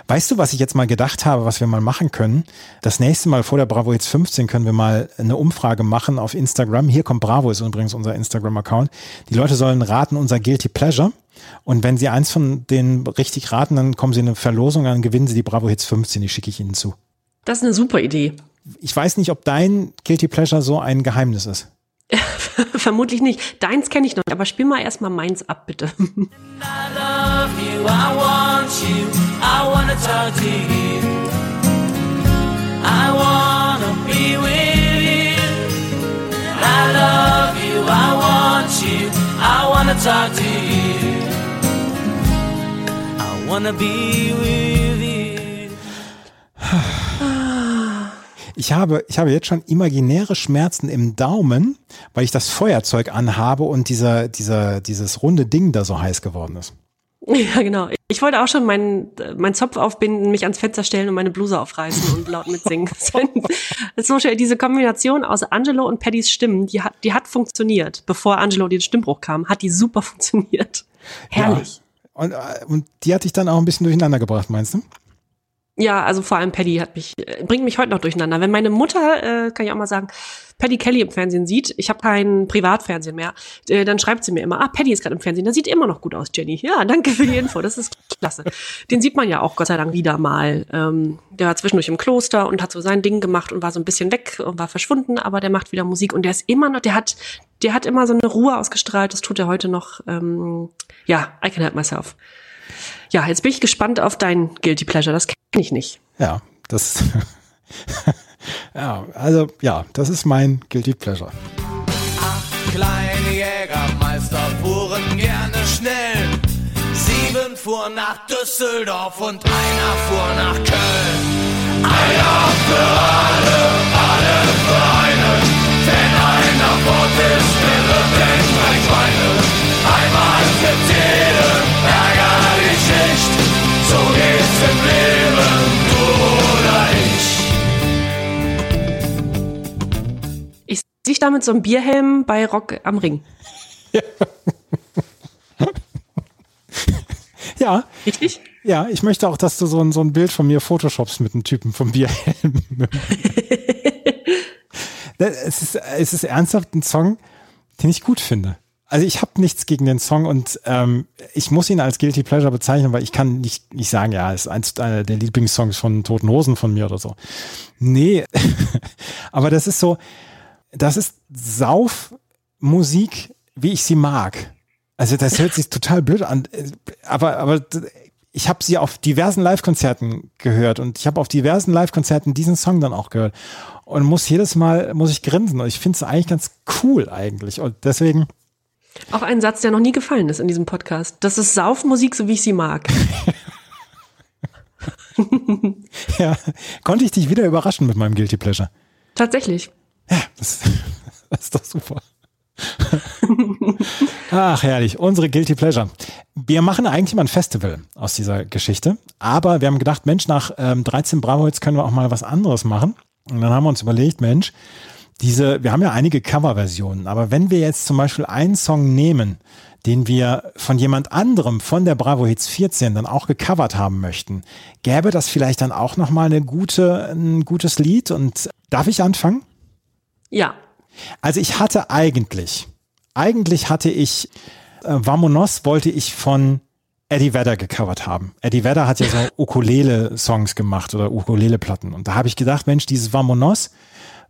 Speaker 2: Weißt du, was ich jetzt mal gedacht habe, was wir mal machen können? Das nächste Mal vor der Bravo jetzt 15 können wir mal eine Umfrage machen auf Instagram. Hier kommt Bravo, ist übrigens unser Instagram-Account. Die Leute sollen raten unser Guilty Pleasure. Und wenn sie eins von denen richtig raten, dann kommen sie in eine Verlosung, dann gewinnen sie die Bravo Hits 15, die schicke ich ihnen zu.
Speaker 3: Das ist eine super Idee.
Speaker 2: Ich weiß nicht, ob dein Guilty Pleasure so ein Geheimnis ist.
Speaker 3: Vermutlich nicht. Deins kenne ich noch nicht, aber spiel mal erstmal meins ab, bitte.
Speaker 11: love
Speaker 12: love you, I want you, I wanna talk to you. I wanna be with
Speaker 2: Ich habe, ich habe jetzt schon imaginäre Schmerzen im Daumen, weil ich das Feuerzeug anhabe und dieser, dieser, dieses runde Ding da so heiß geworden ist.
Speaker 3: Ja, genau. Ich wollte auch schon meinen mein Zopf aufbinden, mich ans Fenster stellen und meine Bluse aufreißen und laut mitsingen. So schön. Diese Kombination aus Angelo und Paddys Stimmen, die hat, die hat funktioniert. Bevor Angelo den Stimmbruch kam, hat die super funktioniert. Herrlich.
Speaker 2: Ja. Und, äh, und die hat dich dann auch ein bisschen durcheinander gebracht, meinst du?
Speaker 3: Ja, also vor allem Paddy hat mich, äh, bringt mich heute noch durcheinander. Wenn meine Mutter, äh, kann ich auch mal sagen, Paddy Kelly im Fernsehen sieht, ich habe kein Privatfernsehen mehr, äh, dann schreibt sie mir immer, ah, Paddy ist gerade im Fernsehen, der sieht immer noch gut aus, Jenny. Ja, danke für die Info, das ist klasse. Den sieht man ja auch Gott sei Dank wieder mal. Ähm, der war zwischendurch im Kloster und hat so sein Ding gemacht und war so ein bisschen weg und war verschwunden, aber der macht wieder Musik und der ist immer noch, der hat, der hat immer so eine Ruhe ausgestrahlt, das tut er heute noch. Ähm, ja, I can help myself. Ja, jetzt bin ich gespannt auf dein Guilty Pleasure. Das kenne ich nicht.
Speaker 2: Ja, das. ja, also ja, das ist mein Guilty Pleasure.
Speaker 13: Kleine Jägermeister fuhren gerne schnell. Sieben fuhren nach Düsseldorf und einer fuhr nach Köln. Einer für alle, alle für einen. Wenn einer fort ist, wäre den drei Schweine. Einmal für jeden, nicht. So geht's im Leben, du oder ich.
Speaker 3: Ich sehe da mit so einem Bierhelm bei Rock am Ring.
Speaker 2: Ja.
Speaker 3: Richtig?
Speaker 2: Ja, ich möchte auch, dass du so ein, so ein Bild von mir photoshopst mit einem Typen vom Bierhelm. es, ist, es ist ernsthaft ein Song, den ich gut finde. Also ich habe nichts gegen den Song und ähm, ich muss ihn als Guilty Pleasure bezeichnen, weil ich kann nicht, nicht sagen, ja, ist eins einer der Lieblingssongs von Toten Hosen von mir oder so. Nee, aber das ist so, das ist Saufmusik, wie ich sie mag. Also das hört sich total blöd an, aber, aber ich habe sie auf diversen Live-Konzerten gehört und ich habe auf diversen Live-Konzerten diesen Song dann auch gehört und muss jedes Mal, muss ich grinsen und ich finde es eigentlich ganz cool eigentlich und deswegen
Speaker 3: Auch ein Satz, der noch nie gefallen ist in diesem Podcast. Das ist Saufmusik, so wie ich sie mag.
Speaker 2: ja, konnte ich dich wieder überraschen mit meinem Guilty Pleasure.
Speaker 3: Tatsächlich.
Speaker 2: Ja, das, das ist doch super. Ach, herrlich. Unsere Guilty Pleasure. Wir machen eigentlich mal ein Festival aus dieser Geschichte. Aber wir haben gedacht, Mensch, nach ähm, 13 Bravo, jetzt können wir auch mal was anderes machen. Und dann haben wir uns überlegt, Mensch, diese, wir haben ja einige Coverversionen, aber wenn wir jetzt zum Beispiel einen Song nehmen, den wir von jemand anderem von der Bravo Hits 14 dann auch gecovert haben möchten, gäbe das vielleicht dann auch nochmal eine gute, ein gutes Lied und darf ich anfangen?
Speaker 3: Ja.
Speaker 2: Also ich hatte eigentlich, eigentlich hatte ich, äh, Vamonos wollte ich von Eddie Vedder gecovert haben. Eddie Vedder hat ja so Ukulele-Songs gemacht oder Ukulele-Platten. Und da habe ich gedacht, Mensch, dieses Vamonos,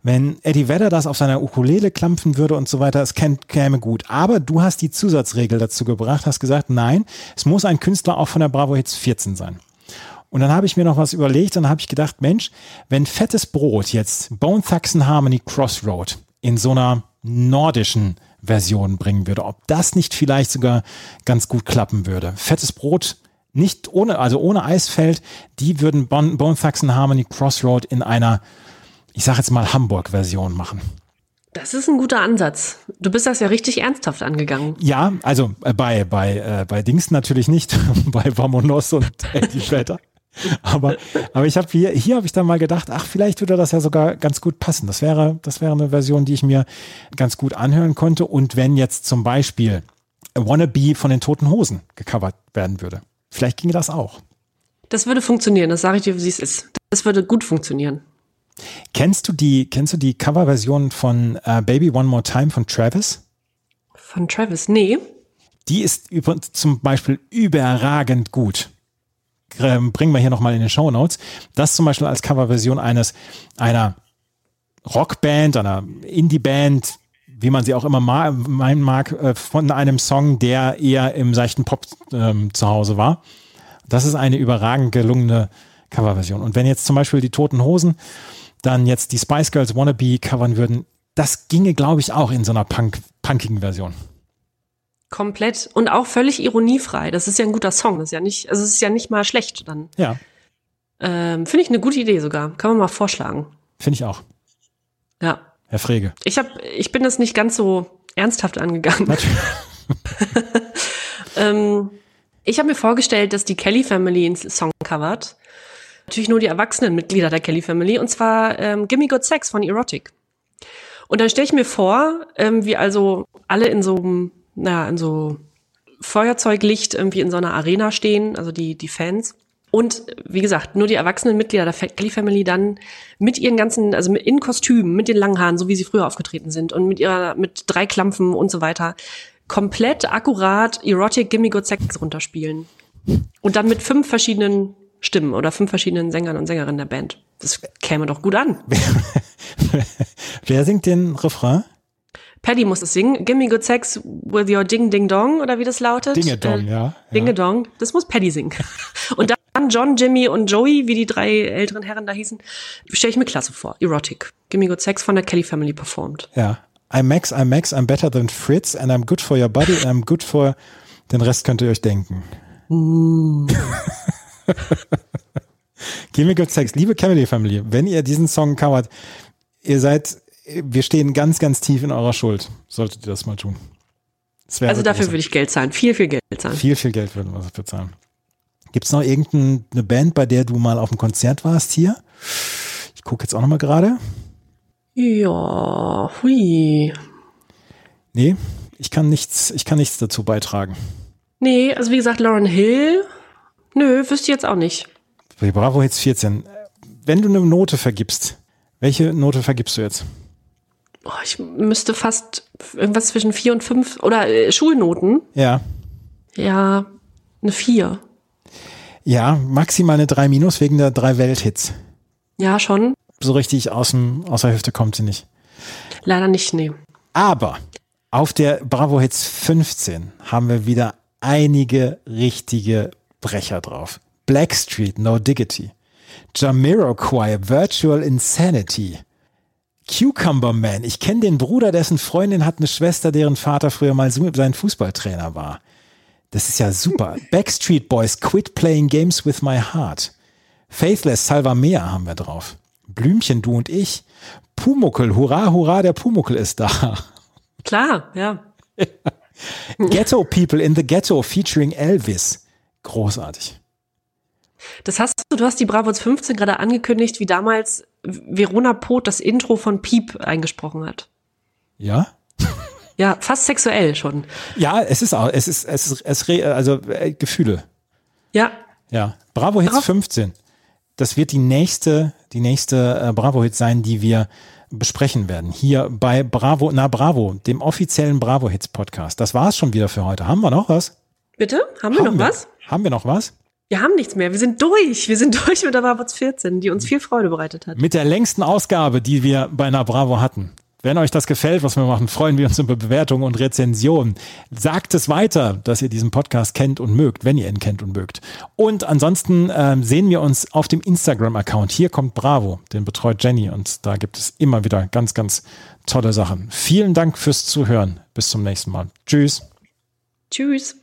Speaker 2: wenn Eddie Vedder das auf seiner Ukulele klampfen würde und so weiter, es käm- käme gut. Aber du hast die Zusatzregel dazu gebracht, hast gesagt, nein, es muss ein Künstler auch von der Bravo Hits 14 sein. Und dann habe ich mir noch was überlegt und habe ich gedacht, Mensch, wenn Fettes Brot jetzt Bone Thugs and Harmony Crossroad in so einer nordischen Version bringen würde, ob das nicht vielleicht sogar ganz gut klappen würde. Fettes Brot nicht ohne, also ohne Eisfeld, die würden Bone, Bone Thugs and Harmony Crossroad in einer, ich sage jetzt mal Hamburg-Version machen.
Speaker 3: Das ist ein guter Ansatz. Du bist das ja richtig ernsthaft angegangen.
Speaker 2: Ja, also äh, bei, bei, äh, bei Dings natürlich nicht, bei Vamonos und Eddie Vedder. Aber, aber ich habe hier, hier habe ich dann mal gedacht, ach, vielleicht würde das ja sogar ganz gut passen. Das wäre, das wäre eine Version, die ich mir ganz gut anhören konnte. Und wenn jetzt zum Beispiel Wannabe von den Toten Hosen gecovert werden würde, vielleicht ginge das auch.
Speaker 3: Das würde funktionieren, das sage ich dir, wie es ist. Das würde gut funktionieren.
Speaker 2: Kennst du die, kennst du die Coverversion von äh, Baby One More Time von Travis?
Speaker 3: Von Travis? Nee.
Speaker 2: Die ist über, zum Beispiel überragend gut. Ähm, bringen wir hier nochmal in den Show Notes. Das zum Beispiel als Coverversion eines, einer Rockband, einer Indie-Band wie man sie auch immer ma meinen mag, äh, von einem Song, der eher im seichten Pop ähm, zu Hause war. Das ist eine überragend gelungene Coverversion. Und wenn jetzt zum Beispiel die Toten Hosen dann jetzt die Spice Girls Wannabe covern würden, das ginge, glaube ich, auch in so einer Punk punkigen Version.
Speaker 3: Komplett. Und auch völlig ironiefrei. Das ist ja ein guter Song. Das ist ja nicht, also es ist ja nicht mal schlecht dann.
Speaker 2: Ja,
Speaker 3: Ähm, Finde ich eine gute Idee sogar. Kann man mal vorschlagen.
Speaker 2: finde ich auch.
Speaker 3: Ja.
Speaker 2: Herr Frege.
Speaker 3: Ich hab, ich bin das nicht ganz so ernsthaft angegangen. ähm, ich habe mir vorgestellt, dass die Kelly Family einen Song covert. Natürlich nur die erwachsenen Mitglieder der Kelly Family. Und zwar ähm, Gimme Good Sex von Erotic. Und dann stelle ich mir vor, ähm, wie also alle in so einem, naja, in so Feuerzeuglicht irgendwie in so einer Arena stehen, also die, die Fans. Und wie gesagt, nur die erwachsenen Mitglieder der Kelly Family dann mit ihren ganzen, also in Kostümen, mit den langen Haaren, so wie sie früher aufgetreten sind und mit ihrer, mit drei Klampfen und so weiter, komplett akkurat Erotic Gimme Good Sex runterspielen. Und dann mit fünf verschiedenen Stimmen oder fünf verschiedenen Sängern und Sängerinnen der Band. Das käme doch gut an.
Speaker 2: Wer singt den Refrain?
Speaker 3: Paddy muss es singen. Gimme Good Sex with your Ding Ding Dong oder wie das lautet.
Speaker 2: Dinge Dong, ja.
Speaker 3: Dinge Dong. Das muss Paddy singen. Und dann John, Jimmy und Joey, wie die drei älteren Herren da hießen, stelle ich mir klasse vor. Erotic. Gimme Good Sex von der Kelly Family performed.
Speaker 2: Ja. I'm Max, I'm Max, I'm better than Fritz and I'm good for your body and I'm good for den Rest könnt ihr euch denken. Give me good sex. Liebe Family, wenn ihr diesen Song covert, ihr seid, wir stehen ganz, ganz tief in eurer Schuld. Solltet ihr das mal tun. Das
Speaker 3: Also dafür
Speaker 2: großartig.
Speaker 3: würde ich Geld zahlen. Viel, viel Geld zahlen.
Speaker 2: Viel, viel Geld würden wir dafür zahlen. Gibt es noch irgendeine Band, bei der du mal auf dem Konzert warst hier? Ich gucke jetzt auch noch mal gerade.
Speaker 3: Ja, hui.
Speaker 2: Nee, ich kann nichts, ich kann nichts dazu beitragen.
Speaker 3: Nee, also wie gesagt, Lauren Hill. Nö, wüsste ich jetzt auch nicht.
Speaker 2: Bei Bravo Hits 14. Wenn du eine Note vergibst, welche Note vergibst du jetzt?
Speaker 3: Oh, ich müsste fast irgendwas zwischen vier und fünf oder äh, Schulnoten.
Speaker 2: Ja.
Speaker 3: Ja, eine vier.
Speaker 2: Ja, maximal eine 3 minus wegen der drei Welthits.
Speaker 3: Ja, schon.
Speaker 2: So richtig aus, dem, aus der Hüfte kommt sie nicht.
Speaker 3: Leider nicht, nee.
Speaker 2: Aber auf der Bravo Hits 15 haben wir wieder einige richtige Brecher drauf. Blackstreet, No Diggity. Jamiroquai, Virtual Insanity. Cucumber Man, ich kenne den Bruder, dessen Freundin hat eine Schwester, deren Vater früher mal sein Fußballtrainer war. Das ist ja super. Backstreet Boys, Quit Playing Games with My Heart. Faithless, Salvamea haben wir drauf. Blümchen, du und ich. Pumuckel, hurra, hurra, der Pumuckel ist da.
Speaker 3: Klar, ja.
Speaker 2: Ghetto People in the Ghetto featuring Elvis. Großartig.
Speaker 3: Das hast du, du hast die Bravos 15 gerade angekündigt, wie damals Verona Poth das Intro von Piep eingesprochen hat.
Speaker 2: Ja?
Speaker 3: Ja, fast sexuell schon.
Speaker 2: Ja, es ist auch, es ist, es ist, es re, also äh, Gefühle.
Speaker 3: Ja,
Speaker 2: Ja. Bravo Hits
Speaker 3: Bravo.
Speaker 2: 15. Das wird die nächste, die nächste äh, Bravo Hits sein, die wir besprechen werden. Hier bei Bravo, na Bravo, dem offiziellen Bravo Hits Podcast. Das war es schon wieder für heute. Haben wir noch was?
Speaker 3: bitte? Haben wir noch was?
Speaker 2: Haben wir noch was?
Speaker 3: Wir haben nichts mehr. Wir sind durch. Wir sind durch mit der Bravos 14, die uns viel Freude bereitet hat.
Speaker 2: Mit der längsten Ausgabe, die wir bei einer Bravo hatten. Wenn euch das gefällt, was wir machen, freuen wir uns über Bewertungen und Rezensionen. Sagt es weiter, dass ihr diesen Podcast kennt und mögt, wenn ihr ihn kennt und mögt. Und ansonsten ähm, sehen wir uns auf dem Instagram-Account. Hier kommt Bravo, den betreut Jenny und da gibt es immer wieder ganz, ganz tolle Sachen. Vielen Dank fürs Zuhören. Bis zum nächsten Mal. Tschüss.
Speaker 3: Tschüss.